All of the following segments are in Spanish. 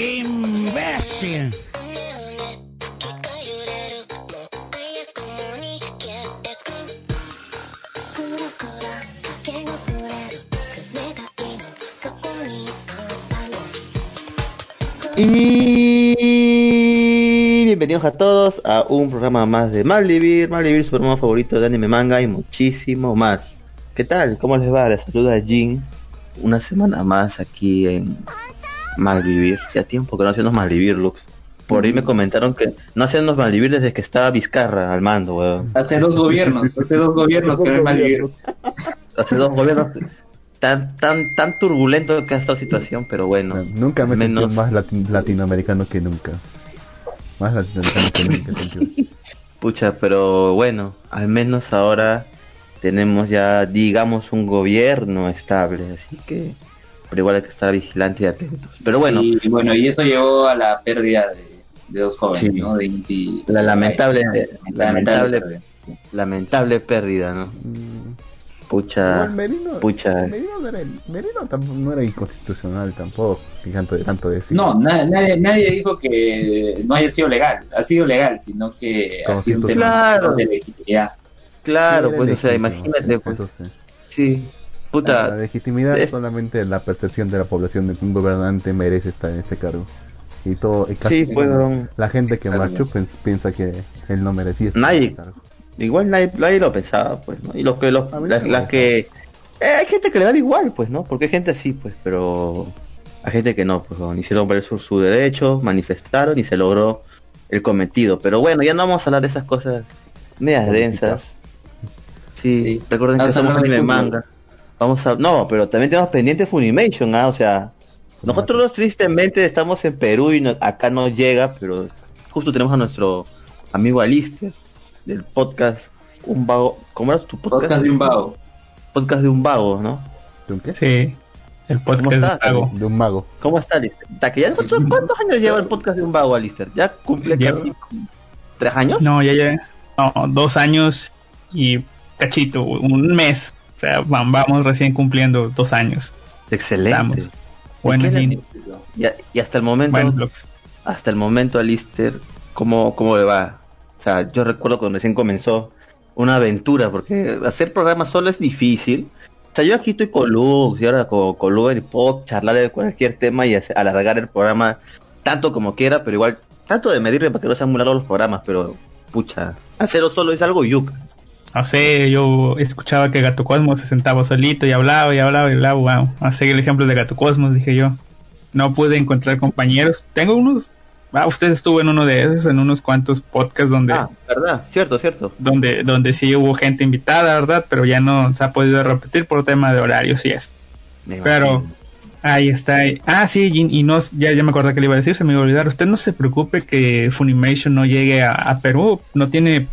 ¡Imbécil! Y bienvenidos a todos a un programa más de Malvivir, Malvivir, su programa favorito de anime, manga y muchísimo más. ¿Qué tal? ¿Cómo les va? Les saluda Jin. Una semana más aquí en Malvivir. Ya tiempo que no hacemos Malvivir, Lux. Por ahí me comentaron que no hacemos Malvivir desde que estaba Vizcarra al mando, weón. Hace dos gobiernos, hace dos gobiernos que no hay Malvivir. Hace dos gobiernos tan tan tan turbulento que ha estado la situación, pero bueno. Nunca me menos más lati- latinoamericano que nunca. Más latinoamericano que nunca. pucha, pero bueno, al menos ahora tenemos ya digamos un gobierno estable, así que pero igual hay que estar vigilantes y atentos. Pero bueno, Sí, bueno, y eso llevó a la pérdida de, de dos jóvenes, Sí. ¿no? De Inti. La lamentable- lamentable- pérdida, sí. lamentable pérdida, ¿no? Mm, Pucha, Merino, pucha. Merino, no era, Merino tampoco, no era inconstitucional tampoco, tanto, tanto decir. No, na- nadie, nadie dijo que no haya sido legal, ha sido legal, sino que ha sido un tema Claro. de legitimidad. claro, Sí, pues, o sea, imagínate, sí, pues, sí. La legitimidad es- solamente la percepción de la población de que un gobernante merece estar en ese cargo. Y todo, y casi sí, pues, la gente que pens- piensa que él no merecía estar Nadie. en ese cargo. igual nadie, nadie lo pensaba, pues, ¿no? Y los que, los, las, que, eh, hay gente que le da igual, pues, ¿no? Porque hay gente así, pues, pero hay gente que no, pues, ¿no? hicieron valer su, su derecho, manifestaron y se logró el cometido. Pero bueno, ya no vamos a hablar de esas cosas medias densas. Sí, Sí. recuerden que somos anime manga. Vamos a, no, pero también tenemos pendiente Funimation, ¿ah? O sea, nosotros tristemente estamos en Perú y no- acá no llega, pero justo tenemos a nuestro amigo Alister del podcast Un Vago. ¿Cómo era tu podcast? Podcast de un vago. Podcast de un vago, ¿no? ¿De un qué? Sí, el ¿Cómo podcast de un mago. ¿Cómo está Alister? Ta, que ya- ¿cuántos, cuántos años lleva el podcast de un vago, Alister? ¿Ya cumple Lleva- casi tres años? No, ya ya, no, dos años y cachito, un mes. O sea, vam- vamos recién cumpliendo dos años. Excelente. Estamos. Bueno, ¿Y qué Gin, Y, y hasta el momento, hasta el momento, Alister, ¿cómo, ¿cómo le va? O sea, yo recuerdo cuando recién comenzó una aventura, porque hacer programas solo es difícil. O sea, yo aquí estoy con Lux y ahora con, con Lux y puedo charlar de cualquier tema y hacer- alargar el programa tanto como quiera, pero igual trato de medirme para que no sean muy largos los programas, pero pucha, hacerlo solo es algo yuca. No sé, yo escuchaba que Gato Cosmos se sentaba solito y hablaba y hablaba y hablaba. Wow, a seguir el ejemplo de Gato Cosmos, dije yo. No pude encontrar compañeros. Tengo unos. Ah, usted estuvo en uno de esos, en unos cuantos podcasts donde, Ah, ¿verdad? Cierto, cierto. donde, donde sí hubo gente invitada, ¿verdad? Pero ya no se ha podido repetir por tema de horarios y eso. Pero ahí está. Ah, sí, y no, ya, ya me acordé que le iba a decir, se me iba a olvidar. Usted no se preocupe que Funimation no llegue a, a Perú. No tiene,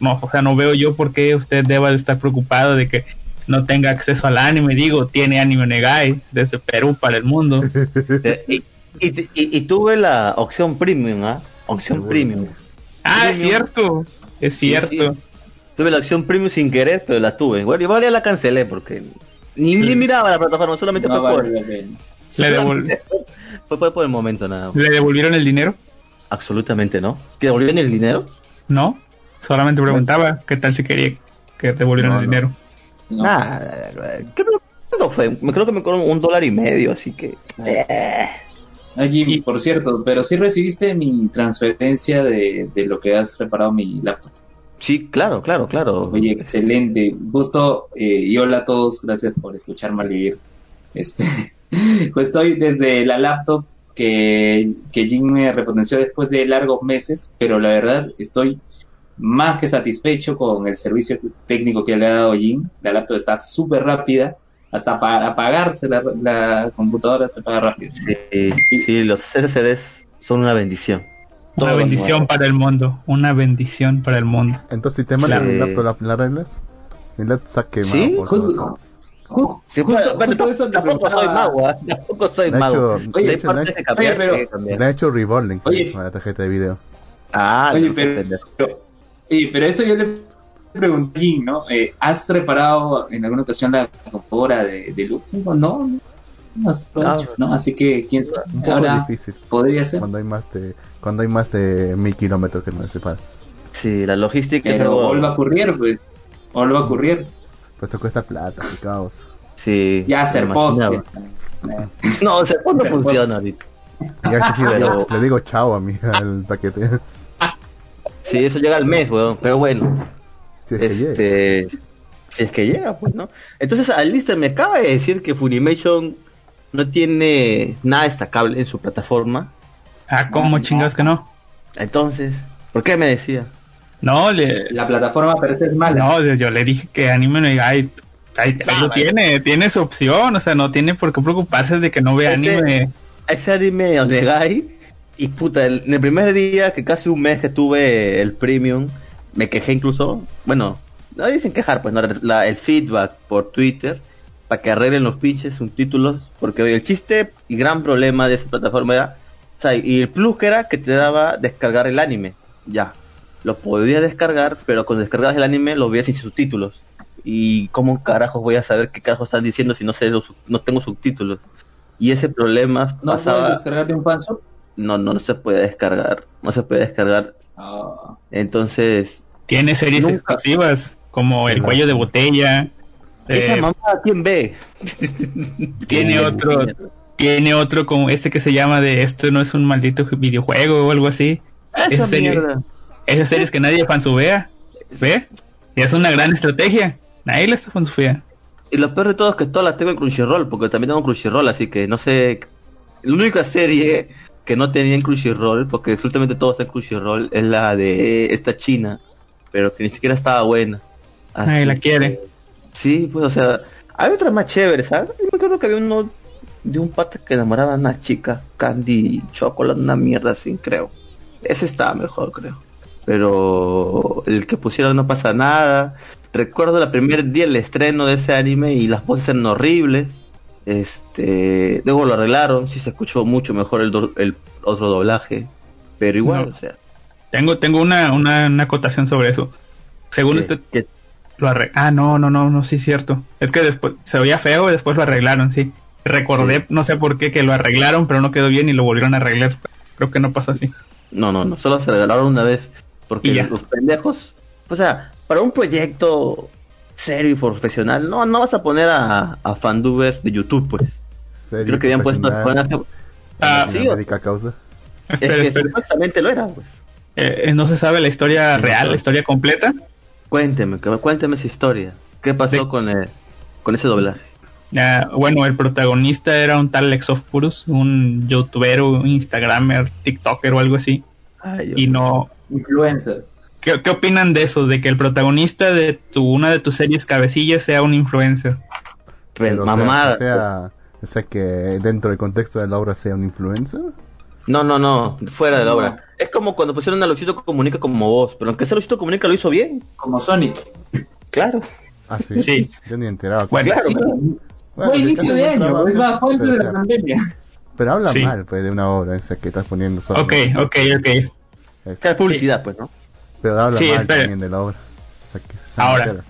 no, o sea, no veo yo por qué usted deba de estar preocupado de que no tenga acceso al anime. Digo, tiene Anime Negai desde Perú para el mundo. Eh, y, y, y- y tuve la opción premium, ¿ah? Opción premium. ah, es cierto, es cierto. sí. Tuve la opción premium sin querer, pero la tuve. Bueno, igual ya la cancelé porque ni, ni miraba la plataforma, solamente No fue, por, vale. Le, fue por- por el momento nada. más. ¿Le devolvieron el dinero? Absolutamente no. ¿Te devolvieron el dinero? No, solamente preguntaba qué tal si quería que devolvieran No, el no. dinero. No. Ah, creo, ¿cuánto fue? Me creo que me cobraron un dólar y medio, así que. eh. Ah, Jim, Y- por cierto, pero sí recibiste mi transferencia de, de lo que has reparado mi laptop. Sí, claro, claro, claro. Oye, excelente. Justo, eh, y hola a todos, gracias por escuchar Malvivir. Este, pues estoy desde la laptop que, que Jim me repotenció después de largos meses, pero la verdad estoy más que satisfecho con el servicio técnico que le ha dado Jim. La laptop está súper rápida, hasta para apagarse la, la computadora se apaga rápido. Sí, sí, los SSDs son una bendición. Una Todo bendición para el mundo, una bendición para el mundo. Entonces, si te mandan Claro. el laptop, ¿la, la arreglas? El laptop está quemado. ¿Sí? Justo- todos. Ju- Sí, justo- pero- justo eso tampoco soy mago, ¿ah? Tampoco soy mago. de hecho, partes que cambiar, Oye, pero- cambiar. Le ha hecho rebolling Oye. con la tarjeta de video. Ah, Oye, no, pero-. Pero, oye, pero eso yo le pregunté, ¿no? Eh, ¿Has reparado en alguna ocasión la computadora de, de Luke? Digo, No, no. hasta provecho, ¿no? Así que quién sabe, Un poco ahora difícil. podría ser. Cuando hay más de cuando hay más de mil kilómetros que nos separan. Sí, la logística es Pero algo... vuelve a ocurrir, pues. Vuelve a ocurrir. Pues esto cuesta plata, qué caos. Sí, Ya hacer me post. No, o sea, no funciona ahorita. Ya sí, sí, le, Pero- le digo chao a mi al paquete. Sí, eso llega al mes, weón. Pero bueno, Si es que llega. este... Si es que llega, pues, ¿no? Entonces, Alistair me acaba de decir que Funimation no tiene nada destacable en su plataforma. Ah, ¿cómo chingados que no? Entonces, ¿por qué me decía? No, le, La plataforma parece mala. no, yo le dije que Anime no diga, ahí lo tiene, tiene su opción, o sea, no tiene por qué preocuparse de que no vea Este- anime. Ese anime Onegai, y puta, el- en el primer día, que casi un mes que tuve el premium, me quejé incluso, bueno, no dicen quejar, pues, no, la- el feedback por Twitter, para que arreglen los pinches subtítulos, porque el chiste y gran problema de esa plataforma era, o sea, y el plus que era que te daba descargar el anime, ya, lo podías descargar, pero cuando descargabas el anime lo veías sin subtítulos. Y cómo carajos voy a saber qué carajos están diciendo si no sé los no tengo subtítulos. Y ese problema ¿No pasaba puedes un fanshop? No, no, se puede descargar. No se puede descargar. Ah, Entonces, Tiene series Nunca. exclusivas, como El cuello de botella. esa eh, mamá, ¿quién ve? tiene otro, tiene otro como este que se llama de esto no es un maldito videojuego o algo así. Esa esa serie- mierda. Esas series que nadie fansubea, ¿ve? Y es una gran estrategia. Nadie la está fansubea. Y lo peor de todo es que todas las tengo en Crunchyroll, porque también tengo Crunchyroll, así que no sé. La única serie que no tenía en Crunchyroll, porque absolutamente todo está en Crunchyroll, es la de esta china, pero que ni siquiera estaba buena. Así Nadie la que- quiere. Sí, pues, o sea, hay otras más chéveres, ¿sabes? Yo me acuerdo que había uno de un pata que enamoraba a una chica, Candy Chocolate, una mierda así, creo. Ese estaba mejor, creo. Pero el que pusieron no pasa nada. Recuerdo el primer día del estreno de ese anime y las voces eran horribles. Este, luego lo arreglaron, sí se escuchó mucho mejor el, do- el otro doblaje. Pero igual, No. o sea, Tengo, tengo una, una, una acotación sobre eso. Según que- lo arre- Ah, no, no, no, no, sí, cierto. Es que después se oía feo y después lo arreglaron, sí. Recordé, Sí. no sé por qué, que lo arreglaron, pero no quedó bien y lo volvieron a arreglar. Creo que no pasó así. No, no, no, solo se regalaron una vez. Porque los pendejos, o sea, para un proyecto serio y profesional, no, no vas a poner a, a fandubers de YouTube, pues. Serio, Creo que habían puesto profesional, personajes. Ah, sí, Latinoamérica causa. Es Espera, que espera. supuestamente lo era, pues. Eh, eh, no se sabe la historia Sí, real, no. la historia completa. Cuénteme, que- cuénteme esa historia. ¿Qué pasó De- con el, con ese doblaje? Ah, bueno, el protagonista era un tal Lexofurus, un youtuber, un instagramer, tiktoker o algo así. Ay, Y no... influencer. ¿Qué, qué opinan de eso? De que el protagonista de tu, una de tus series cabecillas sea un influencer. Pero, sea, mamada. O sea, o sea, que dentro del contexto de la obra sea un influencer. No, no, no, fuera de la obra. Es como cuando pusieron a Luisito Comunica como voz, pero aunque sea Luisito Comunica lo hizo bien. Como Sonic. Claro. Ah, sí. Sí. Yo ni enteraba. Bueno, Claro, Sí, Bueno, fue inicio de año, trabajo, es más, fue antes pero, de la pandemia. Pero habla Sí. mal, pues, de una obra, o sea, que estás poniendo solo. Ok, ok, ok. Es- Es publicidad, pues, ¿no? Pero habla Sí, mal espera. también de la obra. O sea, que se Ahora. entera.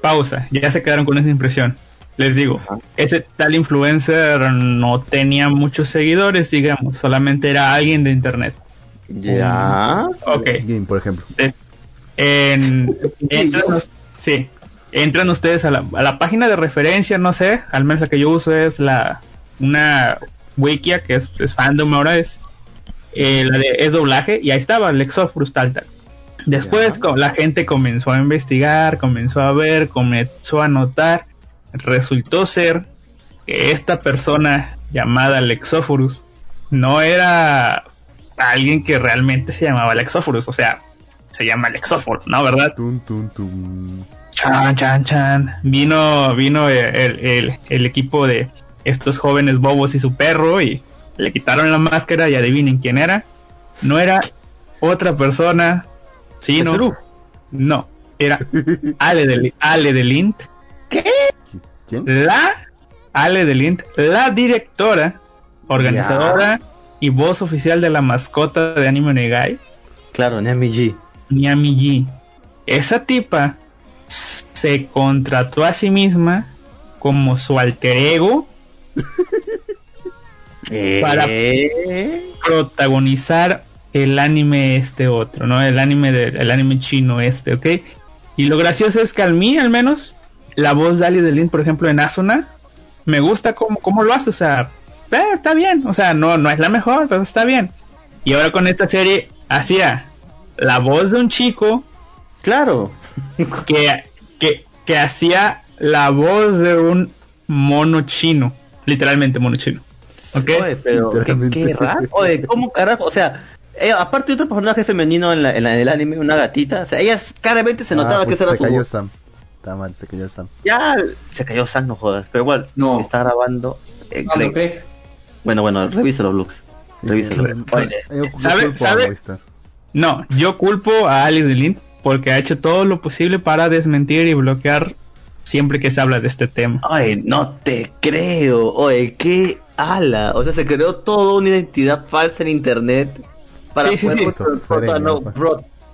Pausa, ya se quedaron con esa impresión. Les digo, Ajá. ese tal influencer no tenía muchos seguidores, digamos, solamente era alguien de internet. Ya. Ok, por ejemplo. en, entran, sí, entran ustedes a la, a la página de referencia, no sé, al menos la que yo uso es la una wikia que es, es fandom ahora es eh, la de es doblaje y ahí estaba tal. Después Ya. la gente comenzó a investigar, comenzó a ver, comenzó a notar, resultó ser que esta persona llamada Lexophorus no era alguien que realmente se llamaba Lexophorus, o sea, se llama Lexophorus, ¿no? ¿Verdad? Tun, tun, tun. Chan, chan, chan. Vino, vino el, el- el- el equipo de estos jóvenes bobos y su perro y le quitaron la máscara y adivinen quién era. No era otra persona, sino... Tetsuo. No, era Ale de, Ale de Lint, ¿Quién? la Ale de Lint, la directora, organizadora y voz oficial de la mascota de Anime Negai. Claro, Nami G. Miami G. Esa tipa se contrató a sí misma como su alter ego Para- Eh, protagonizar el anime este otro, ¿no? El anime de, el anime chino este, ¿ok? Y lo gracioso es que al mí, al menos, la voz de Ali Delin, por ejemplo, en Asuna, me gusta cómo, cómo lo hace, o sea, eh, está bien, o sea, no, no es la mejor, pero está bien. Y ahora con esta serie, hacía la voz de un chico claro. que, que, que hacía la voz de un mono chino, literalmente mono chino. ¿Ok? Oye, pero qué, qué raro. Oye, ¿cómo carajo? O sea, eh, aparte de otro personaje femenino en, la, en, la- en el anime, una gatita, o sea, ella claramente se notaba Ah, que era se su cayó voz. Sam. Está mal, se cayó Sam. Ya se cayó Sam, no jodas, pero igual No. está grabando. eh, ¿Cuándo Greg. crees? Bueno, bueno. Sí, Revísalo. sí. Oye, Yo- yo ¿Sabe-. No, yo culpo a Ali Delin porque ha hecho todo lo posible para desmentir y bloquear siempre que se habla de este tema. Oye, no te creo. Oye, qué ala. O sea, se creó toda una identidad falsa en internet para Sí, sí, poder sí. prota- Esquizofrenia,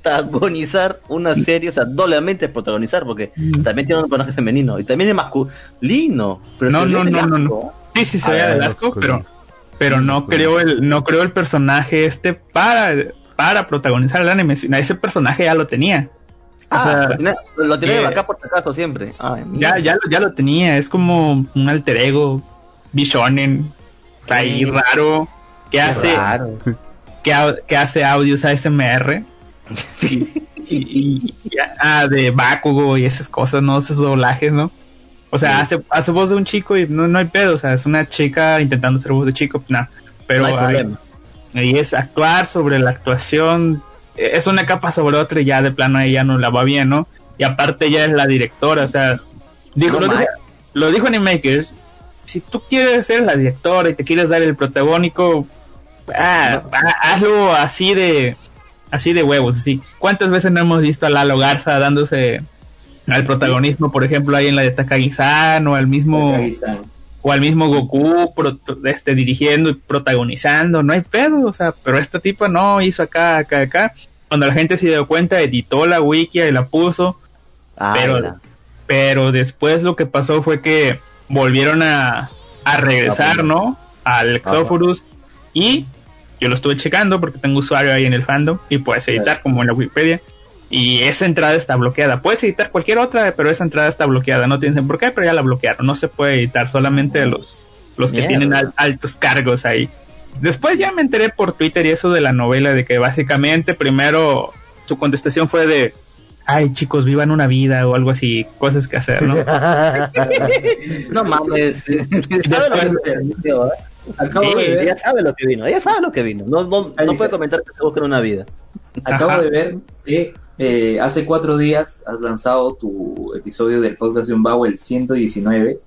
protagonizar una serie, o sea, doblemente protagonizar, porque también tiene un personaje femenino y también es masculino. Pero No, no, no, no. Sí, sí, se Ah, veía de asco, pero, pero Sí, no creo el, no creo el personaje este para, para protagonizar el anime. sino Ese personaje ya lo tenía. Ah, O sea, lo tiene- eh, acá por acaso siempre. Ay, Ya, ya, lo- ya lo tenía. Es como un alter ego, bishonen, está ahí raro, que Qué hace, raro. Que, que hace audios ASMR. y, y- y- ah, de Bakugo y esas cosas, ¿no? Esos doblajes, ¿no? O sea, hace, hace voz de un chico y no, no hay pedo, o sea, es una chica intentando hacer voz de chico, pues, nada. Pero no hay problema. ahí es actuar sobre la actuación, eh, es una capa sobre otra y ya de plano ella no la va bien, ¿no? Y aparte ella es la directora, o sea, digo, No lo, dijo, lo dijo Animakers, si tú quieres ser la directora y te quieres dar el protagónico, ah, ha- hazlo así de así de huevos, así. ¿Cuántas veces no hemos visto a Lalo Garza dándose al protagonismo, por ejemplo, ahí en la de Takagi-san o al mismo o al mismo Goku pro- este, dirigiendo y protagonizando, no hay pedo, o sea, pero esta tipa no hizo acá, acá, acá. Cuando la gente se dio cuenta, editó la wiki y la puso, pero, Ala. pero después lo que pasó fue que volvieron a, a regresar, ¿no? Al Exophorus y yo lo estuve checando porque tengo usuario ahí en el fandom y puedes editar como en la Wikipedia. Y esa entrada está bloqueada. Puedes editar cualquier otra, pero esa entrada está bloqueada. No tienen por qué, pero ya la bloquearon. No se puede editar, solamente los, los que Mierda. tienen al- altos cargos ahí. Después ya me enteré por Twitter y eso de la novela de que básicamente primero su contestación fue de, ay chicos, vivan una vida o algo así, cosas que hacer, ¿no? No mames. ¿Sabe lo que vino? Acabo Sí, de ver, Ella sabe lo que vino. Ella sabe lo que vino. No, puede comentar que se busca una vida. acabo Ajá. de ver que eh, hace cuatro días has lanzado tu episodio del podcast de Umbao, el 119.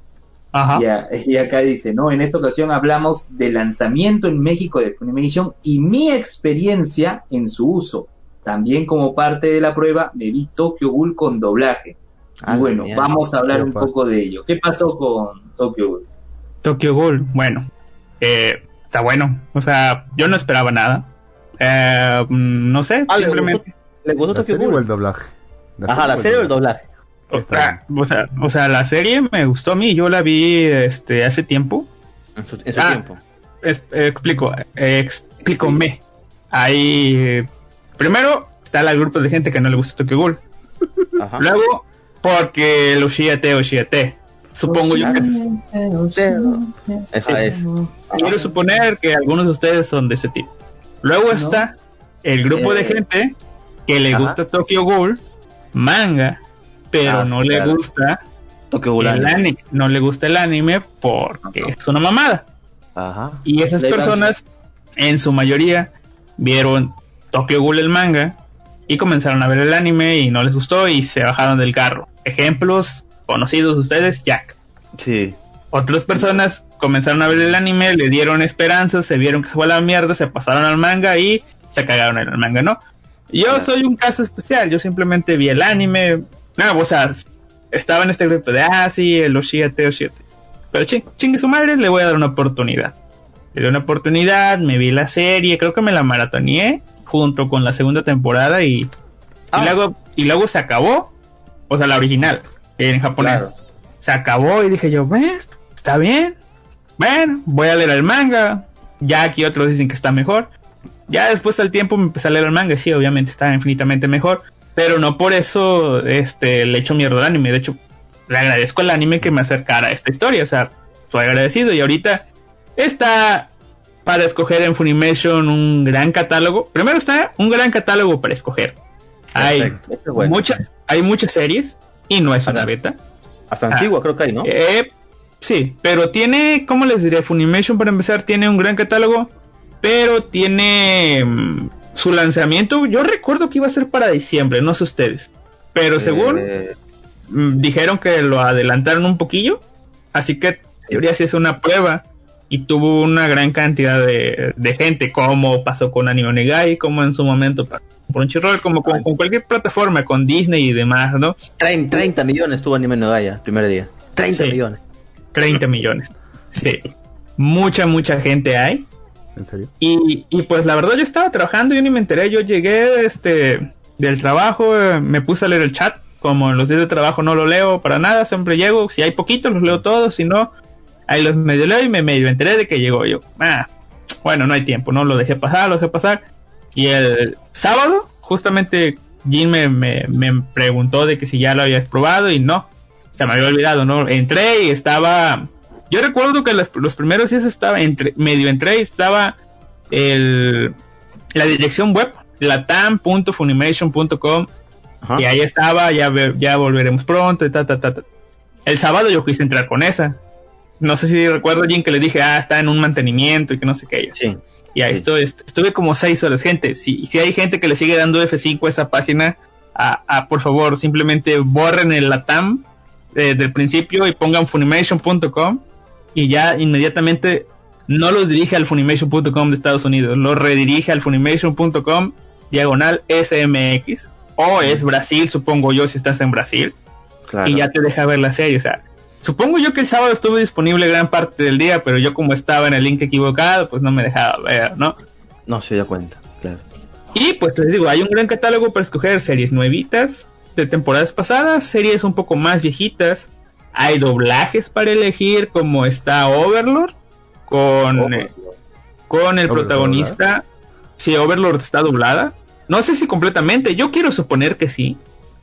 Ajá. Y, a- y acá dice, ¿no? En esta ocasión hablamos del lanzamiento en México de Funimation y mi experiencia en su uso. También como parte de la prueba me vi Tokyo Ghoul con doblaje. Ah, bueno, vamos a hablar un poco de ello. ¿Qué pasó con Tokyo Ghoul? Tokyo Ghoul, bueno, eh, está bueno. O sea, yo no esperaba nada. Eh, mm, no sé, Ah, ¿le simplemente. ¿Le gustó ¿La Tokyo serie o Ghoul? el doblaje? Ajá, la serie o el doblaje. O sea, o sea, o sea, la serie me gustó a mí. Yo la vi este hace tiempo. En su, en su Ah. tiempo. Es- explico, eh, explícome. Ahí, primero está el grupo de gente que no le gusta Tokyo Ghoul. Ajá. Luego, porque el Oshiate Oshiate. Supongo yo que Esa es. Quiero suponer que algunos de ustedes son de ese tipo. Luego No. está el grupo de Eh. gente que le Ajá. gusta Tokyo Ghoul, manga, pero Ah, no le gusta Tokyo Ghoul. el anime, no le gusta el anime porque Ajá. es una mamada. Ajá. Y esas personas, en su mayoría, vieron Tokyo Ghoul el manga y comenzaron a ver el anime y no les gustó y se bajaron del carro. Ejemplos conocidos de ustedes, Jack. Sí. Otras personas comenzaron a ver el anime, le dieron esperanzas, se vieron que se fue a la mierda, se pasaron al manga y se cagaron en el manga, ¿no? Yo soy un caso especial, yo simplemente vi el anime, no, o sea, estaba en este grupo de, ah, sí, el Oshiate, Oshiate. Pero ching, chingue su madre, le voy a dar una oportunidad. Le di una oportunidad, me vi la serie, creo que me la maratoneé junto con la segunda temporada y, y Ah. luego y luego se acabó, o sea, la original, en japonés. Claro. Se acabó y dije yo, "Ves, está bien. Bueno, voy a leer el manga. Ya aquí otros dicen que está mejor. Ya después del tiempo me empecé a leer el manga, sí, obviamente está infinitamente mejor. Pero no por eso este, le echo mierda al anime. De hecho, le agradezco al anime que me acercara a esta historia. O sea, soy agradecido. Y ahorita está para escoger en Funimation un gran catálogo. Primero está un gran catálogo para escoger. Hay Perfecto, bueno. muchas, hay muchas series y no es una beta. Hasta antigua creo que hay, ¿no? Eh, sí, pero tiene, ¿cómo les diré? Funimation para empezar tiene un gran catálogo, pero tiene mm, su lanzamiento. Yo recuerdo que iba a ser para diciembre, no sé ustedes. Pero según Eh, mm, dijeron que lo adelantaron un poquillo, así que en teoría sí es una prueba. Y tuvo una gran cantidad de, de gente, como pasó con Anime Negai, como en su momento pasó con Crunchyroll, como con, con cualquier plataforma, con Disney y demás, ¿no? 30, 30 millones tuvo Anime no Gaia, primer día. 30 Sí. millones. 30 millones. Sí. Mucha, mucha gente hay. ¿En serio? Y, y pues la verdad yo estaba trabajando, yo ni me enteré, yo llegué este del trabajo, eh, me puse a leer el chat, como en los días de trabajo no lo leo para nada, siempre llego, si hay poquito los leo todos, si no, ahí los medio leo y me medio enteré de que llegó yo. Ah, bueno, no hay tiempo, no lo dejé pasar, lo dejé pasar. Y el sábado, justamente Jim me, me, me preguntó de que si ya lo habías probado y no, se me había olvidado, ¿no? Entré y estaba... Yo recuerdo que las- los primeros días estaba entre, medio entré y estaba el, la dirección web, latam.funimation.com y ahí estaba, ya, ya volveremos pronto y ta, ta, ta, ta. El sábado yo quise entrar con esa. No sé si recuerdo, Jim, que le dije, ah, está en un mantenimiento y que no sé qué. Sí. Y ahí Sí. estuve, est- estuve como seis horas. Gente, si, si hay gente que le sigue dando F5 a esa página, a, a, por favor, simplemente borren el LATAM eh, del principio y pongan funimation.com y ya inmediatamente no los dirige al funimation.com de Estados Unidos, los redirige al funimation.com diagonal SMX o es Brasil, supongo yo, si estás en Brasil Claro. y ya te deja ver la serie. O sea, supongo yo que el sábado estuve disponible gran parte del día, pero yo como estaba en el link equivocado, pues no me dejaba ver, ¿no? No se dio cuenta, claro. Y pues les digo, hay un gran catálogo para escoger series nuevitas de temporadas pasadas, series un poco más viejitas. Hay doblajes para elegir, como está Overlord, con, eh, con el Overlord, protagonista. Si Overlord está doblada. No sé si completamente, yo quiero suponer que sí.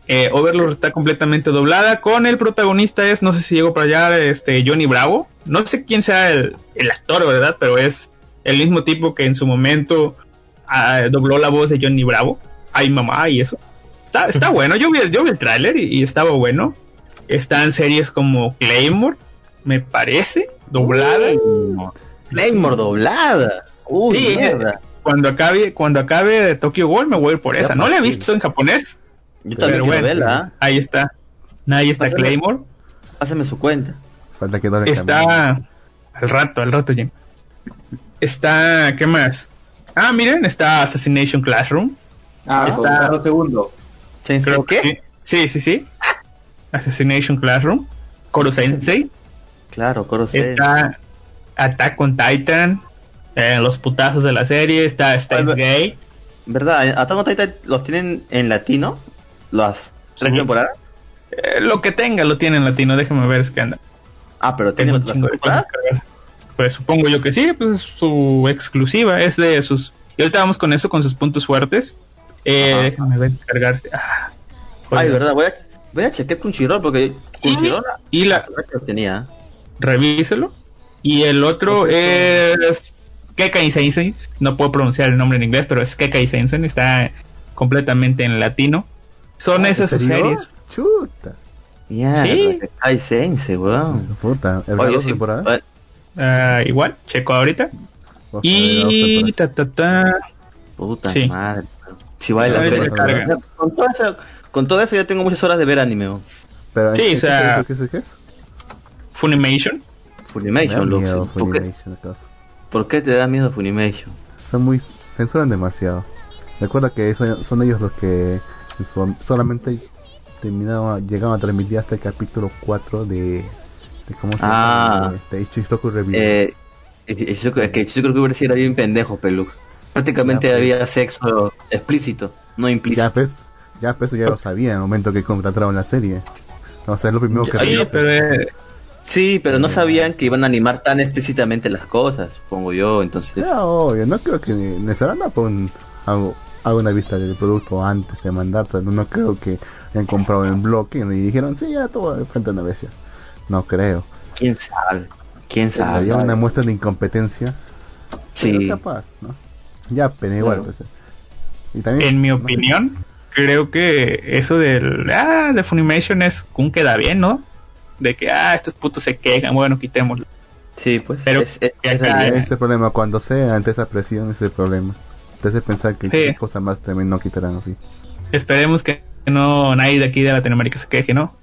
Eh, Overlord está completamente doblada. Con el protagonista es, no sé si llegó para allá, este Johnny Bravo. No sé quién sea el, el actor, ¿verdad? Pero es el mismo tipo que en su momento ah, dobló la voz de Johnny Bravo. Ay, mamá, y eso. Está, está bueno. Yo vi, el- yo vi el tráiler y, y estaba bueno. Están series como Claymore, me parece, doblada. Claymore doblada. Uy, Sí, mierda. Cuando acabe, cuando acabe Tokyo Ghoul me voy a ir por esa. No la he visto en japonés, Yo también pero quiero bueno, verla. ¿ah? ahí está. Ahí está Pásame. Claymore. Pásame su cuenta. Falta que no le. Está al rato, al rato, Jim. Está, ¿qué más? Ah, miren, está Assassination Classroom. Ah, Está- segundo. Creo que ¿Qué? sí. Sí, sí. Assassination Classroom. Koro Sensei. Claro, Coro Sensei. Está Attack on Titan. eh, los putazos de la serie. Está Ay, Gay. ¿Verdad? ¿Attack on Titan los tienen en latino? ¿Las tres Sí. temporadas? Eh, lo que tenga lo tiene en latino. Déjame ver, es que anda. Ah, pero temporadas. que ver. Pues supongo yo que sí, pues es su exclusiva, es de sus. Y ahorita vamos con eso, con sus puntos fuertes. Eh, déjame ver, cargarse. Ah, Ay, verdad, voy a, voy a chequear Crunchyroll porque Crunchyroll Y la, lo tenía. revíselo. Y el otro Pues es Kekai Sensei. No puedo pronunciar el nombre en inglés, pero es Kekai Sensei. Está completamente en latino. Son ¿En esas sus series. Chuta. Mierda, Sí. Ay, Sensei, weón. Puta. ¿El Oye, sí, temporadas? eh, Ah, igual, checo ahorita. Dos Y ta, ta, ta. Puta Sí. madre. Si vale la pena. O sea, Con todo, eso, con todo eso ya tengo muchas horas de ver anime. weón. Pero, Sí, ¿qué- o sea- ¿Qué es eso? ¿Qué es? Funimation. Me da Funimation, Lux. miedo ¿Por qué, Funimation, acaso. por qué te da miedo Funimation? Son muy... censuran demasiado. Recuerda que eso- son ellos los que solamente terminaban, llegaban a transmitir hasta el capítulo 4 de... de ¿Cómo se Ah. llama? De, de Shizuku Reviews. Eh, es es que yo creo que hubiera sido bien pendejo, Pelux. Prácticamente Ya, pues. había sexo explícito, no ya implícito. pues, ya pues, ya lo sabía en el momento que contrataron la serie. O sea, es lo primero que Sí, pero eh, Sí, pero no sabían que iban a animar tan explícitamente las cosas, supongo yo, entonces... Ya, obvio, no creo que necesariamente pon algo hago una vista del producto antes de mandárselo. No creo que hayan comprado en bloque y dijeron, sí, ya todo frente a una vez. No creo. ¿Quién sabe? ¿Quién sabe? Había una muestra de incompetencia. Sí. capaz, ¿no? Ya, pero igual. Pues, y también, en mi opinión, creo que eso del ah, de Funimation es un queda bien, ¿no? De que ah, estos putos se quejan, bueno, quitémoslo. Sí, pues pero es, es, ese problema cuando sea ante esa presión ese problema. Te hace pensar que sí. cosa más también no quitarán así. Esperemos que no nadie de aquí de Latinoamérica se queje, ¿no?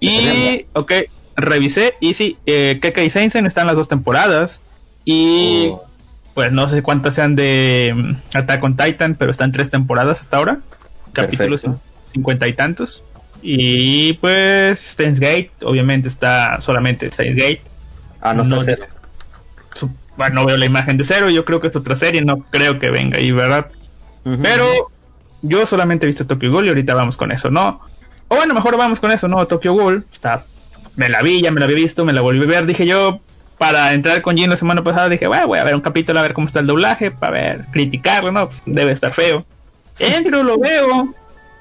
Y, ok, revisé y sí, eh, Keka y Seinsen están las dos temporadas. Y oh. Pues no sé cuántas sean de mm, Attack on Titan, pero están tres temporadas hasta ahora. Capítulos cincuenta y tantos. Y pues Steins Gate, obviamente está solamente Steins Gate. Ah, no, no sé. Bueno, no veo la imagen de cero, yo creo que es otra serie, no creo que venga ahí, ¿verdad? Pero yo solamente he visto Tokyo Ghoul y ahorita vamos con eso, ¿no? O bueno, mejor vamos con eso, ¿no? Tokyo Ghoul, está, me la vi, ya me la había visto, me la volví a ver, dije yo, para entrar con Jin la semana pasada, dije, bueno, voy a ver un capítulo a ver cómo está el doblaje, para ver, criticarlo, ¿no? debe estar feo. Entro, lo veo,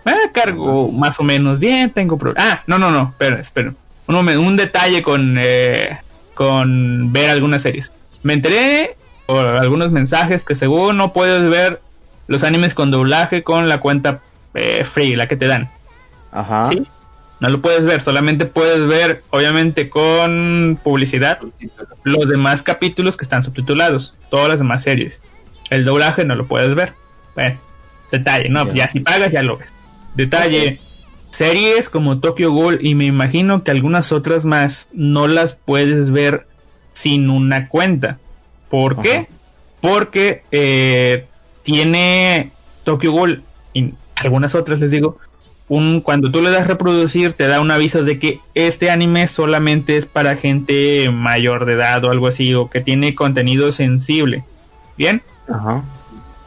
me cargo más o menos bien, tengo problemas. Ah, no, no, no, espera, espera. Un, un detalle con, eh, con ver algunas series me enteré por algunos mensajes que según no puedes ver los animes con doblaje con la cuenta eh, free, la que te dan. Ajá. ¿Sí? No lo puedes ver, solamente puedes ver, obviamente, con publicidad los demás capítulos que están subtitulados, todas las demás series. El doblaje no lo puedes ver. Bueno, detalle, no, ya si pagas ya lo ves. Detalle, series como Tokyo Ghoul y me imagino que algunas otras más no las puedes ver sin una cuenta. ¿Por qué? Porque eh, tiene Tokyo Ghoul y algunas otras les digo, un, cuando tú le das reproducir te da un aviso de que este anime solamente es para gente mayor de edad o algo así o que tiene contenido sensible. ¿Bien?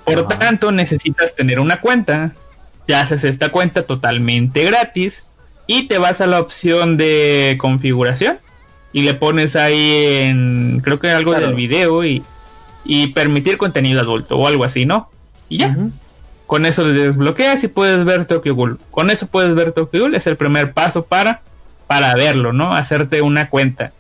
Por lo tanto, necesitas tener una cuenta. Te haces esta cuenta totalmente gratis y te vas a la opción de configuración y le pones ahí en, creo que algo del video y, y permitir contenido adulto o algo así, ¿no? Y ya. Con eso le desbloqueas y puedes ver Tokyo Ghoul. Con eso puedes ver Tokyo Ghoul, es el primer paso para, para verlo, ¿no? Hacerte una cuenta.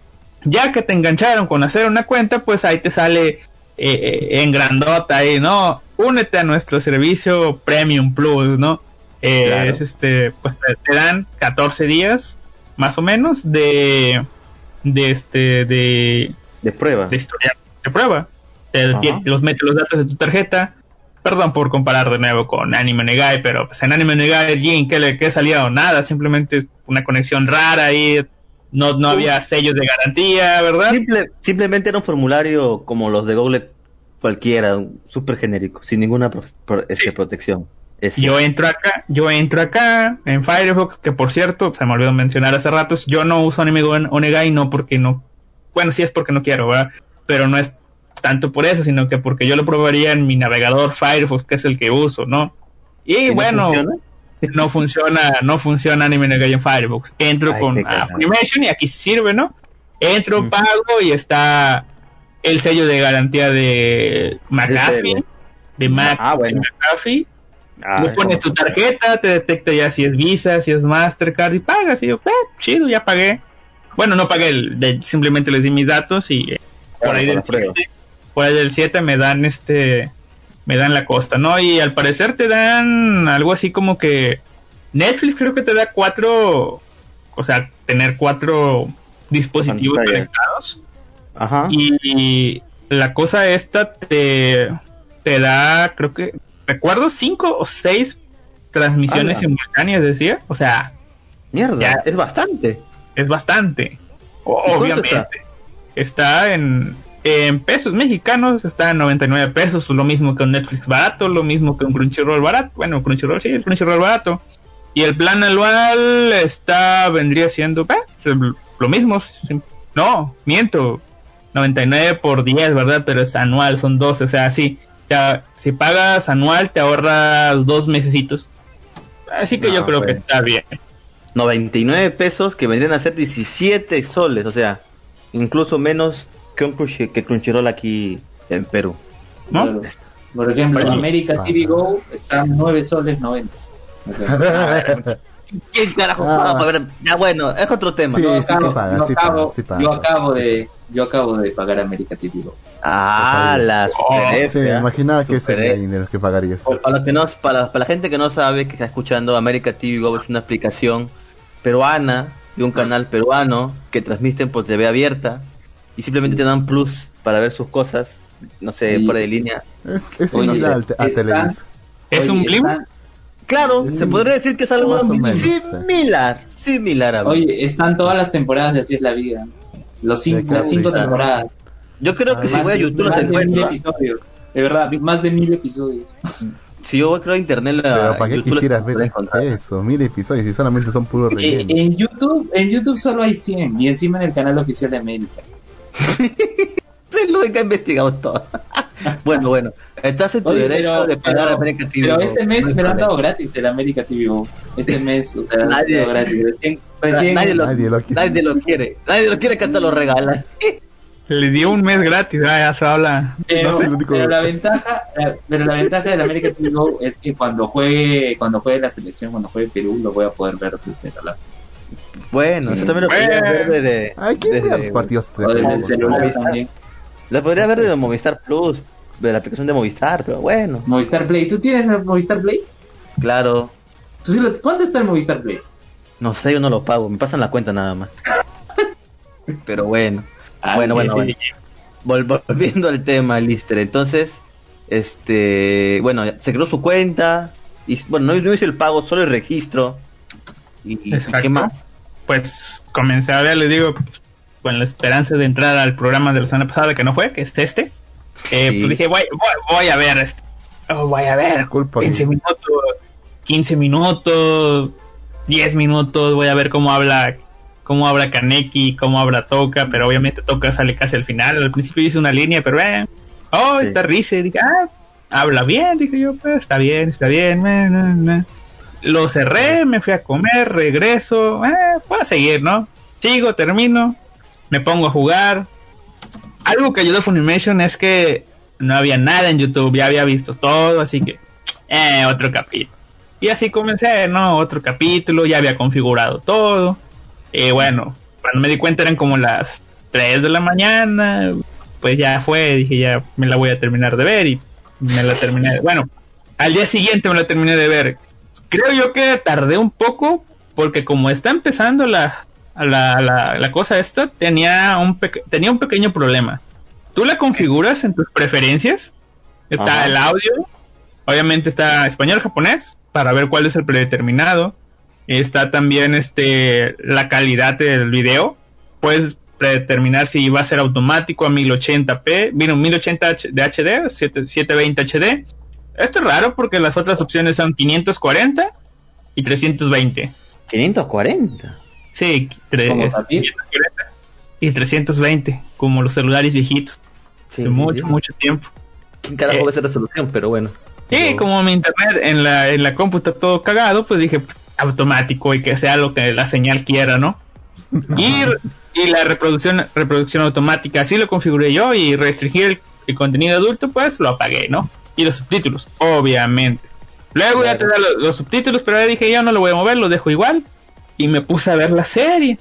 Ya que te engancharon con hacer una cuenta, pues ahí te sale eh, eh, en grandota ahí, ¿no? Únete a nuestro servicio Premium Plus, ¿no? Eh, es este, pues te, dan 14 días, más o menos, de, de este de de prueba de historia de prueba los mete los datos de tu tarjeta perdón por comparar de nuevo con Anime Negai pero pues en Anime Negai Jin que le que salió nada simplemente una conexión rara ahí no, no había sellos de garantía verdad simplemente era un formulario como los de Google cualquiera súper genérico sin ninguna este, protección. Yo entro acá, yo entro acá en Firefox, que por cierto, se me olvidó mencionar hace ratos, yo no uso Anime Onegai no porque no, bueno, sí es porque no quiero, ¿verdad? Pero no es tanto por eso, sino que porque yo lo probaría en mi navegador Firefox, que es el que uso, ¿no? Y, bueno, no funciona, no funciona Anime Onegai en Firefox. Entro con Animation y aquí sirve, ¿no? Entro, pago y está el sello de garantía de McAfee, de Mac, ah, bueno. McAfee Ah, pones tu tarjeta, te detecta ya si es Visa, si es Mastercard y pagas. Y yo, eh, chido, ya pagué. Bueno, no pagué, simplemente les di mis datos y eh, por, ahí del 7, por ahí del 7 me dan este, me dan la costa, ¿no? Y al parecer te dan algo así como que Netflix creo que te da cuatro, o sea, tener cuatro dispositivos conectados. Ajá. Y, la cosa esta te, te da, creo que recuerdo cinco o seis transmisiones simultáneas, decía. O sea, mierda, es bastante. Es bastante. Obviamente. Está, en, en pesos mexicanos, está en 99 pesos, lo mismo que un Netflix barato, lo mismo que un Crunchyroll barato. Bueno, Crunchyroll sí, el Crunchyroll barato. Y el plan anual está, vendría siendo eh, lo mismo. No, miento. 99 por 10, ¿verdad? Pero es anual, son 12, o sea, sí si pagas anual te ahorras dos mesecitos. Así que yo creo que está bien. 99 pesos que vendrían a ser 17 soles, o sea. incluso menos que un Crunchy- que Crunchyroll aquí en Perú. ¿no? Claro. Por ejemplo, Bueno, América ah. TV Go está 9 soles 90. ¿Quién carajo Ah. paga para ver? Ya bueno, es otro tema. Sí, yo acabo, sí paga, yo sí acabo- paga, sí paga. yo acabo de yo acabo de pagar América TV Go. Ah, la Oh, super Sí, me imaginaba que era F. dinero que pagarías. Para, los que no, para, para la gente que no sabe, que está escuchando, América TV Go es una aplicación peruana, de un canal peruano, que transmiten por TV abierta, y simplemente te dan plus para ver sus cosas, no sé, fuera de línea. Es, es similar al te- a está- Televisa. ¿Es un blim? Claro, Sí, se podría decir que es algo menos, sí. similar, similar a Oye, están todas las temporadas de Así es la vida. Los cinco, las cinco Claro. temporadas. Yo creo que si voy a YouTube más las de mil encuentro. episodios. De verdad, más de mil episodios. Si yo creo a internet, la, Pero ¿para qué YouTube quisieras ver eso? Mil episodios y solamente son puros Eh, rellenos. en YouTube, en YouTube solo hay 100 y encima en el canal oficial de América. Sí, lo que ha investigado todo. bueno, bueno, estás en tu Oye, derecho pero, de pagar pero- América TV. pero este No mes hay me lo han dado gratis el América TV. Este mes, o sea, Nadie- gratis. Recién, recién- Nadie lo, Nadie lo quiere. nadie lo quiere. Nadie lo quiere que hasta lo regalan. Le dio un mes gratis, ah, ya se habla. Pero, No sé, pero la ventaja, la- pero la ventaja del América TV Go es que cuando juegue, cuando juegue la selección, cuando juegue Perú, lo voy a poder ver desde la laptop. Bueno, eso también lo podría ver desde. Ay, ¿quién desde- los partidos de O desde el Perú? celular también. Lo podría ver desde Movistar Plus, de la aplicación de Movistar, pero bueno, Movistar Play. ¿Tú tienes el Movistar Play? claro. ¿Tú sí lo- ¿Cuánto está el Movistar Play? No sé, yo no lo pago, me pasan la cuenta nada más. Pero bueno, Ah, bueno, bueno, Sí, bueno. Vol- volviendo al tema, Lister. Entonces, este, bueno, se creó su cuenta y bueno, no, no hice el pago, solo el registro. ¿Y, y qué más? Pues comencé a ver, les digo, con la esperanza de entrar al programa de la semana pasada que no fue, que es este. Eh, Sí. Pues dije, voy, voy, voy a ver, este, oh, voy a ver, Culpa 15 mía. minutos, 15 minutos, 10 minutos, voy a ver cómo habla, cómo habla Kaneki, cómo habla Toka, pero obviamente Toka sale casi al final, al principio hice una línea, pero eh, oh, Sí. está Rize, dije, ah, habla bien, dije yo, pues está bien, está bien, meh, meh, meh. Lo cerré, me fui a comer, regreso, eh, puedo seguir, ¿no? Sigo, termino, me pongo a jugar. Algo que ayudó a Funimation es que no había nada en YouTube, ya había visto todo, así que, eh, otro capítulo. Y así comencé, ¿no? Otro capítulo, ya había configurado todo. Y bueno, cuando me di cuenta eran como las 3 de la mañana, pues ya fue, dije, ya me la voy a terminar de ver y me la terminé. Bueno, al día siguiente me la terminé de ver. Creo yo que tardé un poco porque como está empezando la, la, la, la cosa esta, tenía un, tenía un pequeño problema. Tú la configuras en tus preferencias, está Ajá. el audio, obviamente está español, japonés, para ver cuál es el predeterminado. Está también este la calidad del video. Puedes predeterminar si va a ser automático a 1080p, vino 1080 H- de HD, 7- 720 HD. Esto es raro porque las otras opciones son 540 y 320. 540. Sí, tre- ¿Como es- papi? 540 y 320, como los celulares viejitos. Sí, Hace sí, mucho, sí. mucho tiempo. ¿Quién carajo Eh. ve esa resolución? Pero bueno. Y Pero- como mi internet en la, en la compu está todo cagado, pues dije "Pff, automático y que sea lo que la señal quiera, ¿no? Y, y la reproducción, reproducción automática, así lo configuré yo y restringir el, el contenido adulto, pues lo apagué, ¿no? Y los subtítulos, obviamente. Luego ya te da los, los subtítulos, pero ya dije, yo no lo voy a mover, lo dejo igual. Y me puse a ver la serie.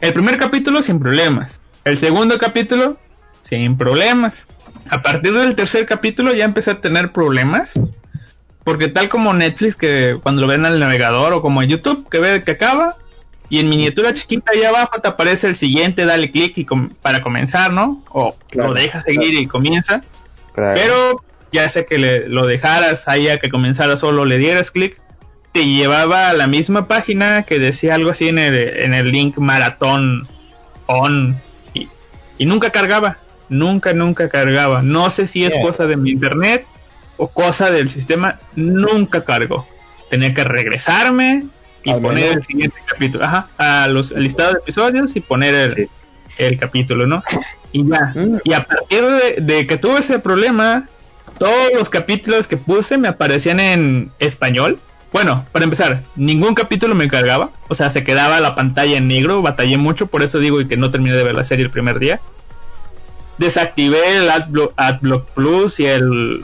El primer capítulo sin problemas. El segundo capítulo sin problemas. A partir del tercer capítulo ya empecé a tener problemas. Porque tal como Netflix, que cuando lo ven al navegador, o como en YouTube, que ve que acaba, y en miniatura chiquita allá abajo te aparece el siguiente, dale clic y com- para comenzar, ¿no? O Claro, lo dejas seguir y comienza. Claro. Pero ya sé que le- lo dejaras ahí a que comenzara solo, le dieras clic, te llevaba a la misma página que decía algo así en el, en el link maratón on y, y nunca cargaba, nunca, nunca cargaba. No sé si es Yeah. cosa de mi internet o cosa del sistema, nunca cargó. Tenía que regresarme y Al poner el siguiente capítulo, ajá, a los al listado de episodios y poner el, Sí. el capítulo, ¿no? Y ya. Mm. Y a partir de, de que tuve ese problema, todos los capítulos que puse me aparecían en español. Bueno, para empezar, ningún capítulo me cargaba. O sea, se quedaba la pantalla en negro. Batallé mucho, por eso digo que no terminé de ver la serie el primer día. Desactivé el Adblock, Adblock Plus y el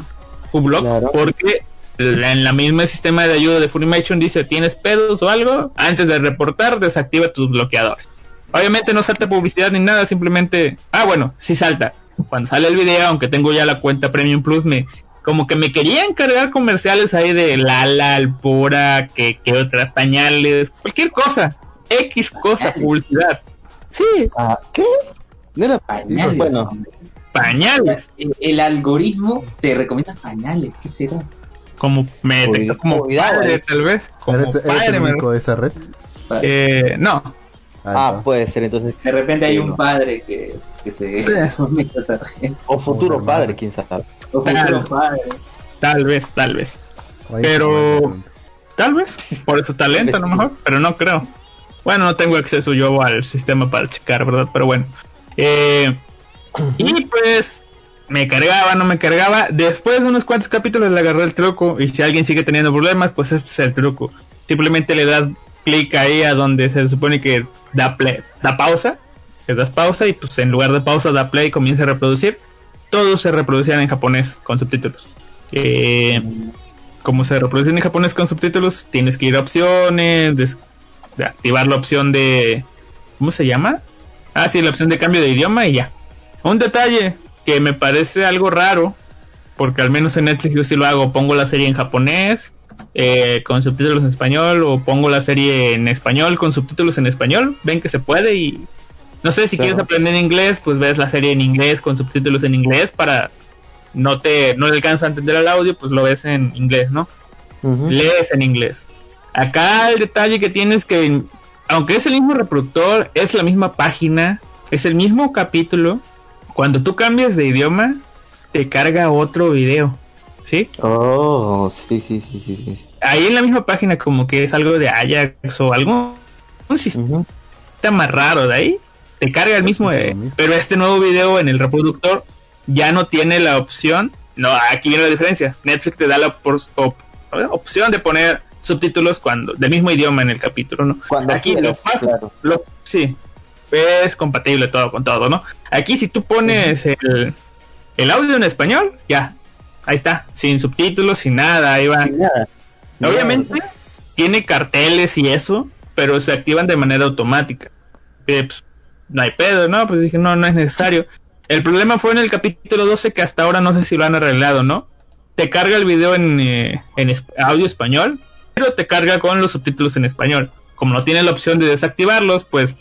Ublog Claro. porque en la misma sistema de ayuda de Funimation dice tienes pedos o algo, antes de reportar desactiva tus bloqueadores. Obviamente no salta publicidad ni nada, simplemente, ah bueno, sí salta. Cuando sale el video, aunque tengo ya la cuenta Premium Plus, me como que me querían cargar comerciales ahí de Lala, Alpura, que, que otras pañales, cualquier cosa, X cosa, publicidad. Sí, Ah, ¿Qué? No era Pañales. Bueno, pañales. El, el algoritmo te recomienda pañales, ¿qué será? Como me como cuidado, padre, eh. tal vez. Como ¿Eres, eres padre, el me- único de esa red? eh, no, ah, puede ser entonces. De repente hay un padre que, que se. O futuro padre, quién sabe. O futuro padre. tal vez, tal vez. Pero-. Tal vez, por eso talento a lo mejor, pero no creo. Bueno, no tengo acceso yo al sistema para checar, ¿verdad? Pero bueno. Eh, y pues me cargaba, no me cargaba. Después de unos cuantos capítulos le agarré el truco. Y si alguien sigue teniendo problemas, pues este es el truco. Simplemente le das clic ahí a donde se supone que da play, da pausa. Le das pausa y pues en lugar de pausa da play y comienza a reproducir. Todos se reproducían en japonés con subtítulos. Eh, como se reproducen en japonés con subtítulos, tienes que ir a opciones, des- de activar la opción de... ¿Cómo se llama? Ah, sí, la opción de cambio de idioma y ya. Un detalle que me parece algo raro, porque al menos en Netflix yo sí lo hago, pongo la serie en japonés eh, con subtítulos en español o pongo la serie en español con subtítulos en español, ven que se puede y no sé si Claro. quieres aprender inglés, pues ves la serie en inglés con subtítulos en inglés para no te no le alcanza a entender el audio, pues lo ves en inglés, ¿no? Lees en inglés. Acá el detalle que tienes que, aunque es el mismo reproductor, es la misma página, es el mismo capítulo, cuando tú cambias de idioma, te carga otro video, ¿sí? Oh, sí, sí, sí, sí, sí. Ahí en la misma página como que es algo de Ajax o algo, un sistema Ujú. más raro de ahí, te carga el mismo, sí, eh, lo mismo. pero este nuevo video en el reproductor ya no tiene la opción, no, aquí viene la diferencia, Netflix te da la op- opción de poner subtítulos cuando del mismo idioma en el capítulo, ¿no? Cuando aquí lo quieras, pasas, claro. lo, sí, es compatible todo con todo, ¿no? Aquí si tú pones el, el audio en español, ya, ahí está, sin subtítulos, sin nada, ahí va. Sin nada. Obviamente tiene carteles y eso, pero se activan de manera automática. Eh, pues, no hay pedo, ¿no? Pues dije, no, no es necesario. El problema fue en el capítulo 12 que hasta ahora no sé si lo han arreglado, ¿no? Te carga el video en, eh, en audio español, pero te carga con los subtítulos en español. Como no tiene la opción de desactivarlos, pues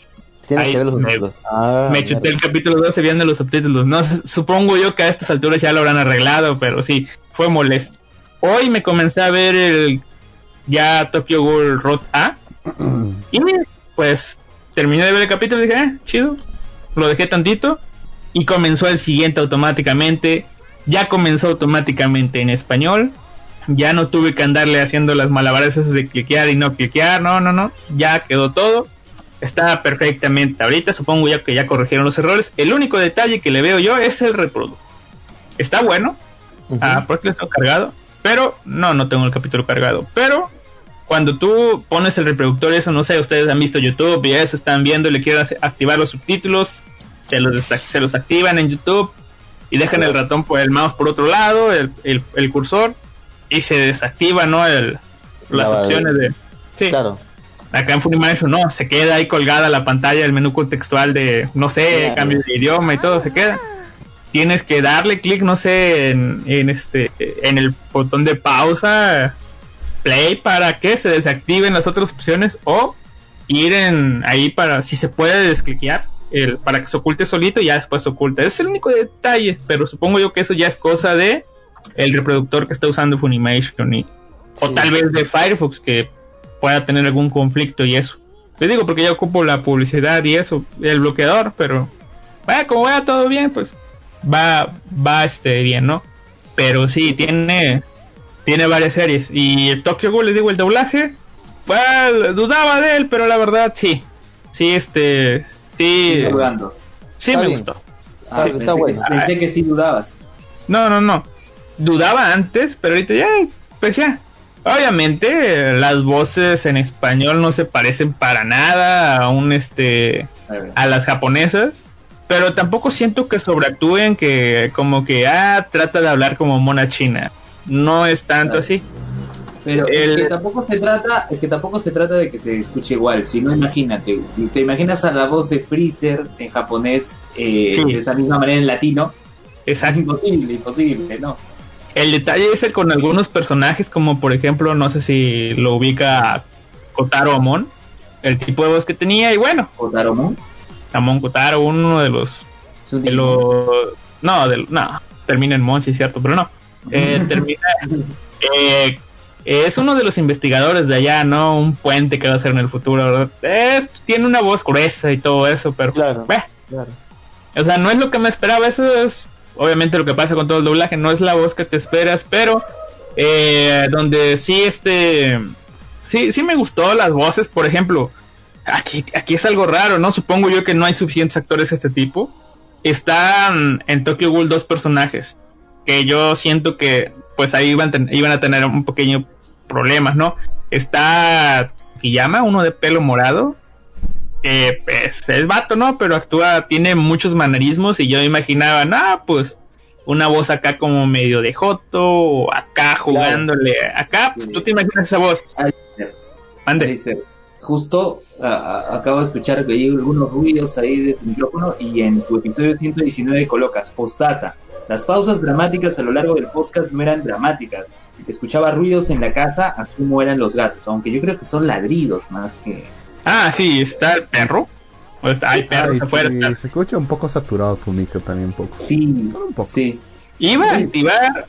Tienes Ahí que ver los me- subtítulos. Ah, me chuté el capítulo 12 viendo los subtítulos. No sé, supongo yo que a estas alturas ya lo habrán arreglado, pero sí, fue molesto. Hoy me comencé a ver el ya Tokyo Ghoul Road A. y pues terminé de ver el capítulo y dije, eh, chido. Lo dejé tantito. Y comenzó el siguiente automáticamente. Ya comenzó automáticamente en español. Ya no tuve que andarle haciendo las malabares esas de cliquear y no cliquear. No, no, no. Ya quedó todo está perfectamente ahorita. Supongo ya que ya corrigieron los errores. El único detalle que le veo yo es el reproductor. Está bueno. Ah, porque lo tengo cargado. Pero no, no tengo el capítulo cargado. Pero cuando tú pones el reproductor, eso no sé, ustedes han visto YouTube y eso están viendo y le quieren activar los subtítulos, se los, se los activan en YouTube y dejan el ratón por el mouse por otro lado, el, el- el cursor y se desactiva, ¿no? El, las La- opciones de. Sí. Claro. Acá en Funimation no, se queda ahí colgada la pantalla el menú contextual de, no sé, cambio de idioma y todo, se queda. Tienes que darle clic, no sé, en, en este, en el botón de pausa, play para que se desactiven las otras opciones o ir en ahí para, si se puede descliquear, el, para que se oculte solito y ya después se oculta. Es el único detalle, pero supongo yo que eso ya es cosa de el reproductor que está usando Funimation y, o tal vez de Firefox que pueda tener algún conflicto y eso. Le digo porque ya ocupo la publicidad y eso, el bloqueador, pero vaya, como vaya todo bien, pues va, va este bien, ¿no? Pero sí, tiene, tiene varias series. Y Tokyo Ghoul, les digo, el doblaje, pues dudaba de él, pero la verdad sí. Sí, este, sí, dudando. sí Está me bien. gustó. Ah, Sí, pensé, está que, pensé que sí dudabas. No, no, no. Dudaba antes, pero ahorita ya, pues ya. Obviamente, las voces en español no se parecen para nada a un este a las japonesas, pero tampoco siento que sobreactúen que como que ah trata de hablar como mona china. No es tanto así. Pero es El- que tampoco se trata, es que tampoco se trata de que se escuche igual, sino imagínate, te imaginas a la voz de Freezer en japonés eh, Sí. de esa misma manera en latino, es Exacto. imposible, imposible, ¿no? El detalle es el con algunos personajes, como por ejemplo, no sé si lo ubica Kotaro Amon, el tipo de voz que tenía, y bueno, Otaromo Amon Kotaro, uno de los de los no del no termina en Mon sí es cierto pero no Eh, termina eh, es uno de los investigadores de allá no un puente que va a ser en el futuro ¿verdad? Es- tiene una voz gruesa y todo eso pero Claro. Claro. o sea no es lo que me esperaba eso es obviamente lo que pasa con todo el doblaje no es la voz que te esperas pero eh, donde sí este sí sí me gustó las voces por ejemplo aquí aquí es algo raro no supongo yo que no hay suficientes actores de este tipo están en Tokyo Ghoul dos personajes que yo siento que pues ahí iban, iban a tener un pequeño problemas, ¿no? Está Kiyama, uno de pelo morado, que pues, es vato, ¿no? Pero actúa, tiene muchos manerismos y yo imaginaba, ah, pues una voz acá como medio de joto, o acá jugándole, acá, pues, tú te imaginas esa voz. Alistair, justo acabo de escuchar que hay algunos ruidos ahí de tu micrófono y en tu episodio 119 colocas postdata. Las pausas dramáticas a lo largo del podcast no eran dramáticas. Escuchaba ruidos en la casa, asumo eran los gatos, aunque yo creo que son ladridos más que... Ah, sí, está el perro. O está, hay perros Ay, afuera. se escucha un poco saturado tu micro también un poco. Sí, Solo un poco. sí. Iba a activar,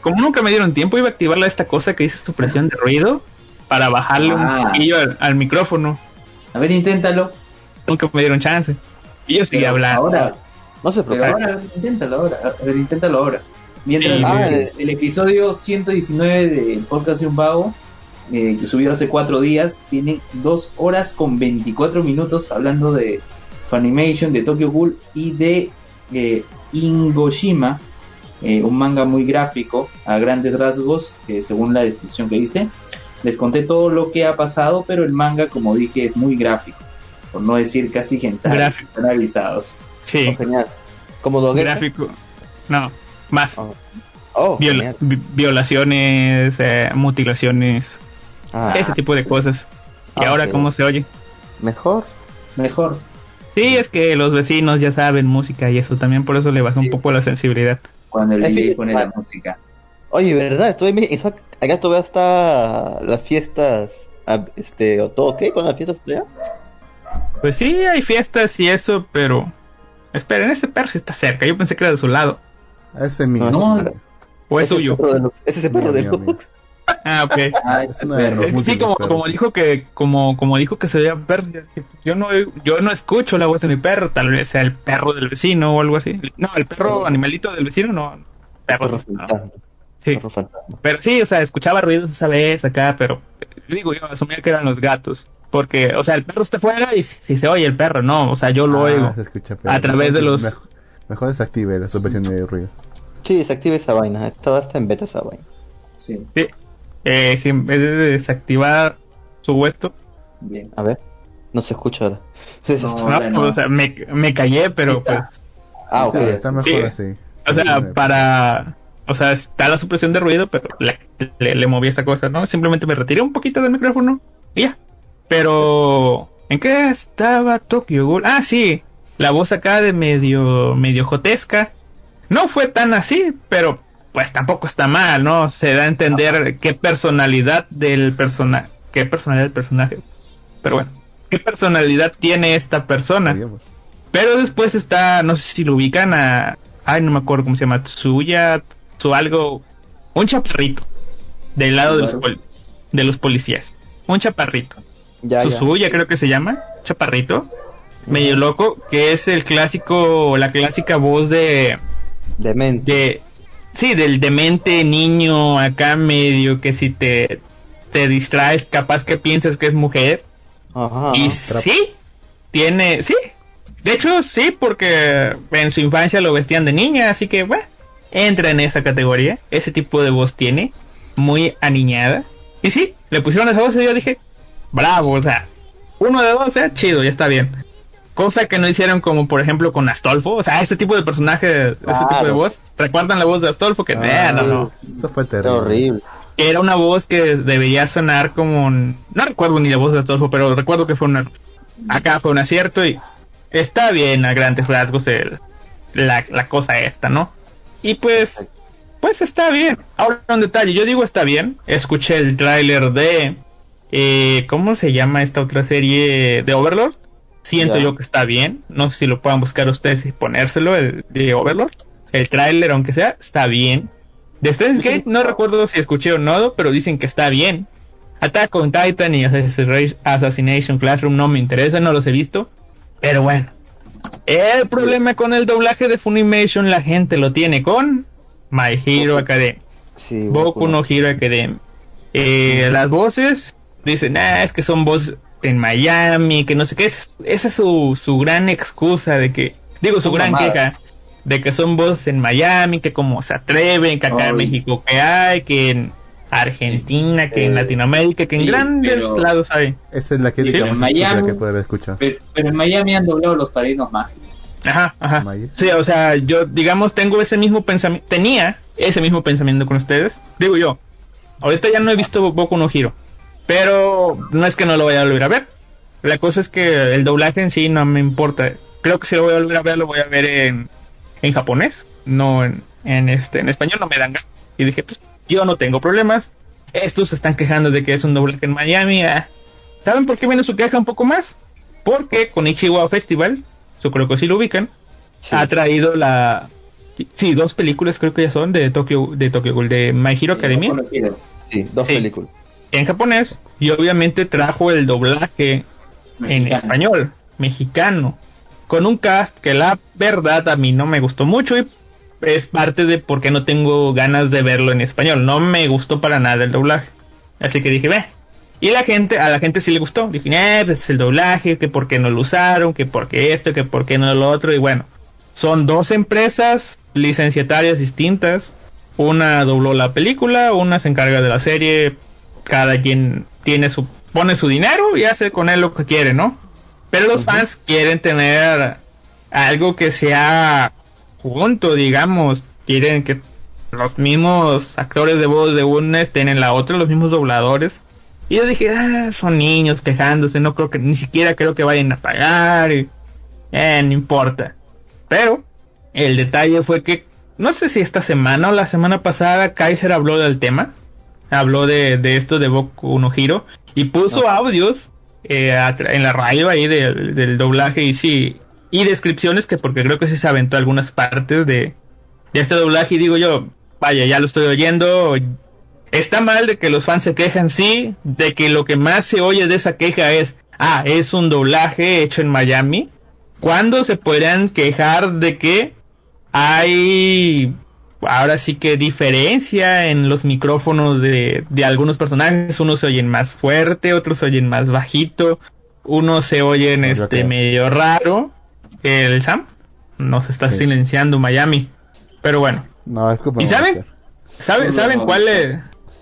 como nunca me dieron tiempo, iba a activarla esta cosa que dice supresión de ruido para bajarle Ah. un poquillo al, al micrófono. A ver, inténtalo. Nunca me dieron chance. Y yo seguí Pero hablando. Ahora, No se pero preocupe. ahora, inténtalo ahora. A ver, inténtalo ahora. Mientras Sí. Ah, el, el- el episodio 119 del podcast de un vago, eh, que subió hace cuatro días, tiene dos horas con 24 minutos hablando de Funimation, de Tokyo Ghoul y de eh, Ingoshima, eh, un manga muy gráfico a grandes rasgos, que según la descripción que hice. Les conté todo lo que ha pasado, pero el manga, como dije, es muy gráfico, por no decir casi. Gráfico. Están avisados. Sí, Oh, genial. Como Dogueta. gráfico. No, más. Oh, Oh, Viola- genial. vi- violaciones, eh, mutilaciones, Ah, ese tipo de cosas. ¿Y Ah, ahora ok. cómo se oye? mejor. Mejor. Sí, es que los vecinos ya saben música y eso también por eso le baja un poco la sensibilidad. Cuando el Es DJ que- pone la música. Oye, ¿verdad? Mi- en acá todavía está las fiestas. Este, ¿o ¿todo ok con las fiestas allá? Pues sí, hay fiestas y eso, pero... Esperen, ese perro sí está cerca. Yo pensé que era de su lado. Ese es mío. No, ese- ¿O es Ese suyo? perro de Lux. Ese es el perro Mío, de Lux. Ah, ok. Ay, Es uno de Sí, como, sí. dijo que, como, como dijo que se veía perro, yo no, yo no escucho la voz de mi perro, tal vez sea el perro del vecino o algo así. No, el perro animalito del vecino no. Perro, Perro no. Sí, Perro fantasma. pero sí, o sea, escuchaba ruidos esa vez acá, pero digo yo, asumía que eran los gatos. Porque, o sea, el perro está fuera y si, si se oye el perro, no, o sea, yo lo Ah, oigo. se escucha A través de los- Mejor, mejor desactive la supresión de ruido. Sí, desactiva esa vaina. Está, está en beta esa vaina. Sí, Eh, si en vez de desactivar su vuelto, bien. A ver. No se escucha ahora. No, no, ahora pues, no. o sea, me, me callé, pero pues, ah, ok. sí, está mejor Sí. así. O sea, Sí, para. O sea, está la supresión de ruido, pero le, le, le moví esa cosa, ¿no? Simplemente me retiré un poquito del micrófono y ya. Pero. ¿En qué estaba Tokyo Ghoul? Ah, sí. La voz acá de medio. medio jotesca. No fue tan así, pero pues tampoco está mal, ¿no? Se da a entender qué personalidad del personaje. ¿Qué personalidad del personaje? Pero bueno. ¿Qué personalidad tiene esta persona? Digamos. Pero después está, no sé si lo ubican a. Ay, no me acuerdo cómo se llama. Tsuya, su algo. Un chaparrito. Del lado de los, pol- de los policías. Un chaparrito. Ya, ya. Susuya creo que se llama. Chaparrito. Medio loco. Que es el clásico. La clásica voz de. Demente. de sí, del demente niño acá medio que si te. Te distraes, capaz que piensas que es mujer. Ajá. Y sí, tiene, sí. De hecho, sí, porque en su infancia lo vestían de niña, así que, bueno, entra en esa categoría. Ese tipo de voz tiene. muy aniñada. Y sí, le pusieron esa voz y yo dije, bravo, o sea, uno de dos, eh, chido, ya está bien. Cosa que no hicieron como por ejemplo con Astolfo, o sea, ese tipo de personaje, ese tipo de voz. ¿Recuerdan la voz de Astolfo? Que Ah, no, no. Eso fue terrible. horrible. Era una voz que debería sonar como... un- No recuerdo ni la voz de Astolfo, pero recuerdo que fue un error. Acá fue un acierto y está bien a grandes rasgos el- la, la cosa esta, ¿no? Y pues... Pues está bien. Ahora un detalle, yo digo está bien. Escuché el tráiler de... eh, ¿Cómo se llama esta otra serie de Overlord? Siento yo que está bien. No sé si lo puedan buscar ustedes y ponérselo, el de Overlord. El tráiler, aunque sea, está bien. De Steins Gate no recuerdo si escuché o no, pero dicen que está bien. Attack on Titan y Assassination Classroom no me interesan, no los he visto. Pero bueno. El problema con el doblaje de Funimation, la gente lo tiene con My Hero Academia. Sí, Boku no Hero Academia. Eh, las voces dicen, ah, es que son voces en Miami, que no sé qué. Es- esa es su, su gran excusa de que, digo, su gran mamadas. queja de que son voces en Miami, que como se atreven, que acá en. México que hay, que en Argentina, que en Eh, Latinoamérica, que en sí, grandes pero- lados hay. Esa es la que Sí, pero en Miami- que puede haber escuchado. Pero, pero en Miami han doblado los padrinos mágicos. Ajá, ajá. Sí, o sea, yo, digamos, tengo ese mismo pensamiento, tenía ese mismo pensamiento con ustedes. Digo yo, ahorita ya no he visto Boku no Hero, pero no es que no lo vaya a volver a ver. La cosa es que el doblaje en sí no me importa. Creo que si lo voy a volver a ver, lo voy a ver en, en japonés, no en, en este, en español, no me dan ganas. Y dije, pues, yo no tengo problemas. Estos se están quejando de que es un doblaje en Miami. ah. ¿Saben por qué viene su queja un poco más? Porque con Ichiwa Festival, yo creo que sí lo ubican, Sí. ha traído la sí dos películas creo que ya son de Tokyo de Tokyo Ghoul de My Hero Academia. Sí, dos Sí. películas. En japonés y obviamente trajo el doblaje en español mexicano con un cast que la verdad a mí no me gustó mucho y es parte de por qué no tengo ganas de verlo en español. No me gustó para nada el doblaje. Así que dije ve y la gente a la gente sí le gustó. Dije eh, pues es el doblaje que por qué no lo usaron que por qué esto que por qué no lo otro y bueno son dos empresas licenciatarias distintas. Una dobló la película, una se encarga de la serie. Cada quien tiene su pone su dinero y hace con él lo que quiere, ¿no? Pero los fans quieren tener algo que sea junto, digamos. Quieren que los mismos actores de voz de una estén en la otra, los mismos dobladores. Y yo dije, ah, son niños quejándose, no creo que ni siquiera creo que vayan a pagar. Y, eh, no importa. Pero el detalle fue que no sé si esta semana o la semana pasada Kaiser habló del tema. Habló de, de esto de Boku no Hero y puso audios eh, en la radio ahí del, del doblaje y sí y descripciones que porque creo que sí se aventó algunas partes de, de este doblaje y digo yo, vaya, ya lo estoy oyendo. Está mal de que los fans se quejan, sí, de que lo que más se oye de esa queja es, ah, es un doblaje hecho en Miami. ¿Cuándo se podrían quejar de que hay ahora sí que diferencia en los micrófonos de, de algunos personajes? Unos se oyen más fuerte, otros se oyen más bajito, unos se oyen Yo este creo. medio raro. El Sam nos está Sí. silenciando Miami. Pero bueno, No, es culpa ¿Y de saben? ¿saben, ¿saben cuál es?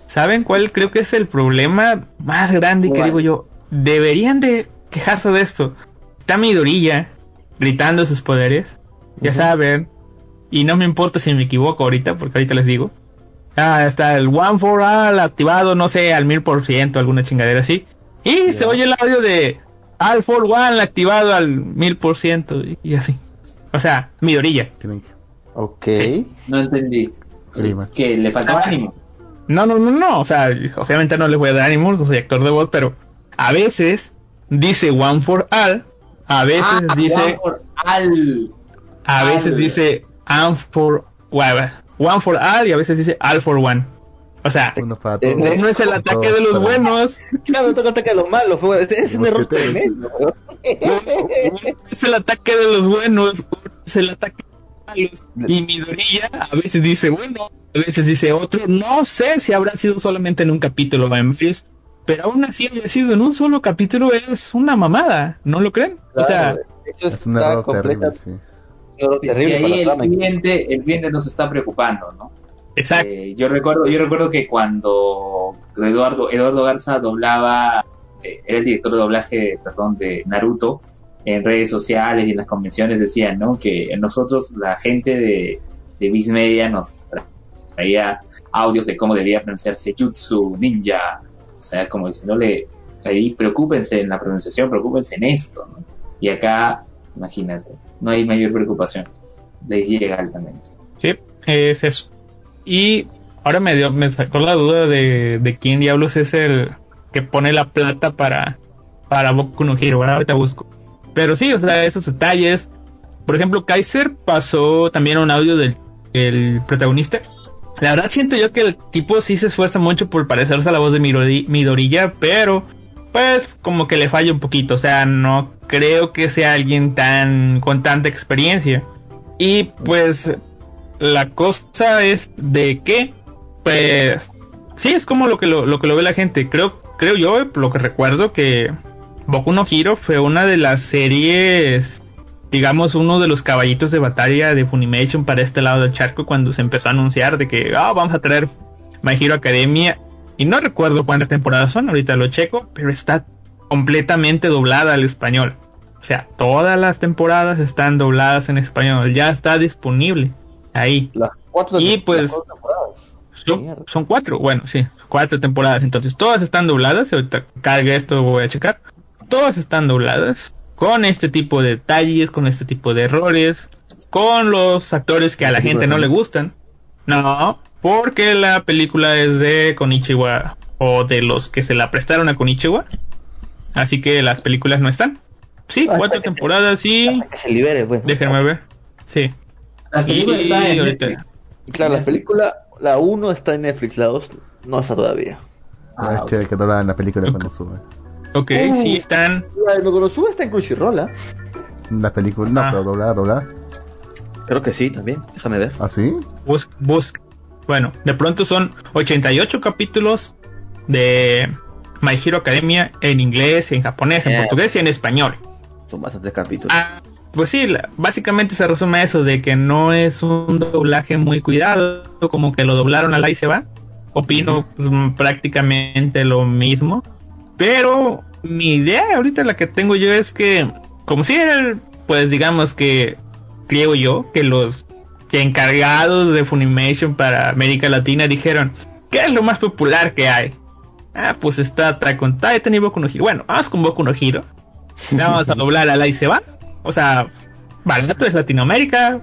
¿Saben cuál creo que es el problema más grande que digo yo? Deberían de quejarse de esto. Está Midorilla gritando sus poderes. Ya saben. Y no me importa si me equivoco ahorita, porque ahorita les digo. Ah, está el One for All activado, no sé, al mil por ciento, alguna chingadera así. Y se oye el audio de All for One activado al mil por ciento y- así. O sea. Tienen que- Ok. No entendí. Que le faltaba ánimo. No, no, no, no. O sea, obviamente no les voy a dar ánimos, no soy actor de voz, pero a veces dice One for All, a veces Ah, dice, One for All. a veces All. dice One for well, One for All y a veces dice All for One. O sea, Uno para todos. no es el todos ataque de los para- buenos, Claro, te cuenta que los malos es, es un error tremendo. es el ataque de los buenos, es el ataque de los malos. Y Midorilla a veces dice bueno, a veces dice otro. No sé si habrá sido solamente en un capítulo, varios, pero aún así haya sido en un solo capítulo es una mamada, ¿no lo creen? o sea, Es un error completa- terrible, sí. Es que terrible ahí el cliente, el cliente nos está preocupando, ¿no? Exacto. Eh, yo recuerdo, yo recuerdo que cuando Eduardo, Eduardo Garza doblaba, eh, era el director de doblaje, perdón, de Naruto, en redes sociales y en las convenciones decían, ¿no? Que nosotros, la gente de, de Viz Media, nos traía audios de cómo debía pronunciarse Jutsu, Ninja, o sea, como diciéndole, ahí preocúpense en la pronunciación, preocúpense en esto, ¿no? Y acá, imagínate, no hay mayor preocupación, les llega altamente. Sí, es eso. Y ahora me dio, me sacó la duda de, de quién diablos es el que pone la plata para, para Boku no Hero. Bueno, ahorita busco. Pero sí, o sea, esos detalles. Por ejemplo, Kaiser pasó también un audio del el protagonista. La verdad siento yo que el tipo sí se esfuerza mucho por parecerse a la voz de Midori- Midoriya, pero pues como que le falla un poquito. O sea, no creo que sea alguien tan con tanta experiencia. Y pues la cosa es de que, pues, sí, es como lo que lo, lo que lo ve la gente. Creo, creo yo, lo que recuerdo, que Boku no Hero fue una de las series, digamos, uno de los caballitos de batalla de Funimation para este lado del charco cuando se empezó a anunciar de que, ah, vamos a traer My Hero Academia. Y no recuerdo cuántas temporadas son, ahorita lo checo, pero está completamente doblada al español. O sea, todas las temporadas están dobladas en español, ya está disponible ahí. Las cuatro Y, las pues, cuatro. Son, son cuatro, bueno, sí, cuatro temporadas. Entonces, todas están dobladas. Ahorita cargue esto, voy a checar. Todas están dobladas. Con este tipo de detalles, con este tipo de errores. Con los actores que a la gente no le gustan. No, porque la película es de Konichiwa. O de los que se la prestaron a Konichiwa. Así que las películas no están. Sí, Ah, cuatro temporadas y... Hasta que se libere. ¿no? Déjenme ver. Sí. La película Y- está en ahorita- Netflix. Y claro, la película, la 1 está en Netflix, la 2 no está todavía. Ah, es ok. chévere que doblan la película cuando sube. Ok, Uh. sí están... La de Megorosuba está en Crunchyroll, ¿ah? La película, no, Ah. pero doblada, doblada. Creo que sí, también. Déjame ver. ¿Ah, sí? Bus, bus. Bueno, de pronto son 88 capítulos de My Hero Academia en inglés, en japonés, en Eh. portugués y en español. Son bastantes capítulos. Ah, pues sí, básicamente se resume a eso de que no es un doblaje muy cuidado, como que lo doblaron al ahí se va. Opino pues, prácticamente lo mismo. Pero mi idea ahorita la que tengo yo es que, como si era, pues digamos que, creo yo, que los que encargados de Funimation para América Latina dijeron, ¿qué es lo más popular que hay? Ah, pues está Attack on Titan y Boku no Hero. Bueno, vamos con Boku no Hero. La Vamos a doblar al ahí se va. O sea, barato es Latinoamérica.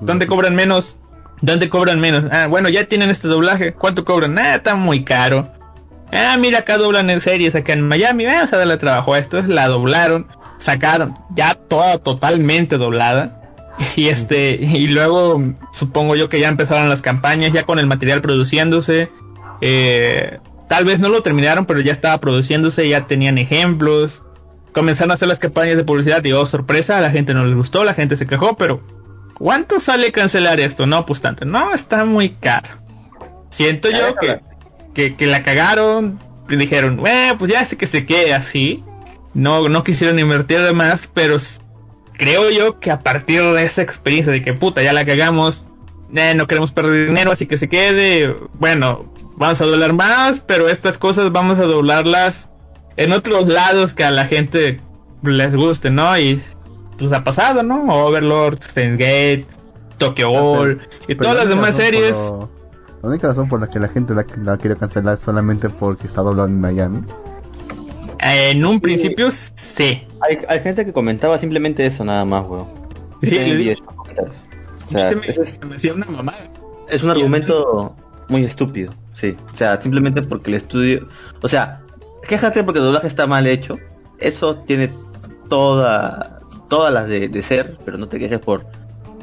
¿Dónde cobran menos? ¿Dónde cobran menos? Ah, bueno, ya tienen este doblaje. ¿Cuánto cobran? Ah, está muy caro. Ah, mira, acá doblan en series, acá en Miami. Vamos a darle trabajo a esto. La doblaron, sacaron ya toda totalmente doblada. Y este, y luego supongo yo que ya empezaron las campañas, ya con el material produciéndose. Eh, tal vez no lo terminaron, pero ya estaba produciéndose, ya tenían ejemplos. Comenzaron a hacer las campañas de publicidad y oh, sorpresa, a la gente no les gustó, la gente se quejó, pero ¿cuánto sale cancelar esto? No, pues tanto. No, está muy caro. Siento yo que, que, que la cagaron, que dijeron, eh, pues ya sé que se quede así. No, no quisieron invertir de más, pero creo yo que a partir de esa experiencia de que puta, ya la cagamos, eh, no queremos perder dinero, así que se quede. Bueno, vamos a doblar más, pero estas cosas vamos a doblarlas en otros lados que a la gente les guste, ¿no? Y pues ha pasado, ¿no? Overlord, Gate, Tokyo Ghoul y todas la las demás series. lo- La única razón por la que la gente la, la quiere cancelar es solamente porque está doblado en Miami. En un principio, sí. Hay, hay gente que comentaba simplemente eso nada más, weón. Sí, comentarios. O sea, se me- ese es, se me hacía una mamada. es un argumento muy estúpido, sí. O sea, simplemente porque el estudio... O sea, quéjate porque el doblaje está mal hecho. Eso tiene toda, todas las de, de ser, pero no te quejes por...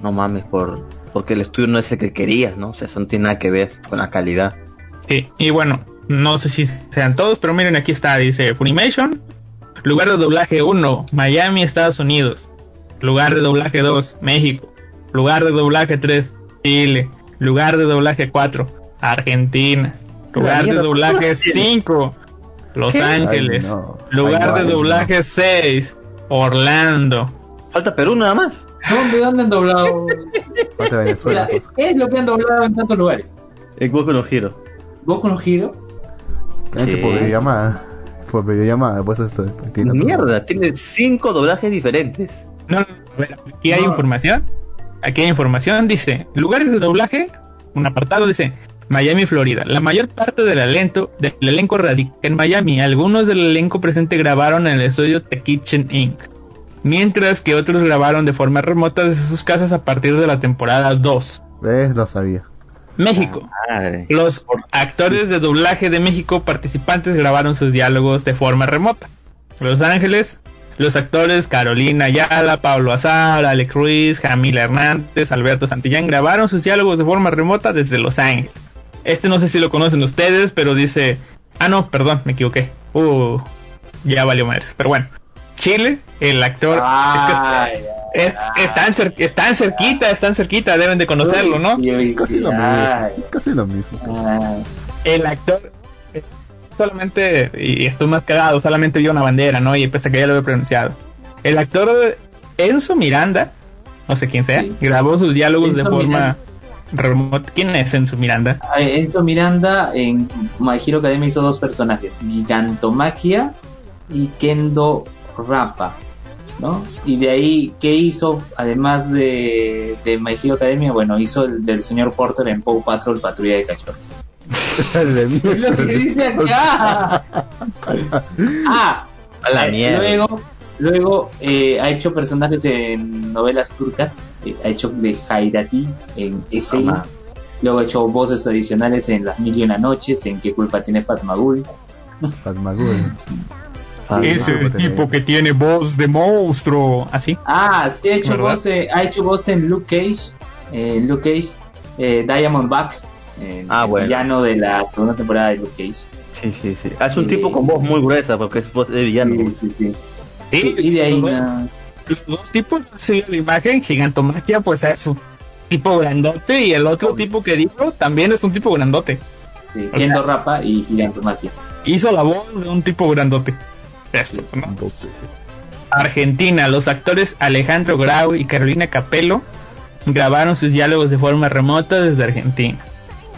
No mames, por porque el estudio no es el que querías, ¿no? O sea, eso no tiene nada que ver con la calidad. Sí, y bueno, no sé si sean todos, pero miren, aquí está, dice Funimation, lugar de doblaje 1, Miami, Estados Unidos, lugar de doblaje 2, México, lugar de doblaje 3, Chile, lugar de doblaje 4, Argentina, lugar de doblaje ¿cómo tiene? 5, Los ¿Qué? Ángeles, Ay, no. lugar Ay, no, de ay, no. doblaje 6, Orlando. Falta Perú nada más. ¿Dónde, dónde han doblado? Falta Venezuela. La- es lo que han doblado en tantos lugares. En Boku no Hero. Goku no Hero. Han hecho Sí. por videollamada. Por videollamada, pues eso. Mierda, tiene cinco doblajes diferentes. No, no, a ver, aquí hay No. información. Aquí hay información. Dice: lugares de doblaje. Un apartado dice: Miami, Florida. La mayor parte del elenco, del elenco radica en Miami. Algunos del elenco presente grabaron en el estudio The Kitchen Inc. Mientras que otros grabaron de forma remota desde sus casas a partir de la temporada 2. ¿Ves? Lo sabía. México. Madre. Los actores de doblaje de México participantes grabaron sus diálogos de forma remota. Los Ángeles, los actores Carolina Ayala, Pablo Azar, Alex Ruiz, Jamila Hernández, Alberto Santillán grabaron sus diálogos de forma remota desde Los Ángeles. Este no sé si lo conocen ustedes, pero dice... Ah, no, perdón, me equivoqué. Uh, ya valió madres. Pero bueno. Chile, el actor... es que- Ay, es- están, cer- están cerquita, están cerquita, deben de conocerlo, ¿no? Casi lo mismo. Es casi lo mismo. ay. el actor eh, solamente, y estoy más cagado, solamente vio una bandera, ¿no? Y pese a que ya lo había pronunciado. El actor Enzo Miranda, no sé quién sea, Sí. grabó sus diálogos de forma Miranda. remota. ¿Quién es Enzo Miranda? Enzo Miranda en My Hero Academia hizo dos personajes, Gigantomaquia y Kendo Rappa, ¿no? Y de ahí, ¿qué hizo? Además de, de My Hero Academia, bueno, hizo el del señor Porter en Paw Patrol Patrulla de Cachorros. Es lo que dice acá. ah, A la eh, mierda. Luego, luego eh, ha hecho personajes en novelas turcas. eh, ha hecho de Haidati en. Toma. Luego ha hecho voces adicionales en Las Mil y Una Noches. En ¿Qué culpa tiene Fatmagul? Fatmagul. Ah, Ese no, no tipo que tiene voz de monstruo, así. Ah, sí, ha hecho, ¿Verdad? voz, eh, ha hecho voz en Luke Cage. En Luke Cage. eh, Diamond Back. el Ah, bueno. villano de la segunda temporada de Luke Cage. Sí, sí, sí. Ah, Es un tipo con voz muy gruesa porque es voz de villano. Sí, sí, sí. Sí, Y de ahí. los, dos- na- los dos tipos, sí, la imagen, gigantomaquia, pues es un tipo grandote, y el otro tipo que dijo también es un tipo grandote. sí, Kendo Rappa y Gigantomaquia. Hizo la voz de un tipo grandote. Esto, ¿no? Doce. Argentina, los actores Alejandro Grau y Carolina Capello grabaron sus diálogos de forma remota desde Argentina.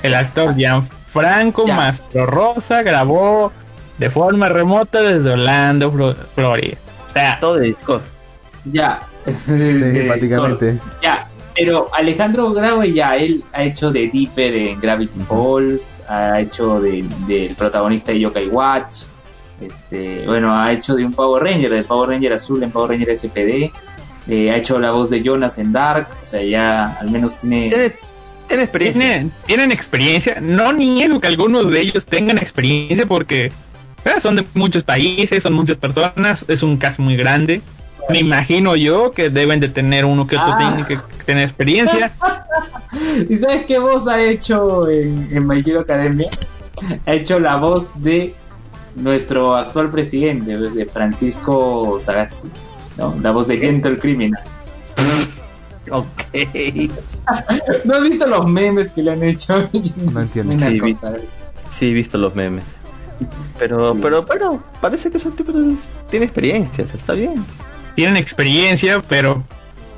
El actor Gianfranco Ya. Mastro Rosa grabó de forma remota desde Orlando, Flo- Florida. O sea, Todo de Discord. Ya. Sí, De prácticamente. Discord. Ya. Pero Alejandro Graue ya, él ha hecho de Dipper en Gravity Falls, ha hecho de- del protagonista de Yokai Watch, este, bueno, ha hecho de un Power Ranger, del Power Ranger azul en Power Ranger SPD, eh, ha hecho la voz de Jonas en Dark, o sea, ya al menos tiene... Tiene, experiencia. tienen, tienen experiencia. No niego que algunos de ellos tengan experiencia porque eh, son de muchos países, son muchas personas, es un caso muy grande. Me imagino yo que deben de tener uno que otro Ah. tiene que tener experiencia. ¿Y sabes qué voz ha hecho en, en My Hero Academia? Ha hecho la voz de nuestro actual presidente, de Francisco Sagasti, ¿no? La voz de Gentle Criminal. Ok. ¿No has visto los memes que le han hecho? No entiendo. Una Sí, vi. Sí, he visto los memes. Pero, Sí. pero, pero, parece que es un tipo que tiene experiencia, está bien. Tienen experiencia, pero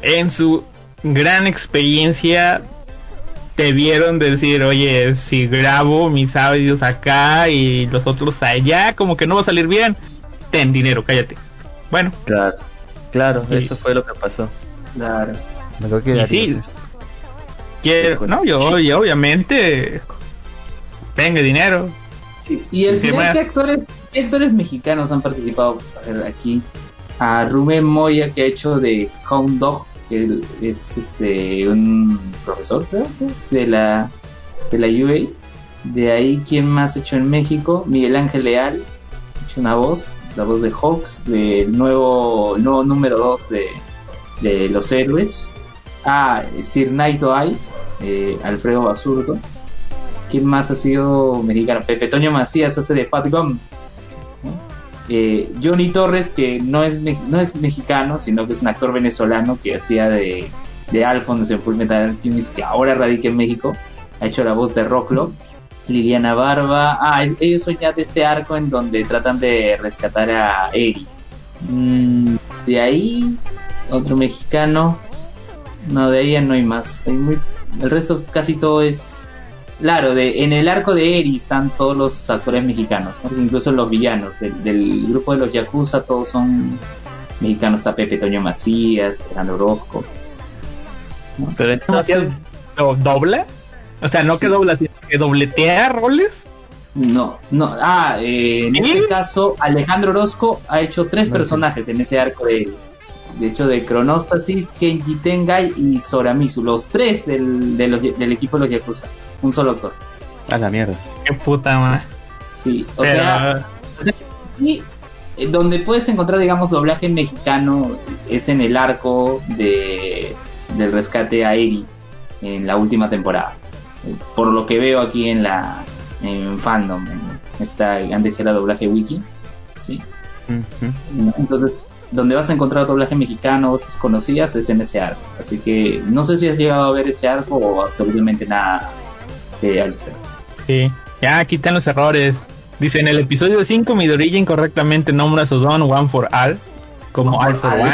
en su gran experiencia debieron decir, oye, si grabo mis audios acá y los otros allá, como que no va a salir bien. Ten dinero, cállate. Bueno, Claro, claro, eso fue lo que pasó. Claro. Me que sí. quiero, no, yo, yo obviamente venga dinero. Sí, Y al Sí, final. ¿qué actores, qué actores mexicanos han participado A ver, aquí? A Rubén Moya, que ha hecho de Hound Dog, que es este un profesor, creo que es, de la, de la UA. De ahí, ¿quién más ha hecho en México? Miguel Ángel Leal, hecho una voz, la voz de Hawks, del nuevo, nuevo número 2 de, de Los Héroes. Ah, Sir Naito Ai, eh, Alfredo Basurto. ¿Quién más ha sido mexicano? Pepe Toño Macías hace de Fat Gum. Eh, Johnny Torres, que no es, no es mexicano, sino que es un actor venezolano que hacía de, de Alphonse en Full Metal Alchemist, que ahora radica en México. Ha hecho la voz de Rocklo. Liliana Barba. Ah, ellos son ya de este arco en donde tratan de rescatar a Eri. Mm, de ahí, otro mexicano. No, de ahí no hay más. Hay muy, el resto casi todo es Claro, de, en el arco de Eri están todos los actores mexicanos, ¿no? incluso los villanos del, del grupo de los Yakuza, todos son mexicanos. Está Pepe Toño Macías, Fernando Orozco. Pero entonces, ¿Lo dobla? O sea, no Sí. que dobla, sino que dobletea roles. No, no, ah, eh, en ¿Sí? este caso Alejandro Orozco ha hecho tres No, personajes en ese arco de Eri. De hecho, de Cronostasis, Kenji Tengai y Soramizu, los tres del, de los- del equipo de los Yakuza. Un solo actor. a la mierda. Qué puta madre. Sí, o Pero, sea, y eh, donde puedes encontrar, digamos, doblaje mexicano es en el arco de, del rescate a Eri en la última temporada. Eh, Por lo que veo aquí en la en fandom, en esta antes que era doblaje wiki, sí. Entonces, donde vas a encontrar doblaje mexicano, voces conocidas, es en ese arco. Así que no sé si has llegado a ver ese arco o absolutamente nada Alistair. sí. Ya quitan los errores. Dice, en el episodio 5, Midoriya incorrectamente nombra a su don One for All como All for. One.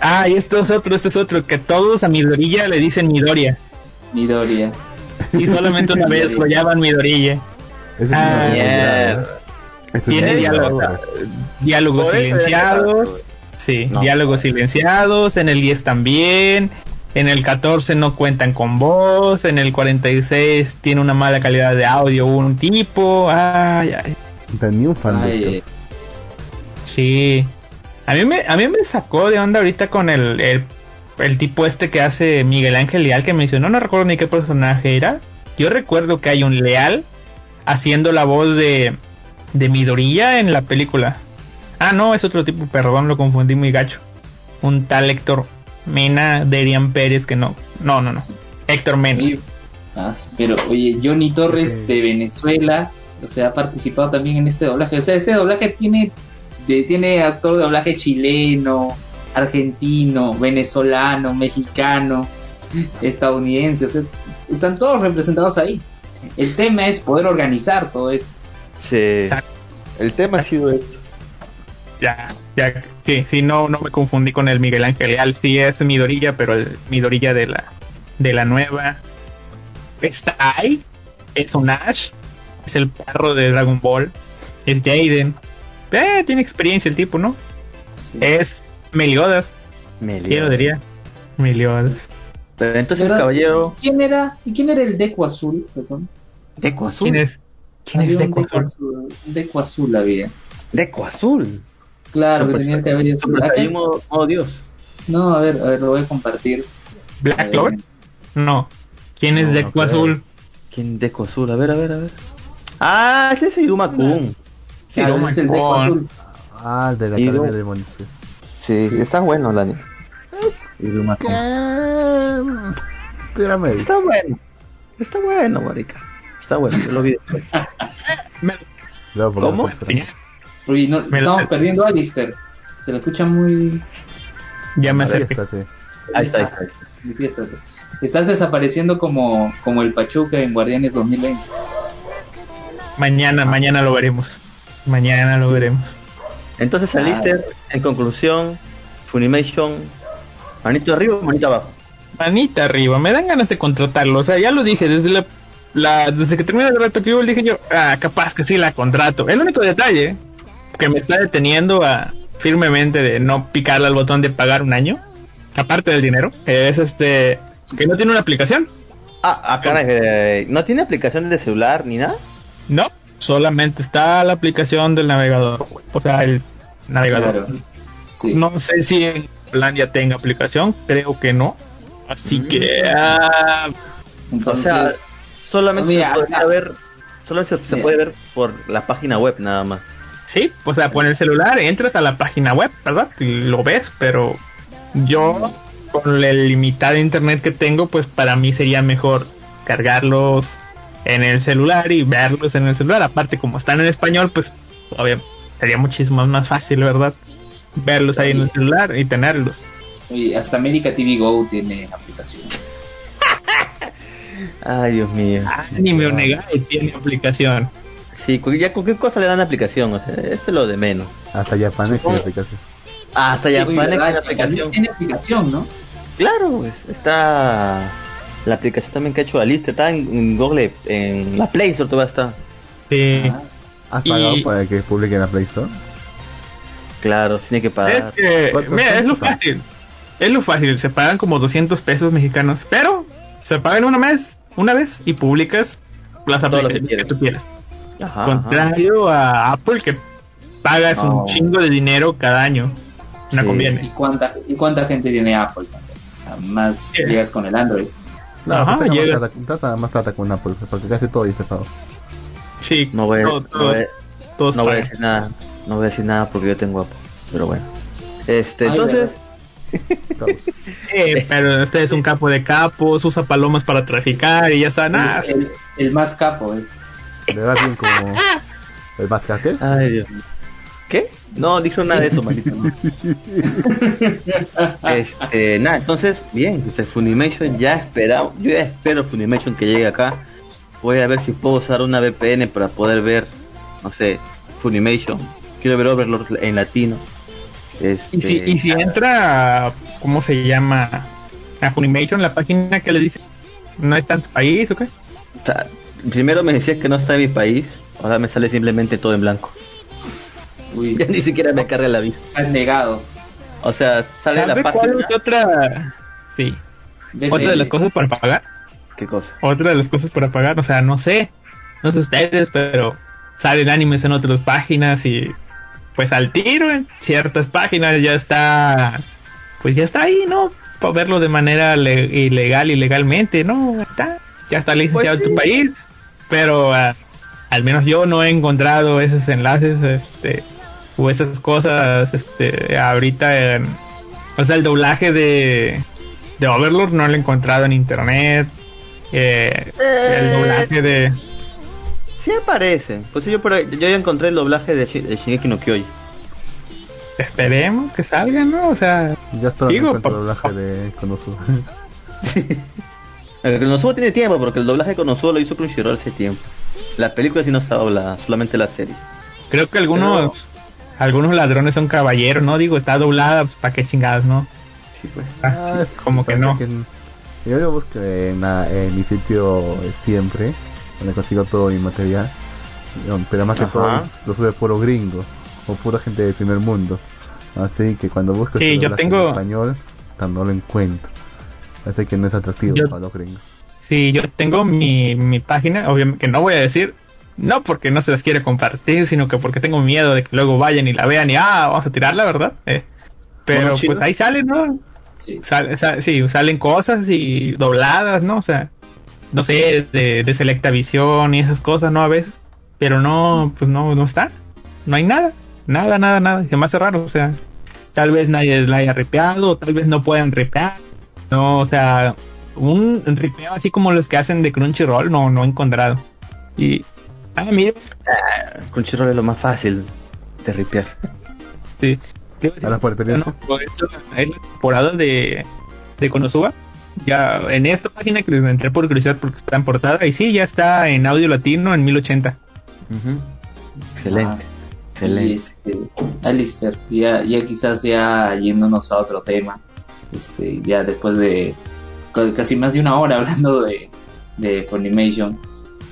Ah, y esto es otro, este es otro, que todos a Midoriya le dicen Midoriya. Midoriya. Y solamente una vez lo llaman Midoriya. Ese sí Ah, mierda. olvidaba. Ese sí Tiene lo diálogos, eso silenciados. Sí, No. diálogos silenciados. En el 10 también. En el 14 no cuentan con voz. En el 46 tiene una mala calidad de audio un tipo. Ay, ay. Ni un fan Ay. Sí. A mí me, a mí me sacó de onda ahorita con el, el, el tipo este que hace Miguel Ángel Leal que mencionó, no recuerdo ni qué personaje era. Yo recuerdo que hay un Leal haciendo la voz de, de Midoriya en la película. Ah, no, es otro tipo, perdón, lo confundí muy gacho. Un tal Héctor Mena de Erian Pérez que no. No, no, no. Sí. Héctor Mena. Ah, pero oye, Johnny Torres de Venezuela, o sea, ha participado también en este doblaje. O sea, este doblaje tiene, de- tiene actor de doblaje chileno, argentino, venezolano, mexicano, estadounidense. O sea, están todos representados ahí. El tema es poder organizar todo eso. Sí. Exacto. El tema ha sido esto. Ya, ya, sí, sí, no, no me confundí con el Miguel Ángel Leal, sí es Midorilla, pero el Midorilla de la, de la nueva. Está ahí, es un Ash, es el perro de Dragon Ball, es Jaden. Eh, tiene experiencia el tipo, ¿no? Sí. Es Meliodas, Me quiero diría. Meliodas. Pero entonces el caballero ¿Quién era? ¿Y quién era el Deco Azul? Perdón. Deco Azul. ¿Quién es? ¿Quién Había es Deku Deco Azul? Azul. Deco Azul había. Deco Azul. Claro, que tenía que haber azul. Modo, modo Dios. No, a ver, a ver, lo voy a compartir. ¿Black Clover? No. ¿Quién es No, Deku. Azul? ¿Quién Deco Azul? A ver, a ver, a ver. Ah, ese es Iruma Kun. Claro, Iruma es el Deco Kun. Azul. Ah, el de la luego- de Demonios. sí. Sí, está bueno, Dani. Iruma Kun. Espérame. Está bueno. Está bueno, marica. Está bueno, yo lo vi después. ¿Cómo? sí, Uy, no, estamos perdiendo a Alistair. Se le escucha muy. ya me acerqué. Ahí está, ahí está. ahí está. Manifiéstate. Estás desapareciendo como, como el Pachuca en Guardianes 2020. Mañana, mañana lo veremos. Mañana lo Sí. veremos. Entonces, Ah. Alister, en conclusión, Funimation, manito arriba o manito abajo. Manita arriba, me dan ganas de contratarlo. O sea, ya lo dije, desde la, la- desde que terminé el reto que yo dije yo, ah, capaz que sí la contrato. El único detalle que me está deteniendo a, firmemente de no picarle al botón de pagar un año, aparte del dinero, es este que no tiene una aplicación. Ah, acá eh, no tiene aplicación de celular ni nada. No, solamente está la aplicación del navegador. O sea, el navegador. Claro. Sí. No sé si en plan ya tenga aplicación, creo que no. Así Mm. que ah, Entonces, o sea, Solamente Mira, se puede hasta- ver, solo se, puede ver por la página web nada más. Sí, o sea, pon el celular, entras a la página web, ¿verdad? Y lo ves, pero yo con el limitado internet que tengo, pues para mí sería mejor cargarlos en el celular y verlos en el celular. Aparte, como están en español, pues obviamente sería muchísimo más fácil, ¿verdad? Verlos ahí en el celular y tenerlos. oye, hasta América TV Go tiene aplicación. Ay, Dios mío. Anime Onegai tiene aplicación. Sí, ya cualquier cosa le dan aplicación, o sea, esto es lo de menos. Hasta Japan tiene aplicación. Hasta ya Oye, tiene ¿verdad? aplicación. Tiene aplicación, ¿no? Claro, pues, está La aplicación también que ha hecho Alistair está en, en Google, en la Play Store todavía está. Sí. Ah, ¿Has Y- pagado para que publique en la Play Store? Claro, tiene que Es pagar. que, ¿Cuántos mira, es lo fácil. Es lo fácil. Se pagan como 200 pesos mexicanos. Pero se pagan una vez, una vez y publicas las Todo lo que aplicaciones que, tú quieras. Ajá, ajá. Contrario a Apple que pagas un chingo de dinero cada año. No Sí. ¿Y conviene. cuánta, ¿Y cuánta gente tiene Apple también? Más Sí. llegas con el Android. No, Ajá, pues llega. más, plata, más plata con Apple, porque casi todo dice pago. Sí, No voy, todo- no todos, voy- todos no voy a decir nada. No voy a decir nada porque yo tengo Apple. Pero bueno. Este, Ay, entonces. Eh, pero este es un capo de capos, usa palomas para traficar y ya está. El, el más capo es. Le va bien como el más ¿qué? Ay, Dios mío. ¿Qué? No, dijo nada de eso, maldito. no. este, nada, entonces, bien, usted Funimation ya esperado, yo ya espero Funimation que llegue acá. Voy a ver si puedo usar una VPN para poder ver, no sé, Funimation. Quiero ver Overlord en latino. Este, Y si, y si entra, ¿cómo se llama? A Funimation, la página que le dice, ¿no está en tu país o qué? Primero me decías que no está en mi país, ahora me sale simplemente todo en blanco. Uy, Ya ni siquiera me carga la vista. has negado. O sea, sale la ¿Sabe página. cuál es otra? Sí, otra de las cosas para pagar. ¿Qué cosa? Otra de las cosas para pagar, o sea, no sé, no sé ustedes, pero salen animes en otras páginas y pues al tiro en ciertas páginas ya está, pues ya está ahí, ¿no? Para verlo de manera le- ilegal y legalmente, ¿no? Está, ya está licenciado Pues en tu país, pero ah, al menos yo no he encontrado esos enlaces, este, o esas cosas, este, ahorita en, o sea, el doblaje de, de Overlord no lo he encontrado en internet. Eh, el doblaje de. Sí aparece. Pues yo por ahí- yo ya encontré el doblaje de, de Shingeki no Kyojin. Esperemos que salga, ¿no? O sea, Ya está Digo, el doblaje de Konosuba. El Konosuba tiene tiempo porque el doblaje de Konosuba lo hizo Crunchyroll hace tiempo. La película sí no está doblada, solamente la serie. creo que algunos. Algunos ladrones son caballeros, ¿no? Digo, está doblada, pues para qué chingados, ¿no? Sí, pues. Ah, es como que no. yo lo busco en, la- en mi sitio siempre, donde consigo todo mi material. Um, Pero más que Ajá. todo lo sube puro gringo o pura gente del primer mundo. Así que cuando busco Sí, este yo tengo- en español, no lo encuentro. Así que no es atractivo Yo- para los gringos. Sí, yo tengo mi, mi página, obviamente que no voy a decir, no porque no se las quiere compartir, sino que porque tengo miedo de que luego vayan y la vean y, ah, vamos a tirarla, ¿verdad? Eh, pero pues ahí sale, ¿no? Sí. Sale- sa- sí, salen cosas y dobladas, ¿no? O sea, no sé, de, de Selecta Visión y esas cosas, ¿no? A veces. Pero no, pues no, no está. No hay nada. Nada, nada, nada. Se me hace raro, o sea, tal vez nadie la haya ripeado, tal vez no puedan ripear. No, o sea, un ripeo así como los que hacen de Crunchyroll, no, no he encontrado. Y, ah, mira, Crunchyroll es lo más fácil de ripear. sí. Ahora por experiencia. No, es la temporada de, de Konosuba. Ya en esta página que les entré por curiosidad porque está en portada. Y sí, ya está en audio latino en 1080. Ujú. Excelente. Y Excelente. este, Alistair, ya, ya quizás ya yéndonos a otro tema, este, ya después de ca- casi más de una hora hablando de, de Funimation,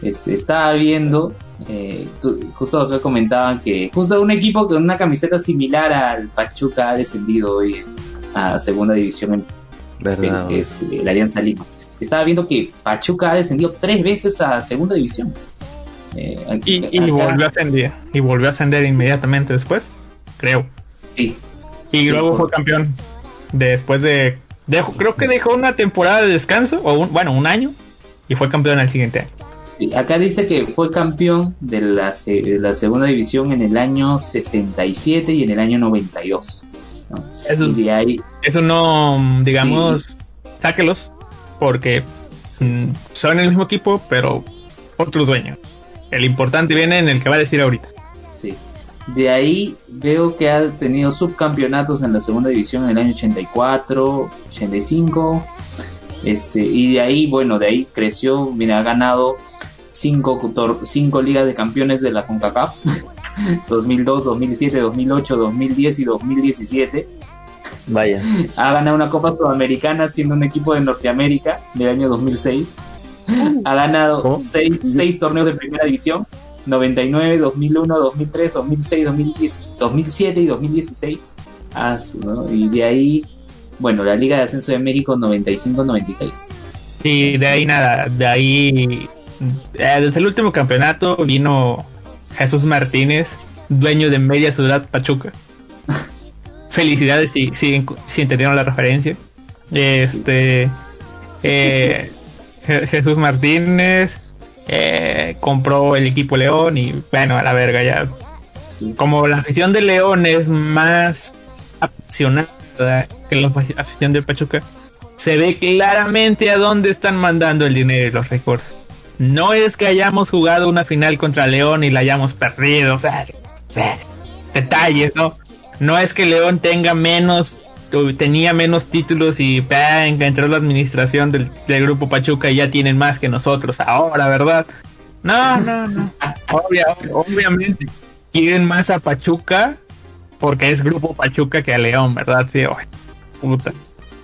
este, estaba viendo, eh, tú- justo acá comentaban que justo un equipo con una camiseta similar al Pachuca ha descendido hoy a segunda división en Verdad. es eh, la Alianza Lima. Estaba viendo que Pachuca ha descendido tres veces a segunda división. Eh, Y, volvió a ascender. Y volvió a ascender inmediatamente después. Creo. Sí, Y Sí, luego por- fue campeón. Después de. dejó- creo que dejó una temporada de descanso. O un- bueno, un año. Y fue campeón al siguiente año. Sí, acá dice que fue campeón de la, se- de la segunda división en el año 67 y en el año 92. ¿no? Eso- Y de ahí, Eso no, mm, digamos, sáquelos. Porque mm, son el mismo equipo, pero otros dueños. El importante viene en el que va a decir ahorita. De ahí veo que ha tenido subcampeonatos en la segunda división en el año 84, 85. Este, y de ahí, bueno, de ahí creció, mira, ha ganado cinco, cinco ligas de campeones de la CONCACAF. 2002, 2007, 2008, 2010 y 2017. Vaya. Ha ganado una Copa Sudamericana siendo un equipo de Norteamérica del año 2006. Ha ganado seis, seis torneos de primera división. 99, 2001, 2003, 2006, 2010, 2007 y 2016. Ah, ¿no? Y de ahí, bueno, la Liga de Ascenso de México 95-96. Y de ahí nada, de ahí. eh, desde el último campeonato vino Jesús Martínez, dueño de Media Ciudad Pachuca. Felicidades si, si, si entendieron la referencia. Este. eh, Je- Jesús Martínez eh, compró el equipo León y bueno, a la verga ya. Sí. Como la afición de León es más apasionada que la afición del Pachuca, se ve claramente a dónde están mandando el dinero y los recursos. No es que hayamos jugado una final contra León y la hayamos perdido, o sea, o sea, detalles, ¿no? No es que León tenga menos, tenía menos títulos y ¡pam! entró la administración del, del grupo Pachuca y ya tienen más que nosotros ahora, ¿verdad? No, no, no. Obvia- obviamente quieren más a Pachuca porque es grupo Pachuca que a León, ¿verdad? Sí, oye, puta.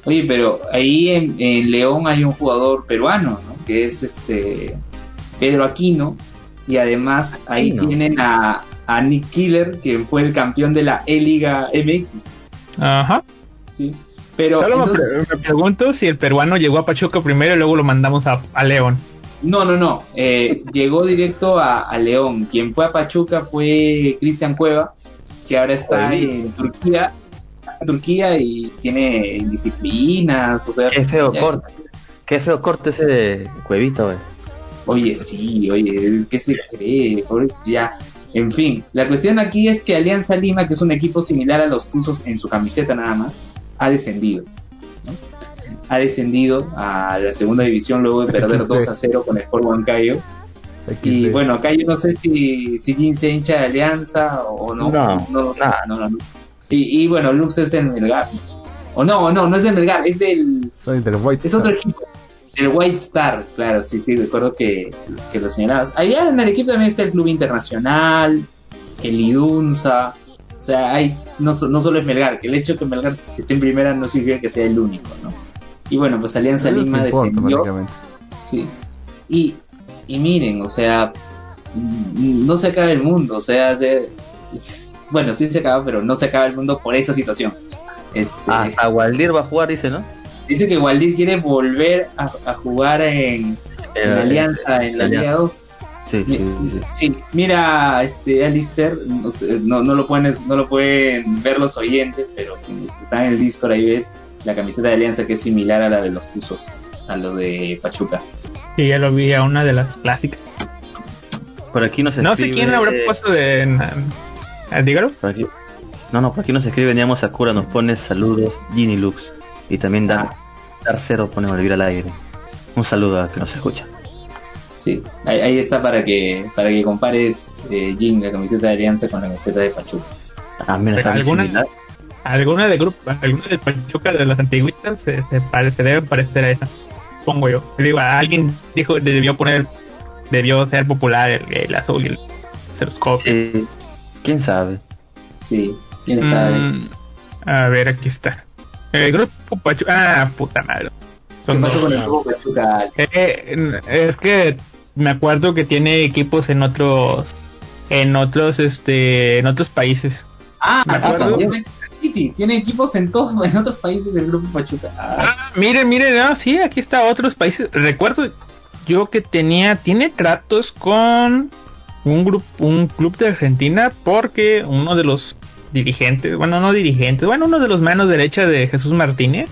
Oye, pero ahí en, en León hay un jugador peruano, ¿no? Que es este Pedro Aquino. Y además ahí Aquino. tienen a, a Nick Killer, que fue el campeón de la E-Liga MX. Ajá. ¿Sí? Pero Solo me, entonces- pre- me pregunto si el peruano llegó a Pachuca primero y luego lo mandamos a, a León. no, no, no. eh, llegó directo a, a León. Quien fue a Pachuca fue Cristian Cueva, que ahora está Oye. en Turquía. Turquía y tiene disciplinas, o sea, Qué feo ya- corte. Qué feo corte ese de Cuevita, güey. Oye, sí, oye, ¿qué se cree? Pobre- Ya, en fin, la cuestión aquí es que Alianza Lima, que es un equipo similar a los Tuzos en su camiseta nada más, ha descendido. ¿no? Ha descendido a la segunda división luego de perder XD. 2 a 0 con Sport Huancayo. Y bueno, acá yo no sé si, si Jin se hincha de Alianza o no. No, no, nada. no, no, no. Y, y bueno, Lux es del Melgar. O no, no, no es del Melgar, es del Soy del White es otro equipo. El White Star, claro, sí, sí, recuerdo que, que lo señalabas. Allá en el equipo también está el Club Internacional, el IUNSA. O sea, hay, no, so- no solo es Melgar, que el hecho de que Melgar esté en primera no significa que sea el único, ¿no? Y bueno, pues Alianza No Lima importa, descendió. Sí. Y, y miren, o sea, no se acaba el mundo, o sea, se- bueno, sí se acaba, pero no se acaba el mundo por esa situación. Este, Ah, a Waldir va a jugar, dice, ¿no? Dice que Waldir quiere volver a, a jugar en, en Eh, Alianza, en la. Liga 2. Sí, sí, sí. Sí, mira, este Alistair, no, no lo pueden, no lo pueden ver los oyentes, pero están en el Discord ahí ves la camiseta de Alianza que es similar a la de los Tuzos, a lo de Pachuca. Y ya lo vi a una de las clásicas. Por aquí nos No sé quién habrá puesto de. en- ah, dígalo. Por aquí. No, no, por aquí nos escribe Niamo Sakura, nos pone saludos, Ginny Lux. Y también Dar, Dar Cero pone Malvir al aire. Un saludo a que nos escucha. Sí, ahí, ahí está para que para que compares eh, Jin, la camiseta de Alianza, con la camiseta de Pachuca. Ah, mira, ¿Alguna? Alguna de grupo, alguna de Pachuca de las antiguitas se, se, pare- se debe parecer a esa. Pongo yo. Digo, alguien dijo debió poner, debió ser popular el, el azul y el se los copia. Sí. ¿Quién sabe? Sí, quién sabe. Mm, a ver, aquí está. El grupo Pachuca. Ah, puta madre. ¿Qué pasó con el grupo Pachuca? Eh, es que me acuerdo que tiene equipos en otros en otros este en otros países Ah, Me sí, acuerdo. City, tiene equipos en todos en otros países del grupo Pachuca. Ah, ah, mire mire no sí aquí está otros países recuerdo yo que tenía tiene tratos con un grupo un club de Argentina porque uno de los dirigentes bueno no dirigentes bueno uno de los manos derecha de Jesús Martínez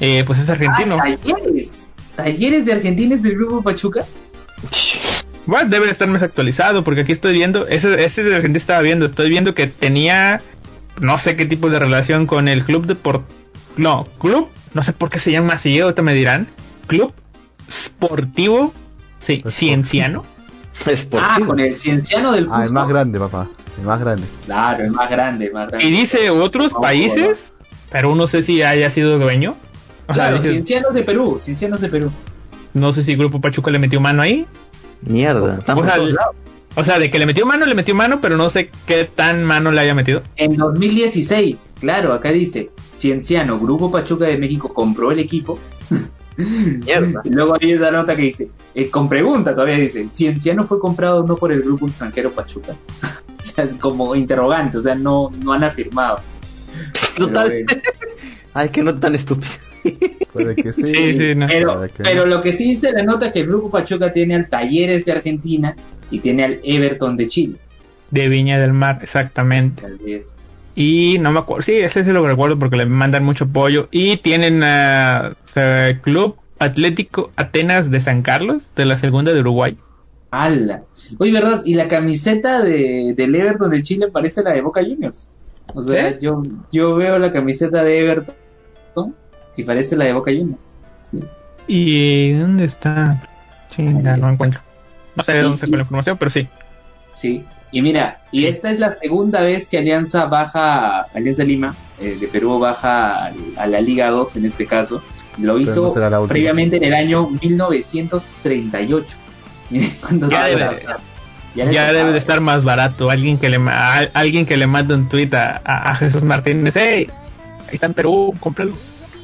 eh, pues es argentino Ah, talleres. Talleres de argentines del grupo Pachuca. Bueno, debe de estar más actualizado porque aquí estoy viendo, ese, ese de Argentina estaba viendo, estoy viendo que tenía no sé qué tipo de relación con el club de por no, club, no sé por qué se llama así, ahorita me dirán, club sportivo sí, cienciano. Es por Ah, con el cienciano del Ah, el Cusco. más grande, papá. El más grande. Claro, el más grande, el más grande. Y dice otros No, países, pero no sé si haya sido dueño. O sea, Claro, dice- ciencianos de Perú, ciencianos de Perú. no sé si Grupo Pachuca le metió mano ahí. Mierda. estamos O sea. O de que le metió mano, le metió mano, pero no sé qué tan mano le haya metido. En 2016, claro, acá dice, Cienciano, Grupo Pachuca de México compró el equipo. Mierda. Y luego hay la nota que dice, eh, con pregunta todavía dice, Cienciano fue comprado no por el grupo extranjero Pachuca. o sea, es como interrogante, o sea, no, no han afirmado. Total. Bueno. Ay, que no tan estúpido. Puede que sí. Sí, sí, no. Pero, puede que pero no. lo que sí dice la nota es que el grupo Pachuca tiene al Talleres de Argentina y tiene al Everton de Chile. De Viña del Mar, exactamente. Tal vez. Y no me acuerdo, sí, ese sí lo recuerdo porque le mandan mucho pollo. Y tienen a Club Atlético Atenas de San Carlos, de la segunda de Uruguay. ¡Hala! Oye, ¿verdad? Y la camiseta de, del Everton de Chile parece la de Boca Juniors. O sea, ¿Sí? yo, yo veo la camiseta de Everton y parece la de Boca Juniors. Sí. ¿Y dónde está? Chinga, no encuentro. No sé de dónde sacó la información, pero sí. Sí. Y mira, y Sí. esta es la segunda vez que Alianza baja, Alianza Lima eh, de Perú baja a, la Liga 2 en este caso. Lo hizo no previamente en el año 1938. Miren cuánto Ya debe- Ya Ya debe de estar más barato. Alguien que le, a- alguien que le mande un tweet a, a- a Jesús Martínez. ¡Hey! Ahí está en Perú, cómpralo.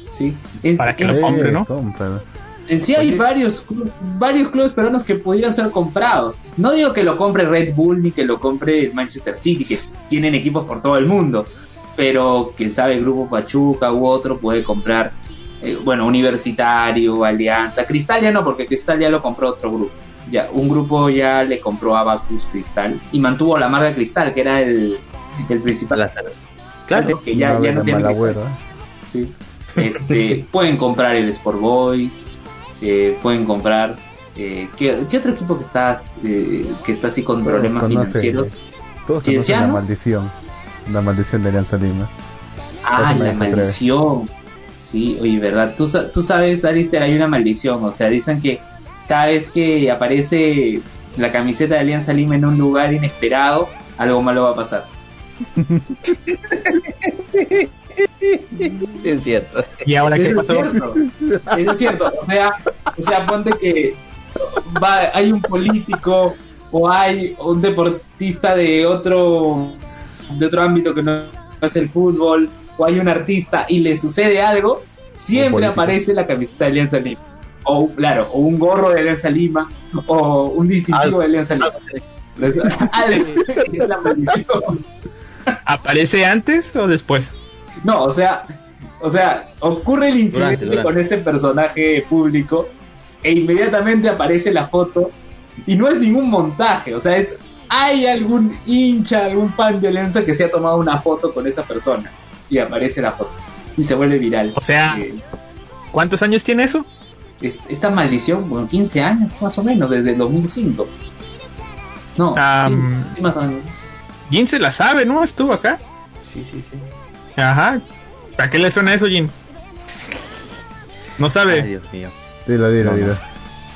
Sí. En, Para que en- lo compre, ¿no? en sí hay varios, varios clubes peruanos que pudieran ser comprados. No digo que lo compre Red Bull ni que lo compre el Manchester City, que tienen equipos por todo el mundo. Pero quién sabe, el Grupo Pachuca u otro puede comprar, eh, bueno, Universitario, Alianza. Cristal ya no, porque Cristal ya lo compró otro grupo. Ya, un grupo ya le compró a Bacus Cristal y mantuvo la marca Cristal, que era el, el principal. Claro. que ya, ya no tiene Cristal. Sí. Este, pueden comprar el Sport Boys, eh, pueden comprar. eh, ¿qué, qué otro equipo que está, eh, que está así con Todos problemas financieros? Todos la maldición. La maldición de Alianza Lima. Ah, la maldición. Sí, oye, ¿verdad? Tú, tú sabes, Alistair, hay una maldición. O sea, dicen que cada vez que aparece la camiseta de Alianza Lima en un lugar inesperado, algo malo va a pasar. Sí, es cierto. ¿Y ahora qué Eso es pasó? cierto. Eso es cierto. O sea, o sea, ponte que va, hay un político o hay un deportista de otro de otro ámbito que no es el fútbol o hay un artista y le sucede algo, siempre aparece la camiseta de Alianza Lima. O claro, o un gorro de Alianza Lima o un distintivo Algo. de Alianza Lima. Algo. Es la maldición. ¿Aparece antes o después? No, o sea, o sea, ocurre el incidente Durante, durante. con ese personaje público e inmediatamente aparece la foto y no es ningún montaje, o sea, es hay algún hincha, algún fan de Alianza que se ha tomado una foto con esa persona y aparece la foto y se vuelve viral. O sea, Eh, ¿cuántos años tiene eso? es- esta maldición, bueno, 15 años más o menos, desde el 2005. No, sí, sí, más o menos. Jin se la sabe, ¿no? Estuvo acá. Sí, sí, sí. Ajá. ¿Para qué le suena eso, Jin? No Ay, sabe. Dios mío. Dilo, dilo, No, dilo.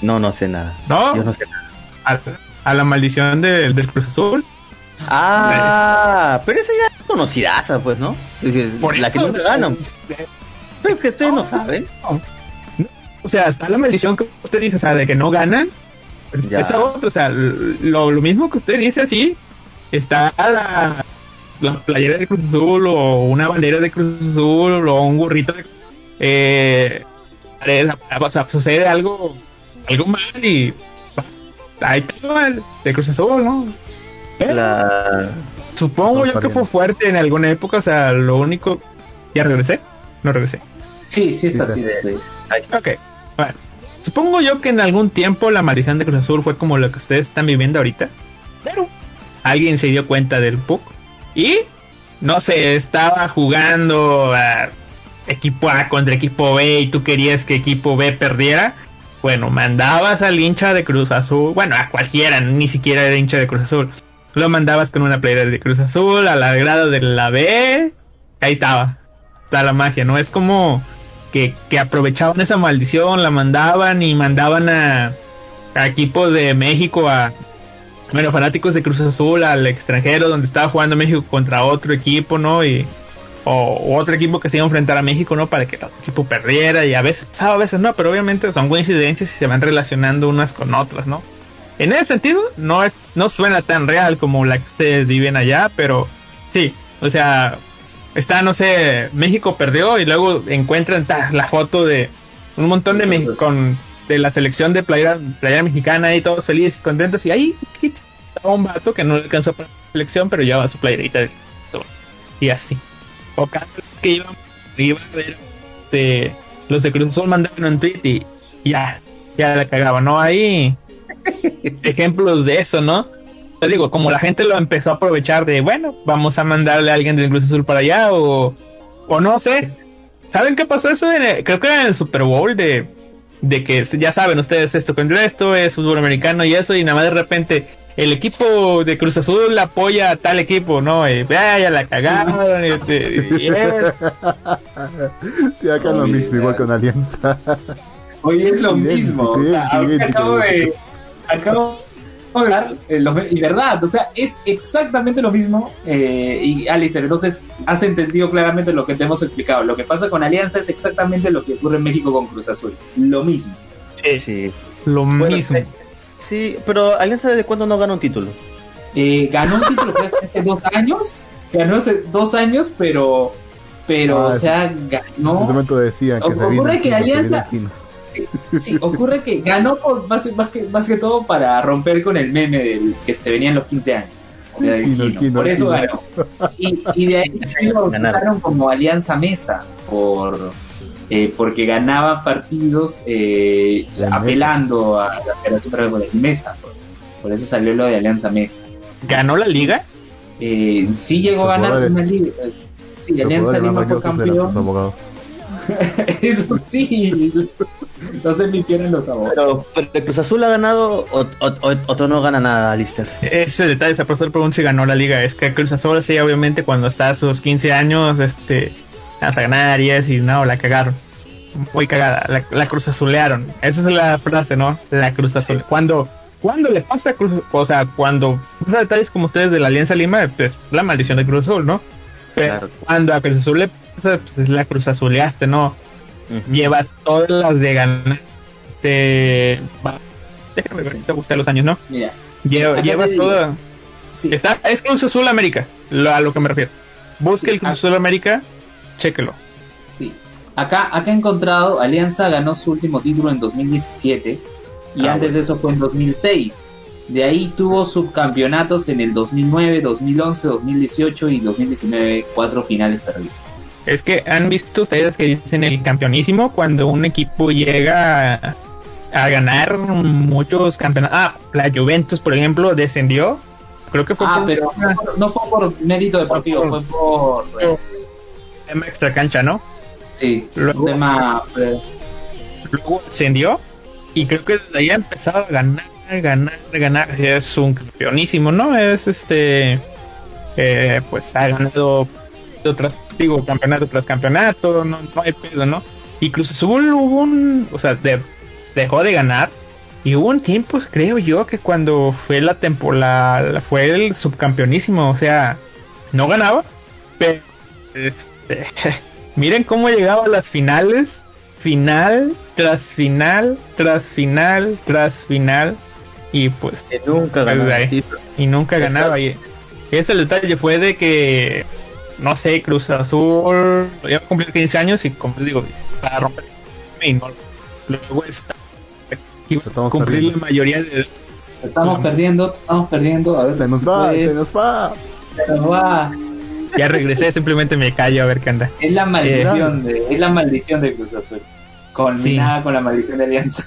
No, no sé nada. ¿No? Yo no sé nada. A, a la maldición del, del Cruz Azul. Ah, pero esa ya es conocidaza, pues, ¿no? Que Por la que eso, no se ganan. Pero es que ustedes no saben. O sea, está la maldición que usted dice, o sea, de que no ganan. Pero Ya. esa otra, o sea, lo, lo mismo que usted dice así, está la, la playera de Cruz Azul o una bandera de Cruz Azul o un gorrito de... Eh, o sea, sucede algo, algo mal y... Ahí está de Cruz Azul, ¿no? Pero La... Supongo yo que fue fuerte en alguna época, o sea, lo único... ¿Ya regresé? No regresé. Sí, sí está, Sí, sí, sí. Ok, bueno. Supongo yo que en algún tiempo la maldición de Cruz Azul fue como lo que ustedes están viviendo ahorita. Pero alguien se dio cuenta del PUC. Y no sé, estaba jugando equipo A contra equipo B y tú querías que equipo B perdiera. Bueno, mandabas al hincha de Cruz Azul. Bueno, a cualquiera, ni siquiera era hincha de Cruz Azul. Lo mandabas con una playera de Cruz Azul a la grada de la B. Ahí estaba. Está la magia, ¿no? Es como que, que aprovechaban esa maldición, la mandaban y mandaban a, a equipos de México, a bueno, fanáticos de Cruz Azul al extranjero donde estaba jugando México contra otro equipo, ¿no? Y o, o otro equipo que se iba a enfrentar a México, ¿no? Para que el otro equipo perdiera y a veces, a veces no, pero obviamente son coincidencias y se van relacionando unas con otras, ¿no? en ese sentido, no es, no suena tan real como la que ustedes viven allá, pero sí, o sea, está, no sé, México perdió y luego encuentran ta, la foto de un montón de Mex- con de la selección de playera, playera mexicana y todos felices, contentos, y ahí estaba un vato que no le alcanzó para la selección, pero llevaba su playerita de Azul. y así. O cada vez que iba, iba a ver este, los de Cruz Azul mandaban un tweet y ya, ya la cagaba, ¿no? Ahí ejemplos de eso, ¿no? Te digo, como la gente lo empezó a aprovechar de, bueno, vamos a mandarle a alguien del Cruz Azul para allá o, o no sé. ¿Saben qué pasó eso? En el- creo que era en el Super Bowl de, de que ya saben ustedes esto contra esto, es fútbol americano y eso, y nada más de repente el equipo de Cruz Azul apoya a tal equipo, ¿no? Y, "Ah, ya la cagaron. y, este, y- Sí, acá lo mismo, igual con Alianza. Oye, es lo mismo. O sea, idéntico, ahorita idéntico. acabo de. Acabo dar eh, los y verdad, o sea, es exactamente lo mismo. eh, y Alistair, entonces has entendido claramente lo que te hemos explicado. Lo que pasa con Alianza es exactamente lo que ocurre en México con Cruz Azul. Lo mismo. Sí. lo Bueno, mismo. eh, sí, pero Alianza desde cuándo no gana un título? Eh, ganó un título creo que hace dos años. Ganó hace dos años, pero. Pero, Ah, o sea, En ese ganó. momento decían que se Ocurre viene el que Quino, se viene Sí, ocurre que ganó por más, más que, más que todo para romper con el meme del que se venía en los 15 años. por eso ganó. Y, y de ahí sí lo Ganaron. como Alianza Mesa, por, eh, porque ganaba partidos eh, Mesa. apelando a la Federación el Mesa. Por, por eso salió lo de Alianza Mesa. ¿Ganó la liga? Eh, sí llegó a ganar una liga. Sí, Alianza Lima fue campeón. Eso sí. No se mintieron los abogados. Pero, pero el Cruz Azul ha ganado o, o, no gana nada, Lister. Ese detalle, se pasó el pregunta si ganó la liga. Es que Cruz Azul, sí, obviamente, cuando está a sus 15 años, este, vas a ganar y es, y no, la cagaron. Muy cagada, la, la Cruz Azulearon. Esa es la frase, ¿no? La Cruz Azul. Cuando, cuando le pasa a Cruz O sea, cuando pasa detalles como ustedes de la Alianza Lima, pues la maldición de Cruz Azul, ¿no? Pero Claro. cuando a Cruz Azul le pues es la Cruz Azuleaste, ¿no? Llevas todas las de ganar. Este. va- Déjame ver si te gustan los años, ¿no? Mira, Lleva- llevas sí. Está, es Cruz Azul América, lo- a lo que me refiero. Busque el Cruz ah. Azul América, chéquelo. Sí. Acá, acá he encontrado, Alianza ganó su último título en 2017 y Ah, antes bueno. de eso fue en 2006. De ahí tuvo subcampeonatos en el 2009, 2011, 2018 y 2019, cuatro finales perdidas. Es que han visto ustedes que dicen el campeonísimo cuando un equipo llega a, a ganar muchos campeonatos. Ah, la Juventus, por ejemplo, descendió. Creo que fue Ah, por pero no, fue- no fue por mérito deportivo, fue por... eh, tema extra cancha, ¿no? Sí, Luego- tema... eh, Luego y creo que desde ahí ha empezado a ganar, ganar, ganar. Es un campeonísimo, ¿no? Es este. eh, pues ha ganado otras, digo, campeonato tras campeonato, no, no hay pedo, ¿no? Y Cruz Azul hubo un. O sea, de- dejó de ganar. Y hubo un tiempo, creo yo, que cuando fue la temporada, fue el subcampeonísimo, o sea, no ganaba, pero este, miren cómo llegaba a las finales, final tras final, tras final, tras final, y pues, Que nunca Pues, sí, y nunca ganaba. Y ese detalle fue de que, no sé, Cruz Azul iba a cumplir 15 años y, como les digo, para romper, y no, luego está, a Estamos cumplir perdiendo. la mayoría de estamos perdiendo, estamos perdiendo. A ver, Se nos va, pues, se nos va. se nos va. Ya regresé, simplemente me callo a ver qué anda. Es la maldición de, es la maldición de Cruz Azul. Combinada con la maldición de Alianza.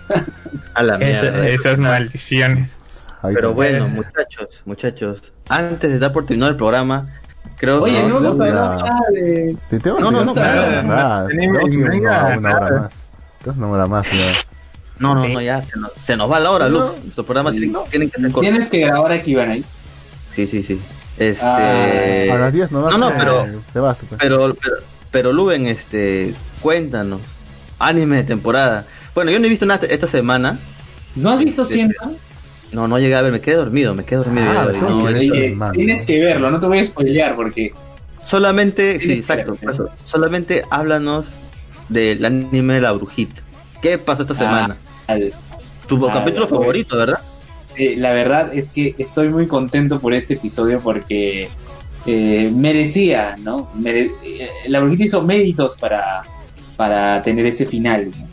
A la Esa- mierda. esas maldiciones. Pero está. bueno, muchachos, muchachos, antes de dar por terminado el programa, creo Oye, que no hemos no, hablado no. nada de. No, no, no, nada, una hora, más. Entonces una hora más. ya. No, no, no, ya se nos, se nos va la hora, Luz. Nuestro programa Sí, tiene- no. tienen que ser cortos. Tienes que grabar aquí. Sí, sí, sí. Este. Ah, A las 10 no no, no, pero- Se va, se va. Pero, pero, pero Luben, este, cuéntanos. Anime de temporada. Bueno, yo no he visto nada esta semana. ¿No has visto? No, no llegué a ver, me quedé dormido, me quedé dormido. Ah, no, que tienes que verlo, no te voy a spoilear porque. solamente, sí, exacto. eso, solamente háblanos del anime de la brujita. ¿Qué pasó esta Ah, semana? al- Tu ah, capítulo favorito, ¿verdad? eh, la verdad es que estoy muy contento por este episodio porque eh, merecía, ¿no? Mere- eh, la brujita hizo méritos para, para tener ese final. ¿no?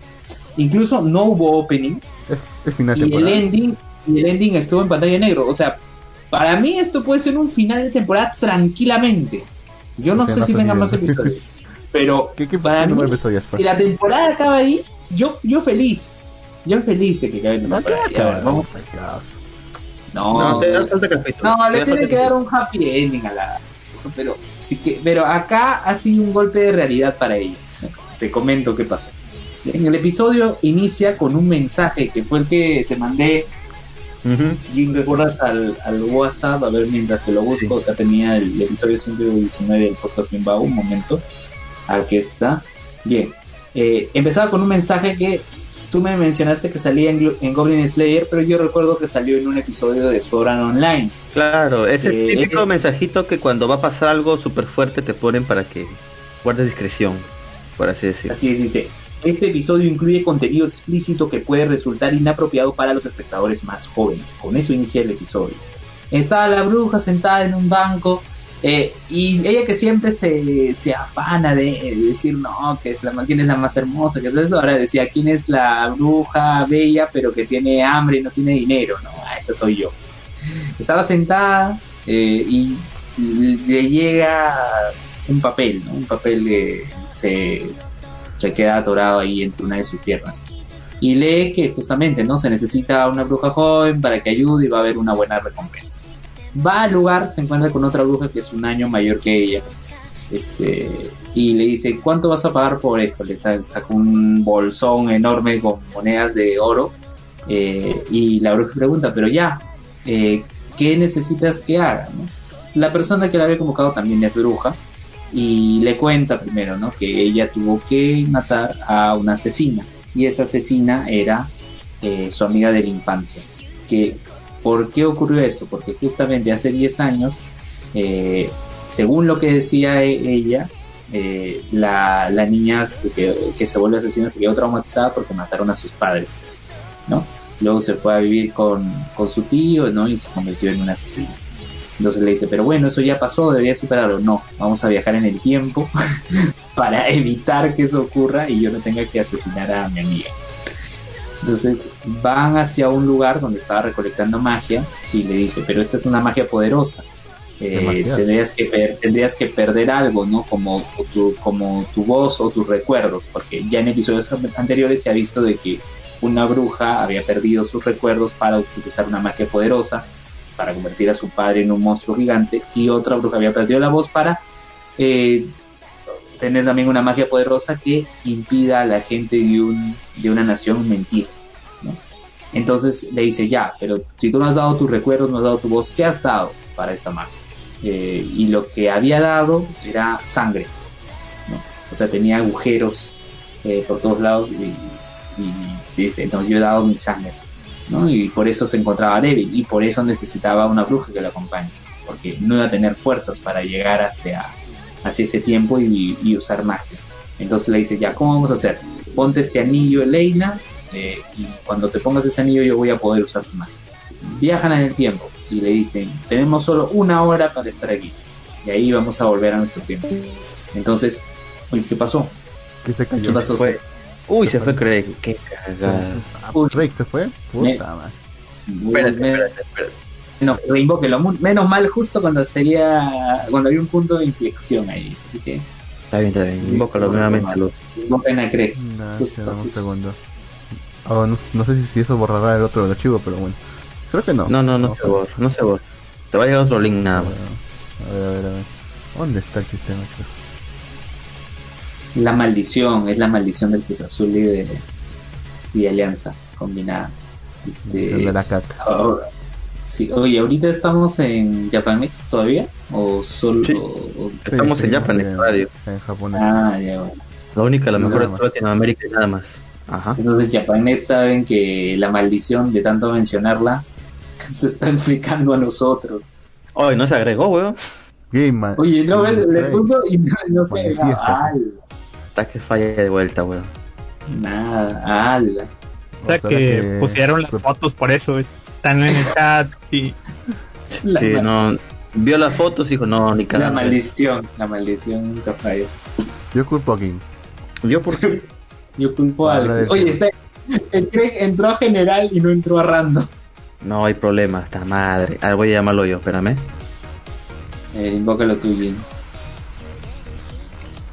Incluso no hubo opening Es, es final y el ending y el ending estuvo en pantalla negro. O sea, para mí esto puede ser un final de temporada tranquilamente. Yo no O sea, sé no si ha tenga salido. más episodios. Pero ¿Qué, qué, para qué mí, si la temporada acaba ahí, yo, yo feliz. Yo feliz de que acabe la No, ¿qué temporada. ver, vamos- Oh. No, No, no, le tiene que dar un happy ending a la. Pero, sí que, pero acá ha sido un golpe de realidad para ella. Te comento qué pasó. En el episodio inicia con un mensaje que fue el que te mandé. Ujú. Jim, ¿recuerdas al, al WhatsApp? A ver, mientras te lo busco, acá tenía el, episodio 119 del podcast Bimbao, un momento. Aquí está. Bien. Eh, empezaba con un mensaje que tú me mencionaste que salía en, Goblin Slayer, pero yo recuerdo que salió en un episodio de Sword Art Online. Claro, es el Eh, típico es- mensajito que cuando va a pasar algo súper fuerte te ponen para que guardes discreción, por así decirlo. Así es, dice. Este episodio incluye contenido explícito que puede resultar inapropiado para los espectadores más jóvenes. Con eso inicia el episodio. Estaba la bruja sentada en un banco eh, y ella que siempre se, se afana de decir no, que es la, quién es la más hermosa, que es eso. Ahora decía quién es la bruja bella pero que tiene hambre y no tiene dinero. No, ah, esa soy yo. Estaba sentada eh, y le llega un papel, ¿no? Un papel que se se queda atorado ahí entre una de sus piernas. Y lee que justamente no se necesita una bruja joven para que ayude y va a haber una buena recompensa. Va al lugar, se encuentra con otra bruja que es un año mayor que ella. Este, y le dice, ¿cuánto vas a pagar por esto? Le saca un bolsón enorme con monedas de oro. eh, y la bruja pregunta, pero ya, eh, ¿qué necesitas que haga? no? La persona que la había convocado también es bruja y le cuenta primero, ¿no? Que ella tuvo que matar a una asesina y esa asesina era eh, su amiga de la infancia. Que, ¿Por qué ocurrió eso? Porque justamente hace 10 años, eh, según lo que decía e- ella, eh, la, la niña que, que se vuelve asesina se quedó traumatizada porque mataron a sus padres, ¿no? Luego se fue a vivir con, con su tío, ¿no? Y se convirtió en una asesina. Entonces le dice, pero bueno, eso ya pasó, debería superarlo. No, vamos a viajar en el tiempo para evitar que eso ocurra y yo no tenga que asesinar a mi amiga. Entonces van hacia un lugar donde estaba recolectando magia y le dice, pero esta es una magia poderosa. Eh, tendrías, que per- tendrías que perder algo, ¿no? Como tu, como tu voz o tus recuerdos, porque ya en episodios anteriores se ha visto de que una bruja había perdido sus recuerdos para utilizar una magia poderosa para convertir a su padre en un monstruo gigante y otra bruja había perdido la voz para eh, tener también una magia poderosa que impida a la gente de, un, de una nación mentir. Entonces le dice, ya, pero si tú no has dado tus recuerdos, no has dado tu voz, ¿qué has dado para esta magia? Eh, y lo que había dado era sangre. O sea, tenía agujeros eh, por todos lados y, y dice, no, yo he dado mi sangre. ¿No? Y por eso se encontraba débil y por eso necesitaba una bruja que lo acompañe, porque no iba a tener fuerzas para llegar hasta hacia ese tiempo y, y usar magia. Entonces le dice, ya, ¿cómo vamos a hacer? Ponte este anillo, Elena, eh, y cuando te pongas ese anillo yo voy a poder usar tu magia. Viajan en el tiempo y le dicen, tenemos solo una hora para estar aquí. Y ahí vamos a volver a nuestro tiempo. Entonces, ¿qué pasó? ¿Qué se cayó? ¿Qué pasó? Fue- Uy, se fue Craig. Qué cagada. Ah, Uy. Drake se fue. Me- Puta madre. Espérate, espérate, espérate. No, reinvóquenlo. Mu- Menos mal justo cuando sería. Cuando había un punto de inflexión ahí. Así que Está bien, está bien. Sí, Invócalo bueno, nuevamente, invoquen a Craig. No, Justo, un justo. segundo. Oh, no, no sé si, si eso borrará el otro archivo, pero bueno. Creo que no. No, no, no Vamos se borra, no se borra. Te va a llegar otro link nada más. A ver, a ver, a ver. ¿Dónde está el sistema? La maldición, es la maldición del Cruz Azul y de, y de Alianza combinada. Este, de la caca. ahora- sí, oye, ahorita estamos en Japanex todavía o solo. Sí. o- Estamos en Japan, en radio. En japonés. ah, ya, bueno. La única, la No mejor de. Latinoamérica y nada más. Ajá. Entonces Japanet saben que la maldición de tanto mencionarla se está aplicando a nosotros. Ay, no se agregó, weón. Game Man. Oye, no, le, puso y no, no se Está que falla de vuelta, weón. nada, ala. O sea que pusieron las fotos por eso, güey. están en el chat y La, Sí, no, vio las fotos y dijo, no, ni la cagando. maldición, la maldición nunca falla. Yo culpo a King. Yo por qué? Yo culpo al. Agradezco. Oye, está... el Craig entró a general y no entró a random. No hay problema, esta madre. Ah, voy a llamarlo yo, espérame. Eh, invócalo tú, Jin.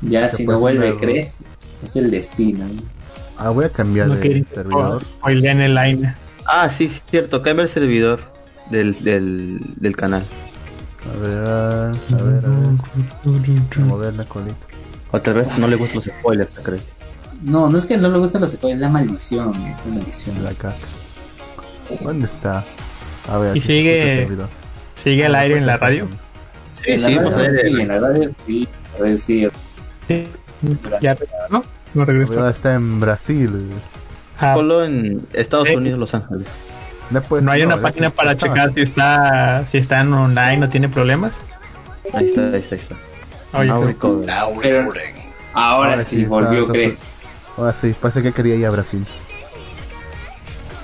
Ya, si no vuelve Craig, es el destino. ¿no? Ah, voy a cambiar no de quieren servidor. hoy en el line. Ah, sí, sí, cierto, cambia el servidor del, del, del canal. A ver, a ver, a ver. A mover la colita. Otra vez no le gustan los spoilers, creo. No, no es que no le gusta los spoilers, es la maldición. La maldición. La caca. ¿Dónde está? A ver, Y aquí sigue- está el servidor. ¿Sigue al Ah, aire pues en la acá radio? estamos. Sí, en la sí, radio pues, sí, eh, en la radio sí, sí. Sí. Ya, ¿no? No regresó. Ahora está en Brasil. Ah, Solo en Estados Eh. Unidos, Los Ángeles. Después, no hay una ya página está- para está checar si está si está en online, no tiene problemas. Ahí está, ahí está, ahí está. Oye, pero-. Pero ahora, sí, está, volvió entonces- Craig. Ahora sí, parece que quería ir a Brasil.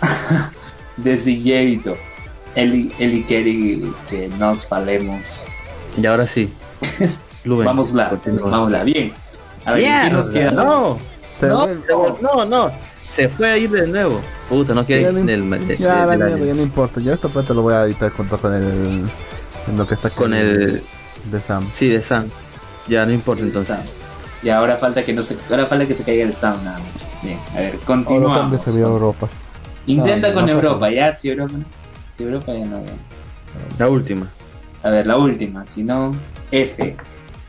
Designato. Eli, Eli quiere que nos falemos. Y ahora sí. Luven, Vámosla, continúa. vámosla. Bien. A ver, ¿qué nos queda? No, Se No, no, no. Se fue a ir de nuevo. Puta, no quiere Ya ir del, de- Ya, de- la del mierda, año. ya no importa. Yo esta parte lo voy a editar junto con el. En lo que está aquí Con el. De Sam. Sí, de Sam. Ya, no importa El entonces. sound. Y ahora falta que no se, ahora falta que se caiga el sound nada más. Bien, a ver, continuamos. cambio servidor Europa. Intenta No, con no Europa, ya, si Europa. Si Europa ya no. ya. La última. A ver, la última, si no, F.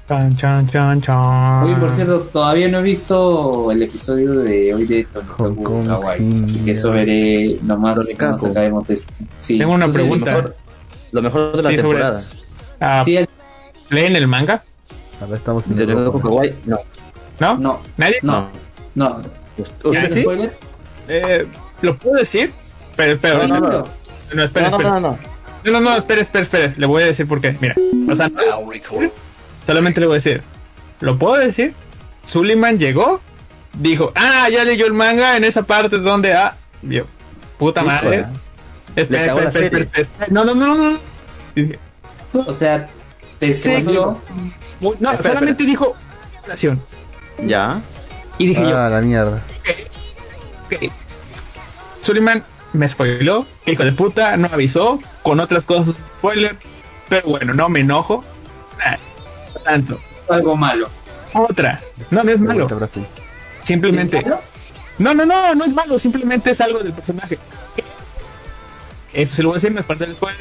Chan, chan, chan, chan. Oye, por cierto, todavía no he visto el episodio de hoy de Tonikaku Kawaii. Así que eso veré nomás, Tonikaku. nomás acabemos esto. Sí. Tengo una Entonces, Lo pregunta. mejor, lo mejor de la Sí, sobre- temporada. Ah, Sí, el- ¿Leen el manga? A ver, estamos en De con Kawaii, no. ¿No? no, ¿Nadie? no, no. ¿Usted ¿Quieres sí? Eh, ¿Lo puedo decir? Pero, pero, Sí, no, no, no, no, no, espera, No, no, espera. no, no. No, no, no, espera, espera, espera. Le voy a decir por qué. Mira, o sea, solamente le voy a decir. ¿Lo puedo decir? Suleiman llegó, dijo, ah, ya leyó el manga en esa parte donde, ah, vio, puta madre. Espera, espera, espera, serie. espera, espera. No, no, no, no, O sea, te muy- No, Espera, solamente dijo oración. Ya. Y dije yo, Ah, la mierda. ok. Suleiman me spoiló, hijo de puta, no avisó, con otras cosas spoiler, pero bueno, no me enojo. Tanto. algo malo. Otra, no, no es malo, simplemente. ¿Es malo? No, no, no, no es malo, simplemente es algo del personaje. Eso se lo voy a decir, no es parte del spoiler.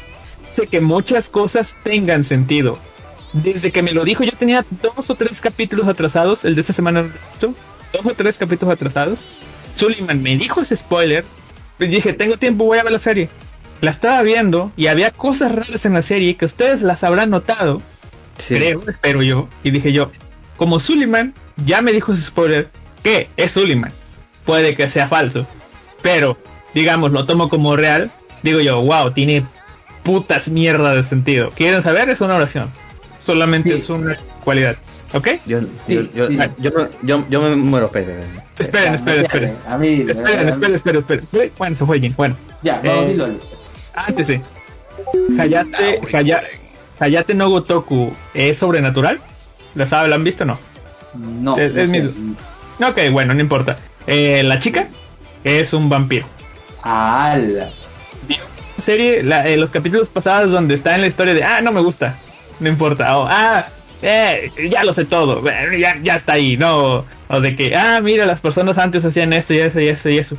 Sé que muchas cosas tengan sentido. Desde que me lo dijo, yo tenía dos o tres capítulos atrasados, el de esta semana, visto, dos o tres capítulos atrasados. Suleiman me dijo ese spoiler, y dije, tengo tiempo, voy a ver la serie. La estaba viendo y había cosas raras en la serie que ustedes las habrán notado, Sí. creo, espero yo. Y dije yo, como Suleiman ya me dijo ese spoiler, que es Suleiman. Puede que sea falso, pero digamos, lo tomo como real. Digo yo, wow, tiene putas mierda de sentido. ¿Quieren saber? Es una oración. Solamente Sí. es una cualidad. ¿Ok? Yo, Sí, yo, yo, sí. yo, me- yo, yo me muero, espere. Esperen, esperen, esperen. A mí, Esperen, esperen, esperen, esperen. Bueno, se fue Jin. Bueno, Ya, vamos, Eh, dilo. Antes sí. Hayate, Haya- Hayate no Gotoku es sobrenatural. ¿La saben? ¿La han visto o no? No, es- no es mismo. Ok, bueno, no importa. Eh, la chica es un vampiro. ¡Hala! serie, la- eh, los capítulos pasados donde está en la historia de, ah, no me gusta, no importa, o, ah, eh, ya lo sé todo, ya, ya está ahí, no, o de que, ah, mira, las personas antes hacían esto y eso y eso y eso.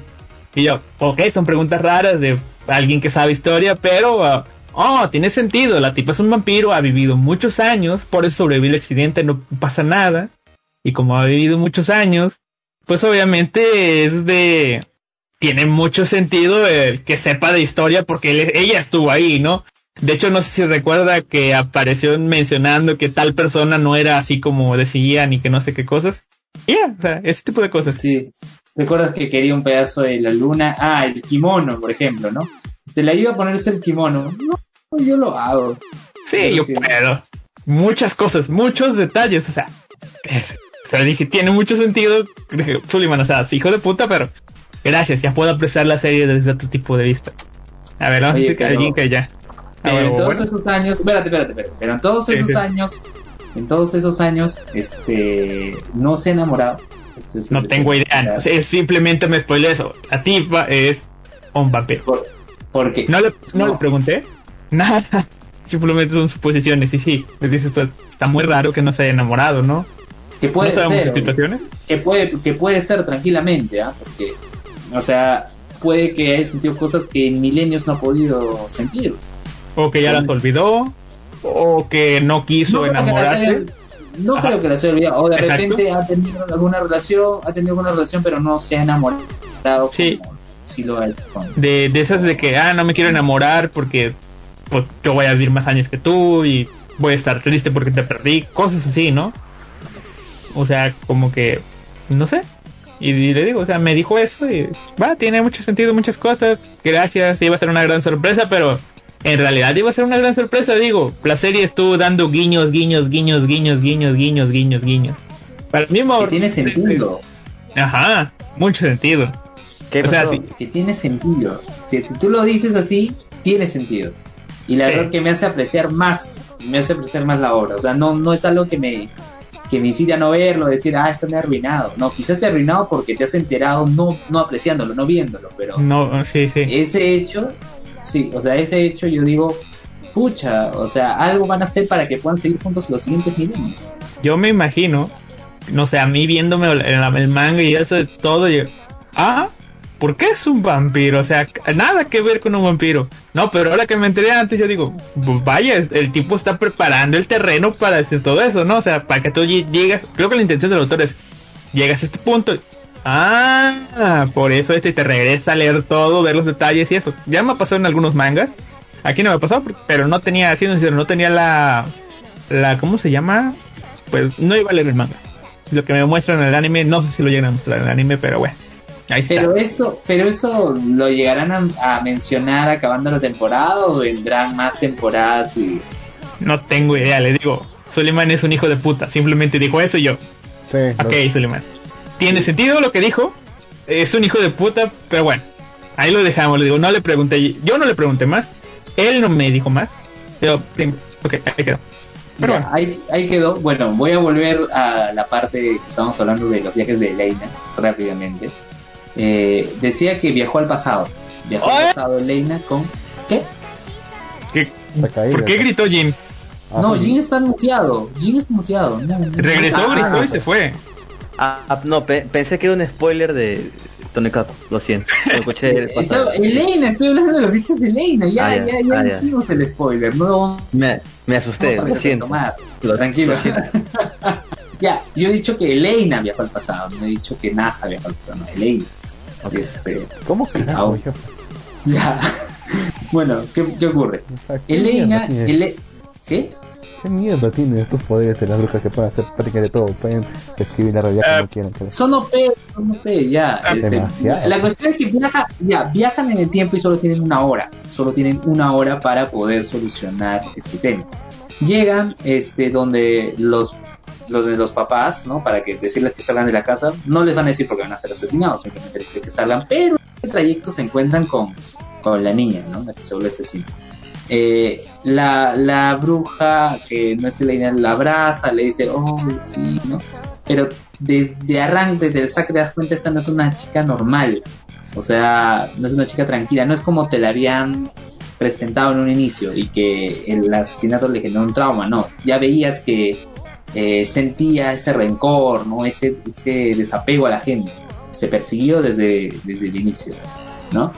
Y yo, ok, son preguntas raras de alguien que sabe historia, pero, ah, oh, tiene sentido, la tipa es un vampiro, ha vivido muchos años, por eso sobrevivió el accidente, no pasa nada, y como ha vivido muchos años, pues obviamente es de tiene mucho sentido el que sepa de historia porque ella estuvo ahí, ¿no? De hecho, no sé si recuerda que apareció mencionando que tal persona no era así como decían y que no sé qué cosas. Ya, o sea, ese tipo de cosas. Sí. ¿Recuerdas que quería un pedazo de la luna? Ah, el kimono, por ejemplo, ¿no? Este, la iba a ponerse el kimono. No, yo lo hago. Sí, yo Sí. puedo. Muchas cosas, muchos detalles, o sea, es- o sea, dije, tiene mucho sentido. Dije, Suleiman, o sea, hijo de puta, pero gracias, ya puedo apreciar la serie desde otro tipo de vista. A ver, vamos Oye, a decir alguien que ya. Pero Ah, en todos bueno. esos años, espérate, espérate, espérate, pero en todos esos sí. años, en todos esos años, este, no se ha enamorado. Este es No tengo idea. o sea, O sea, él simplemente me spoiló eso. La tipa es un vampiro. por- porque No le, no No. le pregunté nada. Simplemente son suposiciones. Y sí, me dices está muy raro que no se haya enamorado, ¿no? que puede no ser, situaciones. que puede, que puede ser tranquilamente, ¿ah? Porque, o sea, puede que haya sentido cosas que en milenios no ha podido sentir. O que ya las olvidó. O que no quiso enamorarse. haya- no Ajá. creo que la haya olvidado. O de Exacto. repente ha tenido alguna relación, ha tenido alguna relación, pero no se ha enamorado Sí. como lo ha hecho De, de esas de que, ah, no me quiero enamorar porque pues, yo voy a vivir más años que tú y voy a estar triste porque te perdí. Cosas así, ¿no? O sea, como que, no sé. Y, y le digo, o sea, me dijo eso y va, tiene mucho sentido, muchas cosas. Gracias, iba a ser una gran sorpresa, pero en realidad iba a ser una gran sorpresa. Digo, la serie estuvo dando guiños, guiños, guiños, guiños, guiños, guiños, guiños, guiños. Para el mismo. que tiene sentido. Ajá, mucho sentido. ¿Qué O sea, sí. que tiene sentido. Si tú lo dices así, tiene sentido. Y la Sí. verdad que me hace apreciar más, me hace apreciar más la obra. O sea, no, no es algo que me, que me incite a no verlo, decir, ah, esto me ha arruinado. No, quizás te ha arruinado porque te has enterado no, no apreciándolo, no viéndolo, pero No, sí, sí. ese hecho, sí, o sea, ese hecho yo digo, pucha, o sea, algo van a hacer para que puedan seguir juntos los siguientes milenios. yo me imagino, no sé, a mí viéndome el, el manga y eso de todo, yo, ah, ¿por qué es un vampiro? O sea, nada que ver con un vampiro. No, pero ahora que me enteré antes, yo digo, "Pues vaya, el tipo está preparando el terreno para decir todo eso, ¿no? O sea, para que tú lle- llegas, creo que la intención del autor es, llegas a este punto. Ah, por eso este te regresa a leer todo, ver los detalles y eso. Ya me ha pasado en algunos mangas. Aquí no me ha pasado, pero no tenía, sincero, no tenía la, la, ¿cómo se llama? Pues no iba a leer el manga. Lo que me muestran en el anime, no sé si lo llegan a mostrar en el anime, pero bueno. Ahí está. Pero esto, pero eso lo llegarán a, a mencionar acabando la temporada o vendrán más temporadas y No tengo idea, le digo. Suleiman es un hijo de puta. Simplemente dijo eso y yo. Sí, Ok, Suleiman. Tiene sentido lo que dijo. Es un hijo de puta, pero bueno. Ahí lo dejamos. Le digo, no le pregunté. Yo no le pregunté más. Él no me dijo más. Pero, ok, ahí quedó. Pero Ya, bueno. ahí, ahí quedó. Bueno, voy a volver a la parte que estábamos hablando de los viajes de Elena rápidamente. Eh, decía que viajó al pasado. Viajó al pasado Elena con. ¿Qué? ¿qué- Está caído. ¿Por qué gritó Jin? Ah, no, Jin está muteado. Jin está muteado. No, no. Regresó, Ah, gritó y se fue. Ah, ah, no, pe- pensé que era un spoiler de Tonekaku, lo siento. Lo escuché el pasado. Estaba- Elena, estoy hablando de los viajes de Elena. Ya, Ah, ya, ya, ya, ah, ya. dijimos el spoiler. No Me, me asusté, lo siento. Lo- Tranquilo. lo siento. Ya, yo he dicho que Elena viajó al pasado. No he dicho que NASA viajó al pasado. No, Elena. Este, ¿Cómo au. hija? ya. bueno, ¿qué, qué ocurre? O sea, ¿qué Elena, Ele- ¿qué? ¿Qué mierda tienen estos poderes de las brujas que pueden hacer prácticamente todo? Pueden escribir la realidad como quieran. pero- Son OP, son OP, ya. Ah, este, la cuestión es que viaja, ya, viajan en el tiempo y solo tienen una hora. Solo tienen una hora para poder solucionar este tema. Llegan este, donde los, los de los papás, ¿no? Para que decirles que salgan de la casa. No les van a decir porque van a ser asesinados, simplemente les dicen que salgan. Pero en este trayecto se encuentran con, con la niña, ¿no? La que se vuelve asesina. Eh, la, la bruja, que no es Elena, la abraza, le dice, oh, sí, ¿no? Pero desde arranque, desde el saque te das cuenta, esta no es una chica normal. O sea, no es una chica tranquila, no es como te la habían presentado en un inicio y que el asesinato le generó un trauma, no. Ya veías que eh, sentía ese rencor, ¿no? Ese, ese desapego a la gente. Se persiguió desde, desde el inicio, ¿no?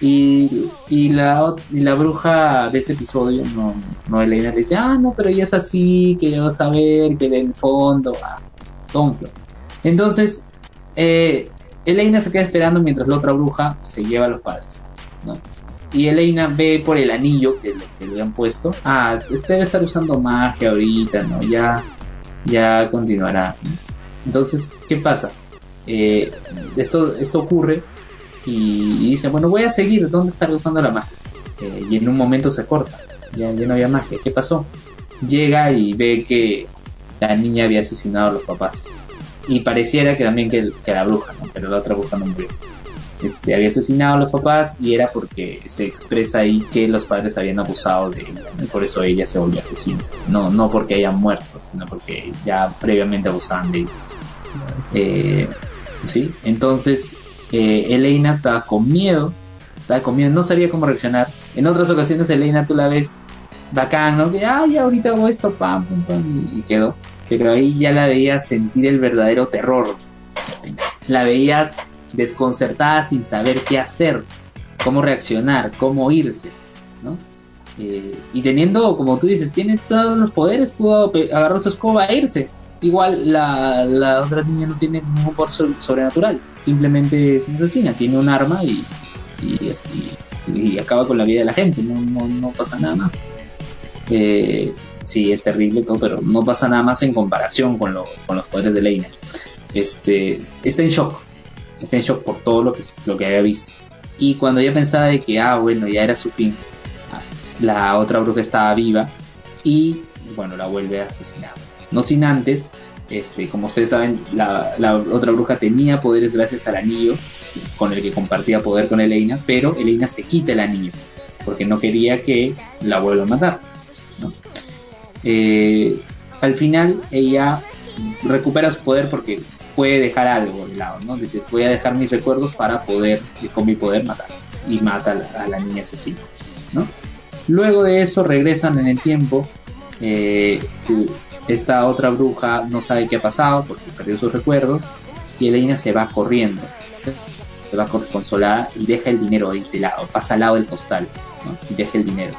Y, y, la, y la bruja de este episodio, no, no Elena, le dice, ah, no, pero ella es así, que ya vas a ver, que en fondo, ah, tonflo. Entonces, eh, Elena se queda esperando mientras la otra bruja se lleva a los padres, ¿no? Y Elena ve por el anillo que le, que le han puesto, ah, este debe estar usando magia ahorita, ¿no? Ya, ya continuará. Entonces, ¿qué pasa? Eh, esto, esto ocurre y, dice, bueno, voy a seguir, ¿dónde estará usando la magia? Eh, y en un momento se corta, ya, ya no había magia, ¿qué pasó? Llega y ve que la niña había asesinado a los papás. Y pareciera que también que, la bruja, pero la otra bruja no murió. Este, había asesinado a los papás y era porque se expresa ahí que los padres habían abusado de ella y por eso ella se volvió asesina. No, no porque hayan muerto, sino porque ya previamente abusaban de ella. Eh, sí, entonces eh, Elena estaba con miedo, estaba con miedo, no sabía cómo reaccionar. En otras ocasiones Elena tú la ves bacán, ¿no? Que, ay, ahorita hago esto, pam, pam, pam, y quedó. Pero ahí ya la veías sentir el verdadero terror. La veías desconcertada sin saber qué hacer, cómo reaccionar, cómo irse, ¿no? Eh, y teniendo, como tú dices, tiene todos los poderes, pudo agarrar su escoba e irse. Igual la, otra niña no tiene ningún poder so- sobrenatural, simplemente es una asesina, tiene un arma y, y, acaba con la vida de la gente, no, no, pasa nada más. Eh, sí, es terrible todo, pero no pasa nada más en comparación con, con los poderes de Leina. Este, está en shock, está por todo lo que, lo que había visto. Y cuando ya pensaba de que, ah, bueno, ya era su fin, la otra bruja estaba viva y, bueno, la vuelve a asesinar. No sin antes, este, como ustedes saben, la, la otra bruja tenía poderes gracias al anillo con el que compartía poder con Elena, pero Elena se quita el anillo porque no quería que la vuelva a matar. ¿no? Eh, al final ella recupera su poder porque puede dejar algo de lado, ¿no? Dice, voy a dejar mis recuerdos para poder, con mi poder, matar. Y mata a la, a la niña asesina, ¿no? Luego de eso regresan en el tiempo. eh, esta otra bruja no sabe qué ha pasado porque perdió sus recuerdos. Y Elena se va corriendo. Se va consolada y deja el dinero ahí de lado. Pasa al lado del costal ¿no? y deja el dinero.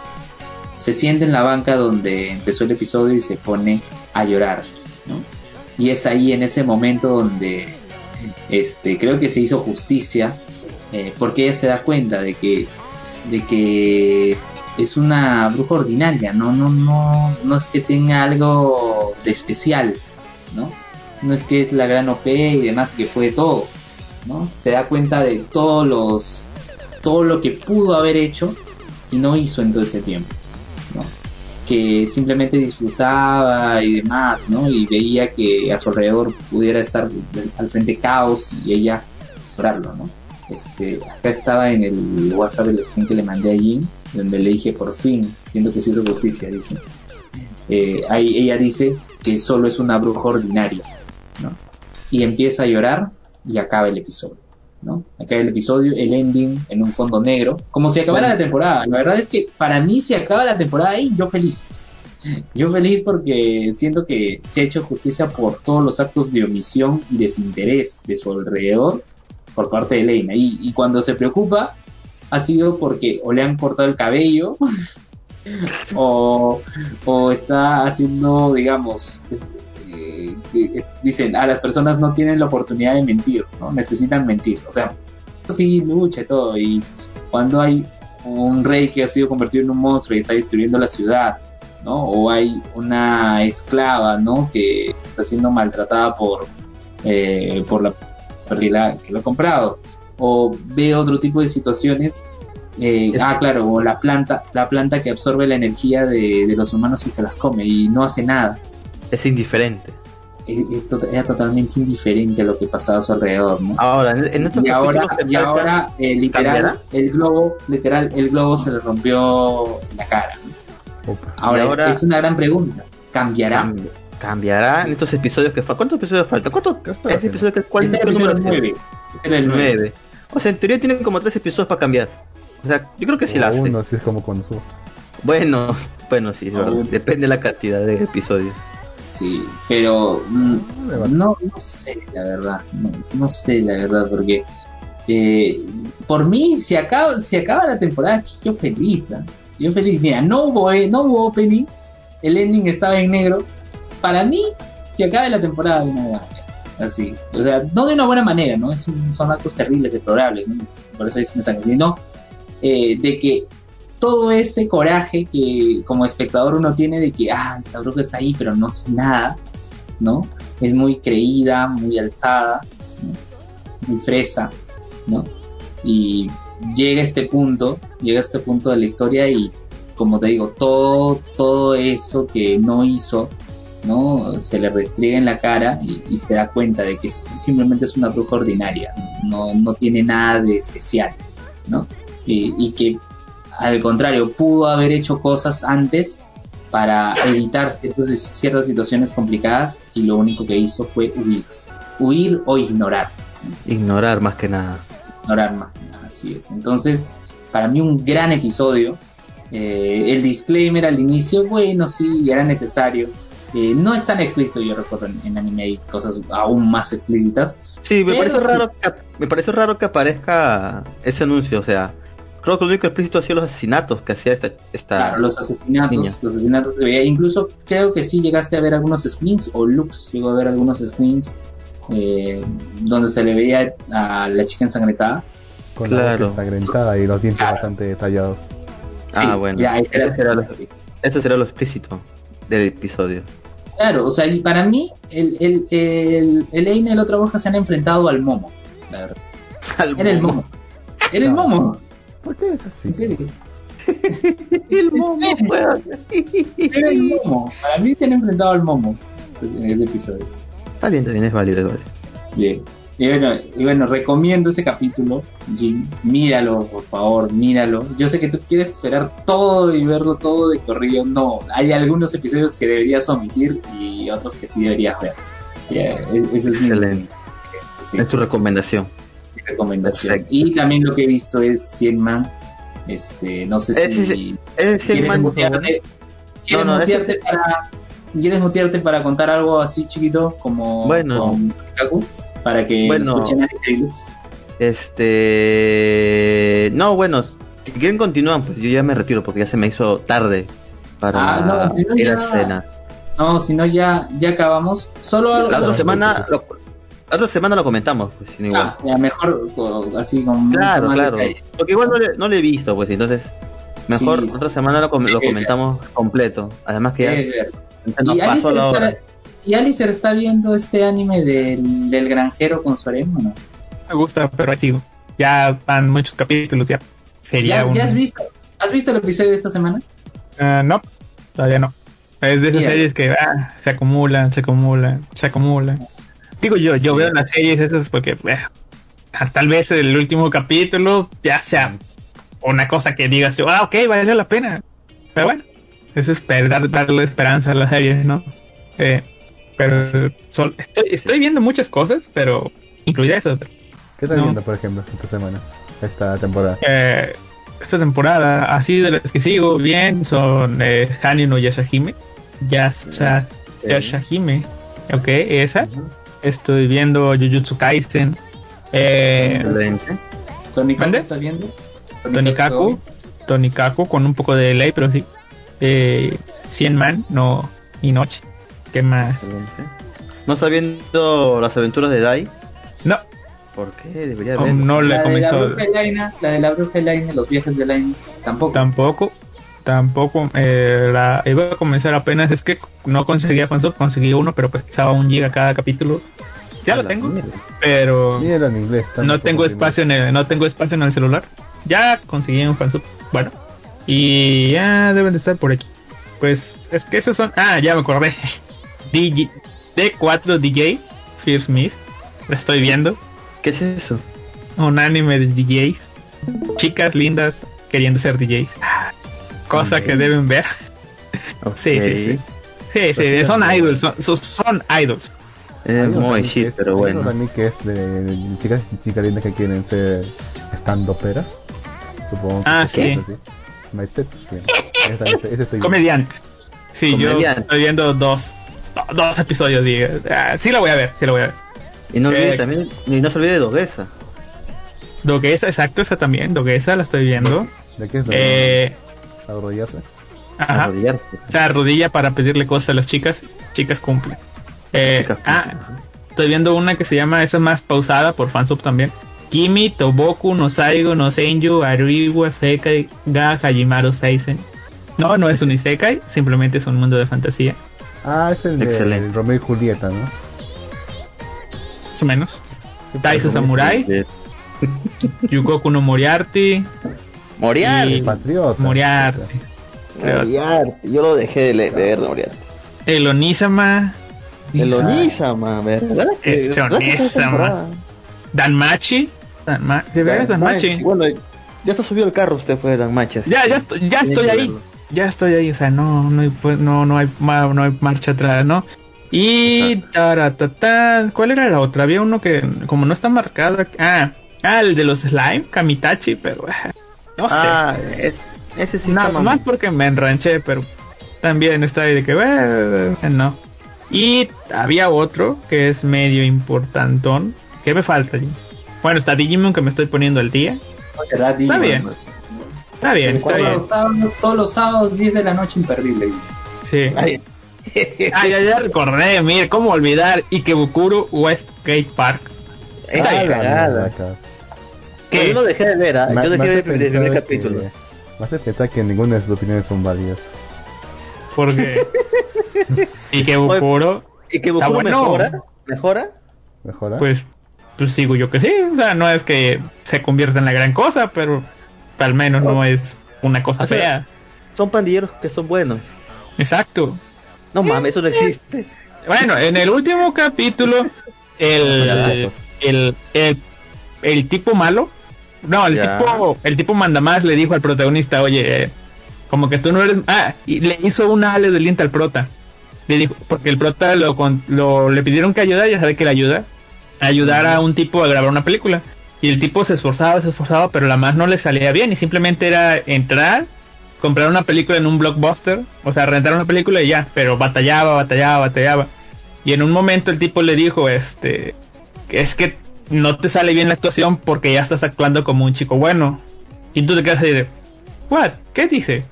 Se siente en la banca donde empezó el episodio y se pone a llorar. ¿no? Y es ahí en ese momento donde este, creo que se hizo justicia, eh, porque ella se da cuenta de que, de que es una bruja ordinaria, no, no, no, no es que tenga algo de especial, ¿no? No es que es la gran OP y demás que puede todo, ¿no? Se da cuenta de todos los, todo lo que pudo haber hecho y no hizo en todo ese tiempo. Que simplemente disfrutaba y demás, ¿no? Y veía que a su alrededor pudiera estar al frente caos y ella lograrlo, ¿no? Este, acá estaba en el WhatsApp el screen que le mandé a Jim, donde le dije por fin, siento que se hizo justicia, dice. Eh, ahí ella dice que solo es una bruja ordinaria, ¿no? Y empieza a llorar y acaba el episodio. ¿No? Acaba el episodio, el ending en un fondo negro, como si acabara la temporada. La verdad es que para mí si acaba la temporada ahí, yo feliz. Yo feliz porque siento que se ha hecho justicia por todos los actos de omisión y desinterés de su alrededor por parte de Elena. Y, y cuando se preocupa ha sido porque o le han cortado el cabello o, o está haciendo, digamos, eh, es- dicen, a las personas no tienen la oportunidad de mentir, ¿no? Necesitan mentir. O sea, sí, lucha y todo. Y cuando hay un rey que ha sido convertido en un monstruo y está destruyendo la ciudad, ¿no? O hay una esclava, ¿no? Que está siendo maltratada por, eh, por la persona que lo ha comprado. O ve otro tipo de situaciones. eh, ah, claro, o la planta, la planta que absorbe la energía de, de los humanos y se las come y no hace nada. Es indiferente. Es- es era totalmente indiferente a lo que pasaba a su alrededor, ¿no? Ahora, en, en estos y ahora, y ahora eh, literal, ¿Cambiará? el globo, literal, el globo se le rompió la cara. ¿no? Opa. Ahora, es- es, una gran pregunta. ¿Cambiará? Cambi- cambiará en estos episodios que faltan. ¿Cuántos episodios faltan? ¿Cuántos? Este episodio que cuál Este era qué el episodio número tiene? 9. Este era el 9. Nueve. O sea, en teoría tienen como tres episodios para cambiar. O sea, yo creo que sí la hace. uno, así es como cuando subo. Bueno, bueno, sí, es. Depende de la cantidad de episodios. Sí, pero mm, no, no sé, la verdad. No, no sé, la verdad, porque eh, por mí, si acaba, si acaba la temporada, yo feliz. ¿ah? Yo feliz. Mira, no hubo, eh, no hubo opening. El ending estaba en negro. Para mí, que acabe la temporada de una buena manera. Así. O sea, no de una buena manera, ¿no? Es un- son actos terribles, deplorables, ¿no? Por eso dice mensaje, sino eh, de que todo ese coraje que como espectador uno tiene de que, ah, esta bruja está ahí, pero no hace nada, ¿no? Es muy creída, muy alzada, muy fresa, ¿no? Y llega este punto, llega este punto de la historia y, como te digo, todo, todo eso que no hizo ¿no? Se le restriega en la cara y, se da cuenta de que simplemente es una bruja ordinaria, no, no tiene nada de especial, ¿no? Y que al contrario, pudo haber hecho cosas antes para evitar ciertos- ciertas situaciones complicadas y lo único que hizo fue huir. Huir o ignorar. Ignorar más que nada. Ignorar más que nada, así es. Entonces, para mí un gran episodio. Eh, el disclaimer al inicio, bueno, sí, era necesario. Eh, no es tan explícito, yo recuerdo en, en anime hay cosas aún más explícitas. Sí, me sí. raro que, me pareció raro que aparezca ese anuncio, o sea, creo que lo único explícito ha sido los asesinatos que hacía esta, esta Claro, los asesinatos, niña. los asesinatos se veía. Incluso creo que sí llegaste a ver algunos screens, o Lux llegó a ver algunos screens eh, donde se le veía a la chica ensangrentada. Con la Claro. boca ensangrentada y los dientes Claro. bastante detallados. Ah, bueno. Ya, ese era- Ese era lo- sí. Eso será lo explícito del episodio. Claro, o sea, y para mí, el, el, el, el Eine y la otra bruja se han enfrentado al Momo, la verdad. Al Era el Momo. Era el. Momo. ¿Por qué es así? En serio. El momo, weón. Era el Momo. Para mí se han enfrentado al Momo en este episodio. Está bien, también es válido. es válido. Bien. Y bueno, y bueno, recomiendo ese capítulo, Jim. Míralo, por favor, míralo. Yo sé que tú quieres esperar todo y verlo todo de corrido. No, hay algunos episodios que deberías omitir y otros que sí deberías ver. E- mi, Excelente. sí, Es tu recomendación. Recomendación. Perfecto. Y también lo que he visto es 100 Man. Este, no sé si Ese sí, quieres man, mutearte, quieres No, no, mutearte para quieres mutearte para contar algo así chiquito como Bueno. con Kaku para que Bueno. escuchen Lux. Este. No, bueno, si quieren continúan, pues yo ya me retiro porque ya se me hizo tarde para Ah, no, ir ya- a cena. No, si no ya, ya acabamos. Solo algo- La otra semana, lo, la otra semana lo comentamos, pues sin igual. Ah, ya mejor o- así con claro, más claro. detalle. Porque igual no le, no le he visto, pues entonces mejor Sí, otra semana lo, com- lo comentamos completo. Además que ya nos y, pasó Alicer la hora. está, y Alicer está viendo este anime del, del granjero con su harem, ¿o no? Me gusta, pero ahí sigo. Ya van muchos capítulos, ya. Sería ¿Ya, un... ya has visto? ¿Has visto el episodio de esta semana? Ah, no, todavía no. Es de esas series que ah, se acumulan, se acumulan, se acumulan. Digo yo, yo Sí. veo las series esas porque eh, hasta tal vez el último capítulo ya sea una cosa que digas, yo, ah, ok, valió la pena. Pero bueno, eso es dar- darle esperanza a las series, ¿no? Eh, pero sol- estoy, estoy viendo muchas cosas, pero incluida eso. ¿Qué estás No. viendo, por ejemplo, esta semana? Esta temporada. Eh, esta temporada, así de las que sigo bien, son eh, Hani no Yashahime. Yasha, Yashahime. Ok, esa. Estoy viendo Jujutsu Kaisen. Eh, Excelente. ¿Tony Kaku ¿Mande? está viendo? Tonikaku. Tonikaku con un poco de delay, pero sí. Eh, 100 Man, no. Y Noche. ¿Qué más? excelente. ¿No está viendo las aventuras de Dai? No, ¿Por qué? Debería no, ver. no le La de la comenzó. bruja Elaina, la de la bruja Elaina, los viajes de Elaina, tampoco. Tampoco. Tampoco. Eh, la iba a comenzar apenas. Es que no conseguía fansub, conseguí uno, pero pesaba un giga cada capítulo. Ya lo La tengo, mierda. pero. En inglés. no tengo espacio en el, no tengo espacio en el celular. Ya conseguí un fansub. Bueno. Y ya deben de estar por aquí. Pues es que esos son. Ah, ya me acordé. DJ, D4 DJ, Fear Smith. La estoy viendo. ¿Qué es eso? Un anime de DJs. Chicas lindas queriendo ser DJs. Cosa Ok. que deben ver. Sí, sí, sí. Sí, sí, son idols, son, son- son idols. Es muy shit, es- pero bueno. también que es de, chicas, chicas lindas que quieren ser stand-uperas. Supongo que Ah, sí. así. Mindset, sí. Estoy. Comediantes. Sí, yo Comediantes. estoy viendo dos, do- dos episodios. Y, ah, sí la voy a ver, sí la voy a ver. Y no olvide Eh, también, y no se olvide de Doguesa. Doguesa, exacto, esa también. Doguesa la estoy viendo. ¿De qué es? ¿De Eh, arrodillarse? ajá. Arrodillarse. O sea, rodilla para pedirle cosas a las chicas. Chicas cumplen. Eh, Chicas, ah, estoy viendo una que se llama, esa más pausada por fansub también. Kimi, Toboku, no Saigo, no Senju, Ariwa, Sekai, Ga, Hajimaru, Seisen. No, no es un Isekai, simplemente es un mundo de fantasía, Ah, es el de Excelente. Romeo y Julieta, ¿no? más o menos. Taiso Samurai, Yukoku no Moriarty, Moriarty. Y- Patriota. Moriarty. Moriarty. Yo lo dejé de le- ver, Moriarty. el Onisama. El Onisama, ¿verdad? Es ¿Verdad que esta Onisama. temporada? Danmachi. Danma ¿De veras Danmachi? Bueno, ya está subido el carro usted fue Dan Machi. así Ya, ya estoy, ya ahí. verlo. Ya estoy ahí, o sea, no, no hay, pues, no, no hay, ma- no hay marcha atrás, ¿no? Y taratata, ¿cuál era la otra? Había uno que como no está marcado, ah, ah, el de los slime, Kamitachi, pero eh, no sé. Ah, es- ese sí Nada está más porque me enranché, pero también está ahí de que, eh, no. Y había otro que es medio importantón. ¿Qué me falta? Jim? Bueno, está Digimon que me estoy poniendo al día. ¿Verdad, Digimon? bien. Está bien, está bien. Todos los sábados, 10 de la noche, imperdible. Sí. Ay, Ah, ya, ya recordé, mire, cómo olvidar Ikebukuro Westgate Park. esta Ah, mierda, ¿Qué? Yo lo dejé de ver, ¿ah? Me- yo dejé de ver el pensar primer que- capítulo. Me hace pensar que ninguna de sus opiniones son válidas. Porque ¿Y que Está Goku bueno. mejora? ¿Mejora? ¿Mejora? pues, pues sigo yo que sí. O sea, no es que se convierta en la gran cosa, pero al menos no es una cosa O sea, fea. Son pandilleros que son buenos. Exacto. No mames, eso no existe. Bueno, en el último capítulo, el, el, el, el tipo malo, no, el Ya. tipo, el tipo mandamás le dijo al protagonista, oye, eh, como que tú no eres, ah, y le hizo una ale de diente al prota. Le dijo, porque el prota lo, con- lo le pidieron que ayudara, ya sabe que le ayuda, a ayudar a un tipo a grabar una película. Y el tipo se esforzaba, se esforzaba, pero la más no le salía bien y simplemente era entrar, comprar una película en un blockbuster, o sea, rentar una película y ya, pero batallaba, batallaba, batallaba. Y en un momento el tipo le dijo, este, es que no te sale bien la actuación porque ya estás actuando como un chico bueno. Y tú te quedas ahí de, what, ¿qué dice?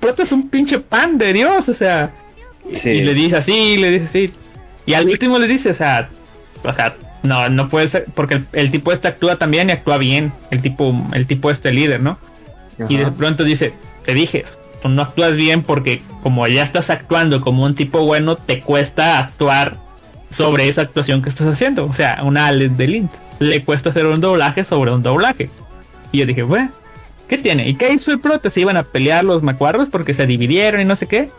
Prota es un pinche pan de Dios, o sea. y- Sí. Y le dice así, le dice así. Y al último le dice, o sea, o sea, no, no puede ser, porque el, el tipo este actúa también y actúa bien, el tipo, el tipo este líder, ¿no? Y de pronto dice, te dije, tú no actúas bien porque como ya estás actuando como un tipo bueno, te cuesta actuar sobre esa actuación que estás haciendo. O sea, una Alex de Lint. Le cuesta hacer un doblaje sobre un doblaje. Y yo dije, bueno, ¿qué tiene? ¿Y qué hizo el prota? Se iban a pelear los macuarros porque se dividieron y no sé qué.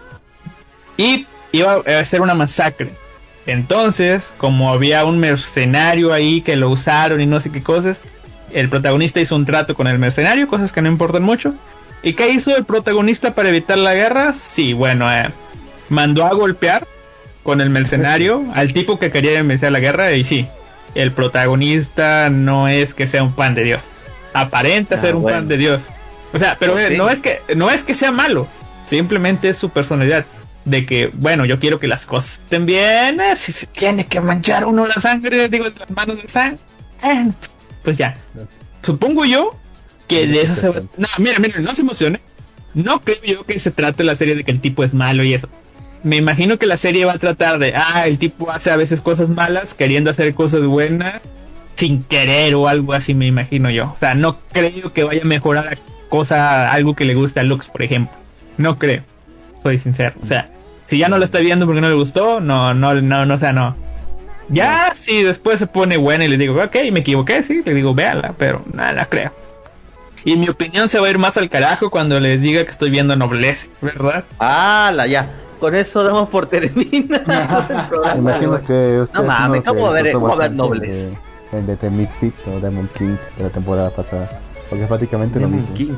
Y iba a ser una masacre. Entonces, como había un mercenario ahí que lo usaron y no sé qué cosas, el protagonista hizo un trato con el mercenario, cosas que no importan mucho. ¿Y qué hizo el protagonista para evitar la guerra? Sí, bueno, eh, mandó a golpear con el mercenario al tipo que quería iniciar la guerra y sí, el protagonista no es que sea un pan de Dios. Aparenta Ah, ser un bueno. pan de Dios. O sea, pero eh, no es que no es que sea malo, simplemente es su personalidad de que, bueno, yo quiero que las cosas estén bien, eh, si se tiene que manchar uno la sangre, digo, las manos de sangre, eh, pues ya. Supongo yo que de eso se va... No, mira, mira, no se emocione. No creo yo que se trate la serie de que el tipo es malo y eso. Me imagino que la serie va a tratar de, ah, el tipo hace a veces cosas malas queriendo hacer cosas buenas sin querer o algo así, me imagino yo. O sea, no creo que vaya a mejorar la cosa, algo que le guste a Lux, por ejemplo. No creo. Soy sincero. O sea, si ya no lo está viendo porque no le gustó, no, no, no, no, o sea, no. Ya, si después se pone buena y le digo, ok, me equivoqué, sí, le digo, véala, pero nada, la creo. Y mi opinión se va a ir más al carajo cuando les diga que estoy viendo Noblesse, ¿verdad? ¡Hala, ya! Con eso damos por terminado el Me programa. imagino que usted No mames, ¿cómo que va a ver- cómo ver Nobles? de- El de The Misfit o Demon King de la temporada pasada. Porque es prácticamente lo Demon mismo. King.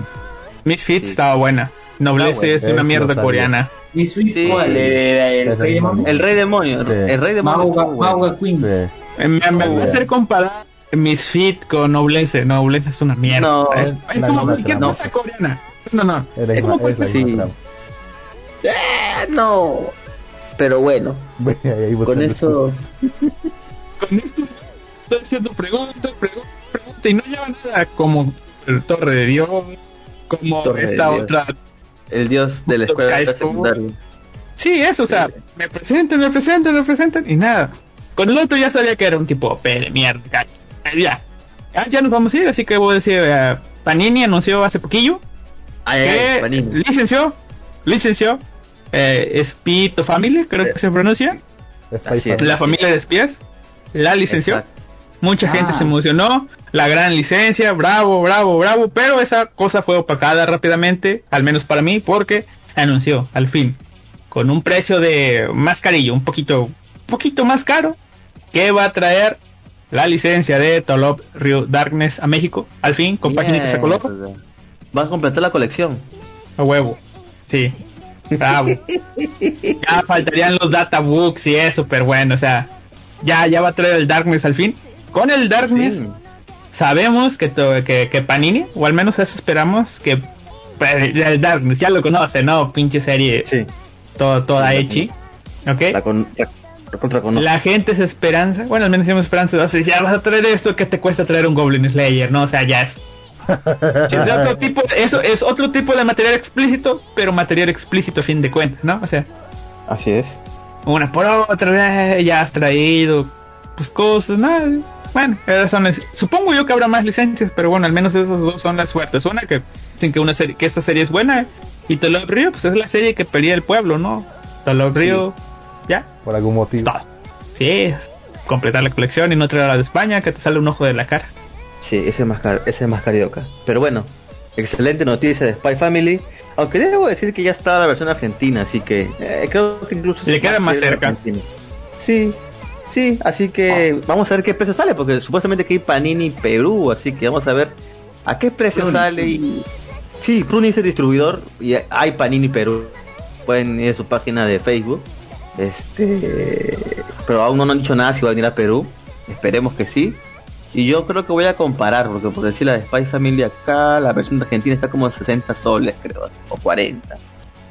Misfit Sí. estaba buena. Noblesse buena. es una mierda coreana. Mi Sweet Sí. ¿cuál? Era el Ese Rey. Demonio. El Rey Demonio. Sí. El Rey Demonio. Queen. Sí. Me, me va a hacer comparar Misfit con Noblesse. Noblesse es una mierda. No, es, es como cualquier cosa coreana. No, no. Es como la sí. No. Pero bueno, ahí con eso. Con esto estoy haciendo preguntas, preguntas, preguntas. Y no lleva nada como el Torre de Dios. Como Torre de esta Dios. otra El dios de la escuela School. secundaria. Sí, eso, o sea, me presentan, me presentan, me presentan y nada. Con el otro ya sabía que era un tipo de mierda. Eh, Ya. Ya, ya nos vamos a ir, así que voy a decir, eh, Panini anunció hace poquillo Ay, que Panini. licenció, licenció eh, Speed to Family, creo que se pronuncia, la familia de espías, la licenció. Exacto. Mucha gente Ah. se emocionó, la gran licencia, bravo, bravo, bravo, pero esa cosa fue opacada rápidamente, al menos para mí, porque anunció al fin con un precio de más carillo, un poquito, poquito más caro, que va a traer la licencia de Tolop Rio Darkness a México, al fin, con página se coloca. Va a completar la colección. A huevo, sí. Bravo. ya faltarían los databooks y eso, pero bueno, o sea, ya, ya va a traer el Darkness al fin. Con el Darkness Sí. sabemos que, que, que Panini, o al menos eso esperamos, que pues, el Darkness ya lo conoce, ¿no? Pinche serie, Sí. todo, toda hechi. ¿Ok? La, con, la, la contra conoce. La gente se esperanza, bueno, al menos tenemos esperanza, o sea, ya vas a traer esto, que te cuesta traer un Goblin Slayer? ¿No? O sea, ya es. Es otro tipo, eso es otro tipo de material explícito, pero material explícito a fin de cuentas, ¿no? O sea, Así es. una por otra, ya has traído pues cosas, ¿no? Bueno, esas son las- supongo yo que habrá más licencias, pero bueno, al menos esas dos son las suertes. Una que dicen que una serie, que esta serie es buena, y Tolop Río, pues es la serie que pelea el pueblo, ¿no? Tolop Río, ya, Por algún motivo. todo. Sí, completar la colección y no traer a la de España, que te sale un ojo de la cara. Sí, ese es más, car- ese es más carioca. Pero bueno, excelente noticia de Spy Family. Aunque debo decir que ya está la versión argentina, así que eh, creo que incluso... Le queda más cerca. Argentina. Sí, sí, así que vamos a ver qué precio sale, porque supuestamente que hay Panini Perú, así que vamos a ver a qué precio Pruni. sale. Y... Sí, Pruni es el distribuidor y hay Panini Perú. Pueden ir a su página de Facebook. Este, pero aún no nos han dicho nada si va a venir a Perú. Esperemos que sí. Y yo creo que voy a comparar, porque por decir la de Spy Family acá, la versión de Argentina está como 60 soles, creo, o 40.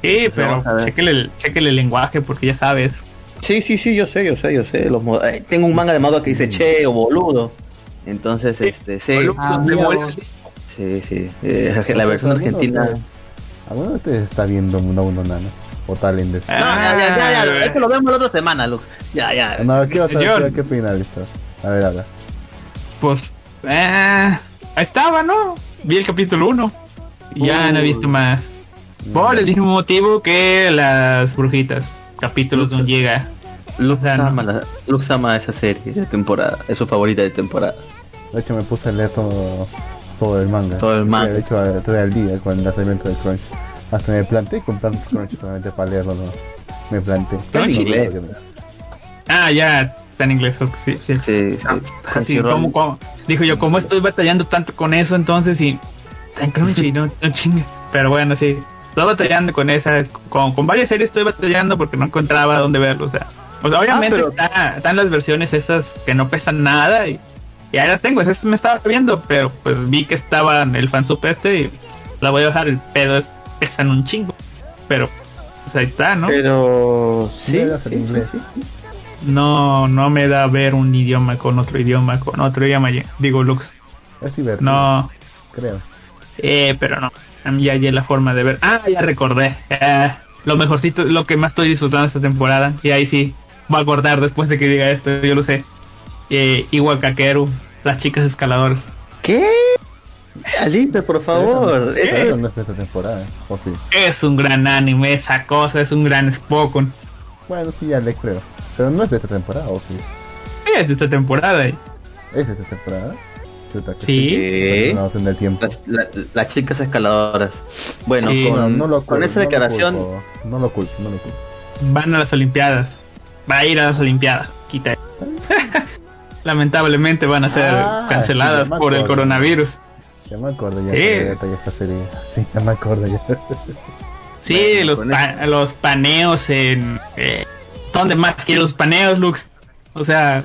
Sí, pero a chequele el, chéquele el lenguaje, porque ya sabes. Sí, sí, sí, yo sé, yo sé, yo sé. Los eh, tengo un manga de modo que dice che o boludo. Entonces, este, sí, Boludo, Ah, sí, sí. eh, la versión ¿Alguno de argentina. ¿Alguno de ustedes está viendo Mundo Uno Nano? O Talenders? No, ya, ya, ya, ya, es que lo vemos la otra semana, Lux. Ya, ya. No, quiero saber qué- qué final está. A ver, habla. Pues, eh, ahí estaba, ¿no? Vi el capítulo 1. Y ya no he visto más. Por el mismo motivo que las brujitas. Capítulos no llega. Lux no. ama, la- Lux ama esa serie de temporada, es su favorita de temporada. De hecho, me puse a leer todo, todo el manga. Todo el manga. De hecho, a- estoy al día con el lanzamiento de Crunch. Hasta me planteé comprar Crunch solamente para leerlo. ¿no? Me planteé. Está en No, no, inglés. no, no, no. Ah, ya está en inglés. Sí, sí. Sí, sí. Ah, sí, Crunchyroll. ¿cómo, cómo? Dijo yo, ¿cómo estoy batallando tanto con eso entonces? Y tan crunchy, no, no chingue. Pero bueno, sí. Estoy batallando con esas. Con, con varias series estoy batallando porque no encontraba dónde verlo. O sea, pues obviamente pero- está- están las versiones esas que no pesan nada. Y, y ahí las tengo. Esas me estaba viendo, pero pues vi que estaba en el fansub este y la voy a bajar. El pedo es pesan un chingo. Pero, pues ahí está, ¿no? Pero sí, sí, sí, sí. No, no me da ver un idioma con otro idioma, con otro idioma. Digo, Lux. Es divertido. No. Creo. Eh, pero no. A mí ya hay la forma de ver. Ah, ya recordé. Eh, lo mejorcito, lo que más estoy disfrutando esta temporada. Y ahí sí, voy a acordar después de que diga esto, yo lo sé. Eh, Iwakakeru, las chicas escaladoras. ¿Qué? Alipe, por favor. Pero Eso, Eso- eso no es de esta temporada. O sí. Es un gran anime, esa cosa, es un gran Spokon. Bueno, sí, ya le creo. Pero no es de esta temporada, o sí. Es de esta temporada. y- ¿Es de esta temporada? Chuta, que Sí. ¿Qué? No, en el tiempo. Las, la- las chicas escaladoras. Bueno, Sí. con, No, no lo con culpo, esa no lo declaración, No lo culpo, no lo culpo. Van a las Olimpiadas. Va a ir a las Olimpiadas. Quita. Lamentablemente van a ser Ah, canceladas sí, ya por el coronavirus. Ya me acuerdo ya detalle esta serie. Sí, ya me acuerdo ya. Sí, Bueno, los, pa- los paneos en... Eh, ¿Dónde más que los paneos, Lux? O sea,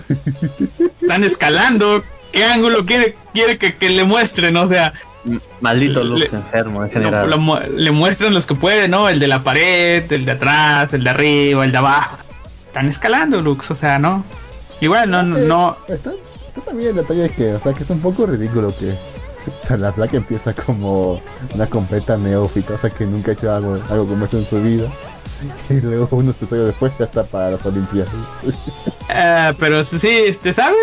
están escalando. ¿Qué ángulo quiere, quiere que, que le muestren? O sea, maldito Lux Le- enfermo en general. lo le muestran los que pueden, ¿no? El de la pared, el de atrás, el de arriba, el de abajo. Están escalando, Lux, o sea, ¿no? Igual, no, no, no. Está, está también el detalle de que, o sea, que es un poco ridículo que. O sea, la flaca empieza como una completa neófita, o sea, que nunca ha hecho algo, algo como eso en su vida. Y luego unos episodios después ya está para las Olimpiadas. Eh, pero sí, este, ¿sabe?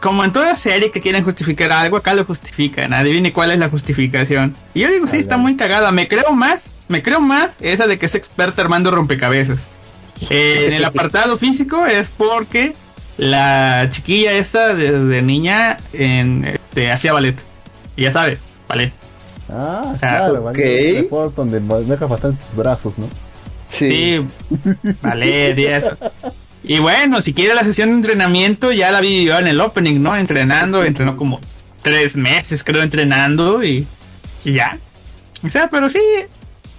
Como en toda serie que quieren justificar algo, acá lo justifican. Adivine cuál es la justificación. Y yo digo, sí, está muy cagada. Me creo más, me creo más esa de que es experta armando rompecabezas. Eh, en el apartado físico es porque la chiquilla esa desde niña en, este, hacía ballet. Y ya sabe, ballet. Ah, Ah, claro, ok. vale. Es un deporte donde deja bastantes brazos, ¿no? Sí, vale, 10. Y bueno, si quiere la sesión de entrenamiento, ya la vi yo en el opening, ¿no? Entrenando, entrenó como tres meses, creo, entrenando y, y ya. O sea, pero sí,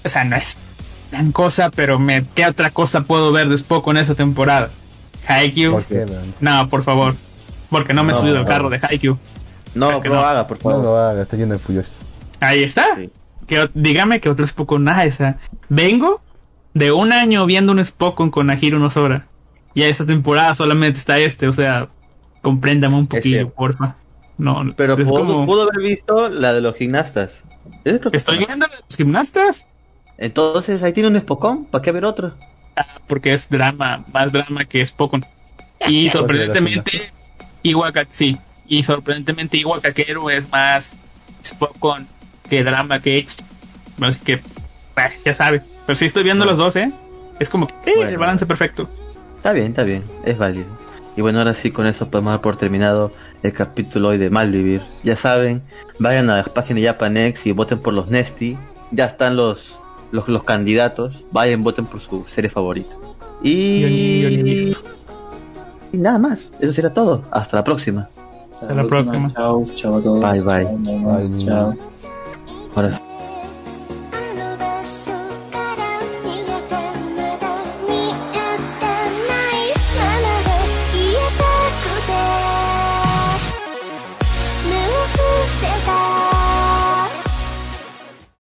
o sea, no es gran cosa, pero me, ¿qué otra cosa puedo ver después con esa temporada? Haikyuu. ¿Por qué, man? No, por favor. Porque no me he No, subido al no. carro de Haikyuu. No, pero no. haga, por No favor. lo haga, está lleno de fuyos. Ahí está. Sí. Que, dígame que otro Spokon nada esa. Vengo de un año viendo un Spokon con Nahiro no Sora. Y a esta temporada solamente está este, o sea, compréndame un poquillo, porfa. No, Pero es pudo, como- pudo haber visto la de los gimnastas. Creo que Estoy está- viendo los gimnastas. Entonces ahí tiene un espocón, ¿para qué ver otro? Ah, porque es drama, más drama que Spokon. Y sorprendentemente, Iwaka, sí. Y sorprendentemente, Iwakakero es más Spokon que drama que H. Así que, bah, ya sabe. Pero sí estoy viendo los dos, ¿eh? Es como que eh, Bueno. el balance perfecto. Está bien, está bien, es válido. Y bueno, ahora sí, con eso podemos dar por terminado el capítulo hoy de Malvivir. Ya saben, vayan a la página de Japanex y voten por los Nesty. Ya están los, los, los candidatos. Vayan, voten por su serie favorita. Y... Yo ni- yo ni listo. y nada más, eso será todo. Hasta la próxima. Hasta la próxima. Chao, chao a todos. Bye, bye. Chao. Bye. Chao. Ahora.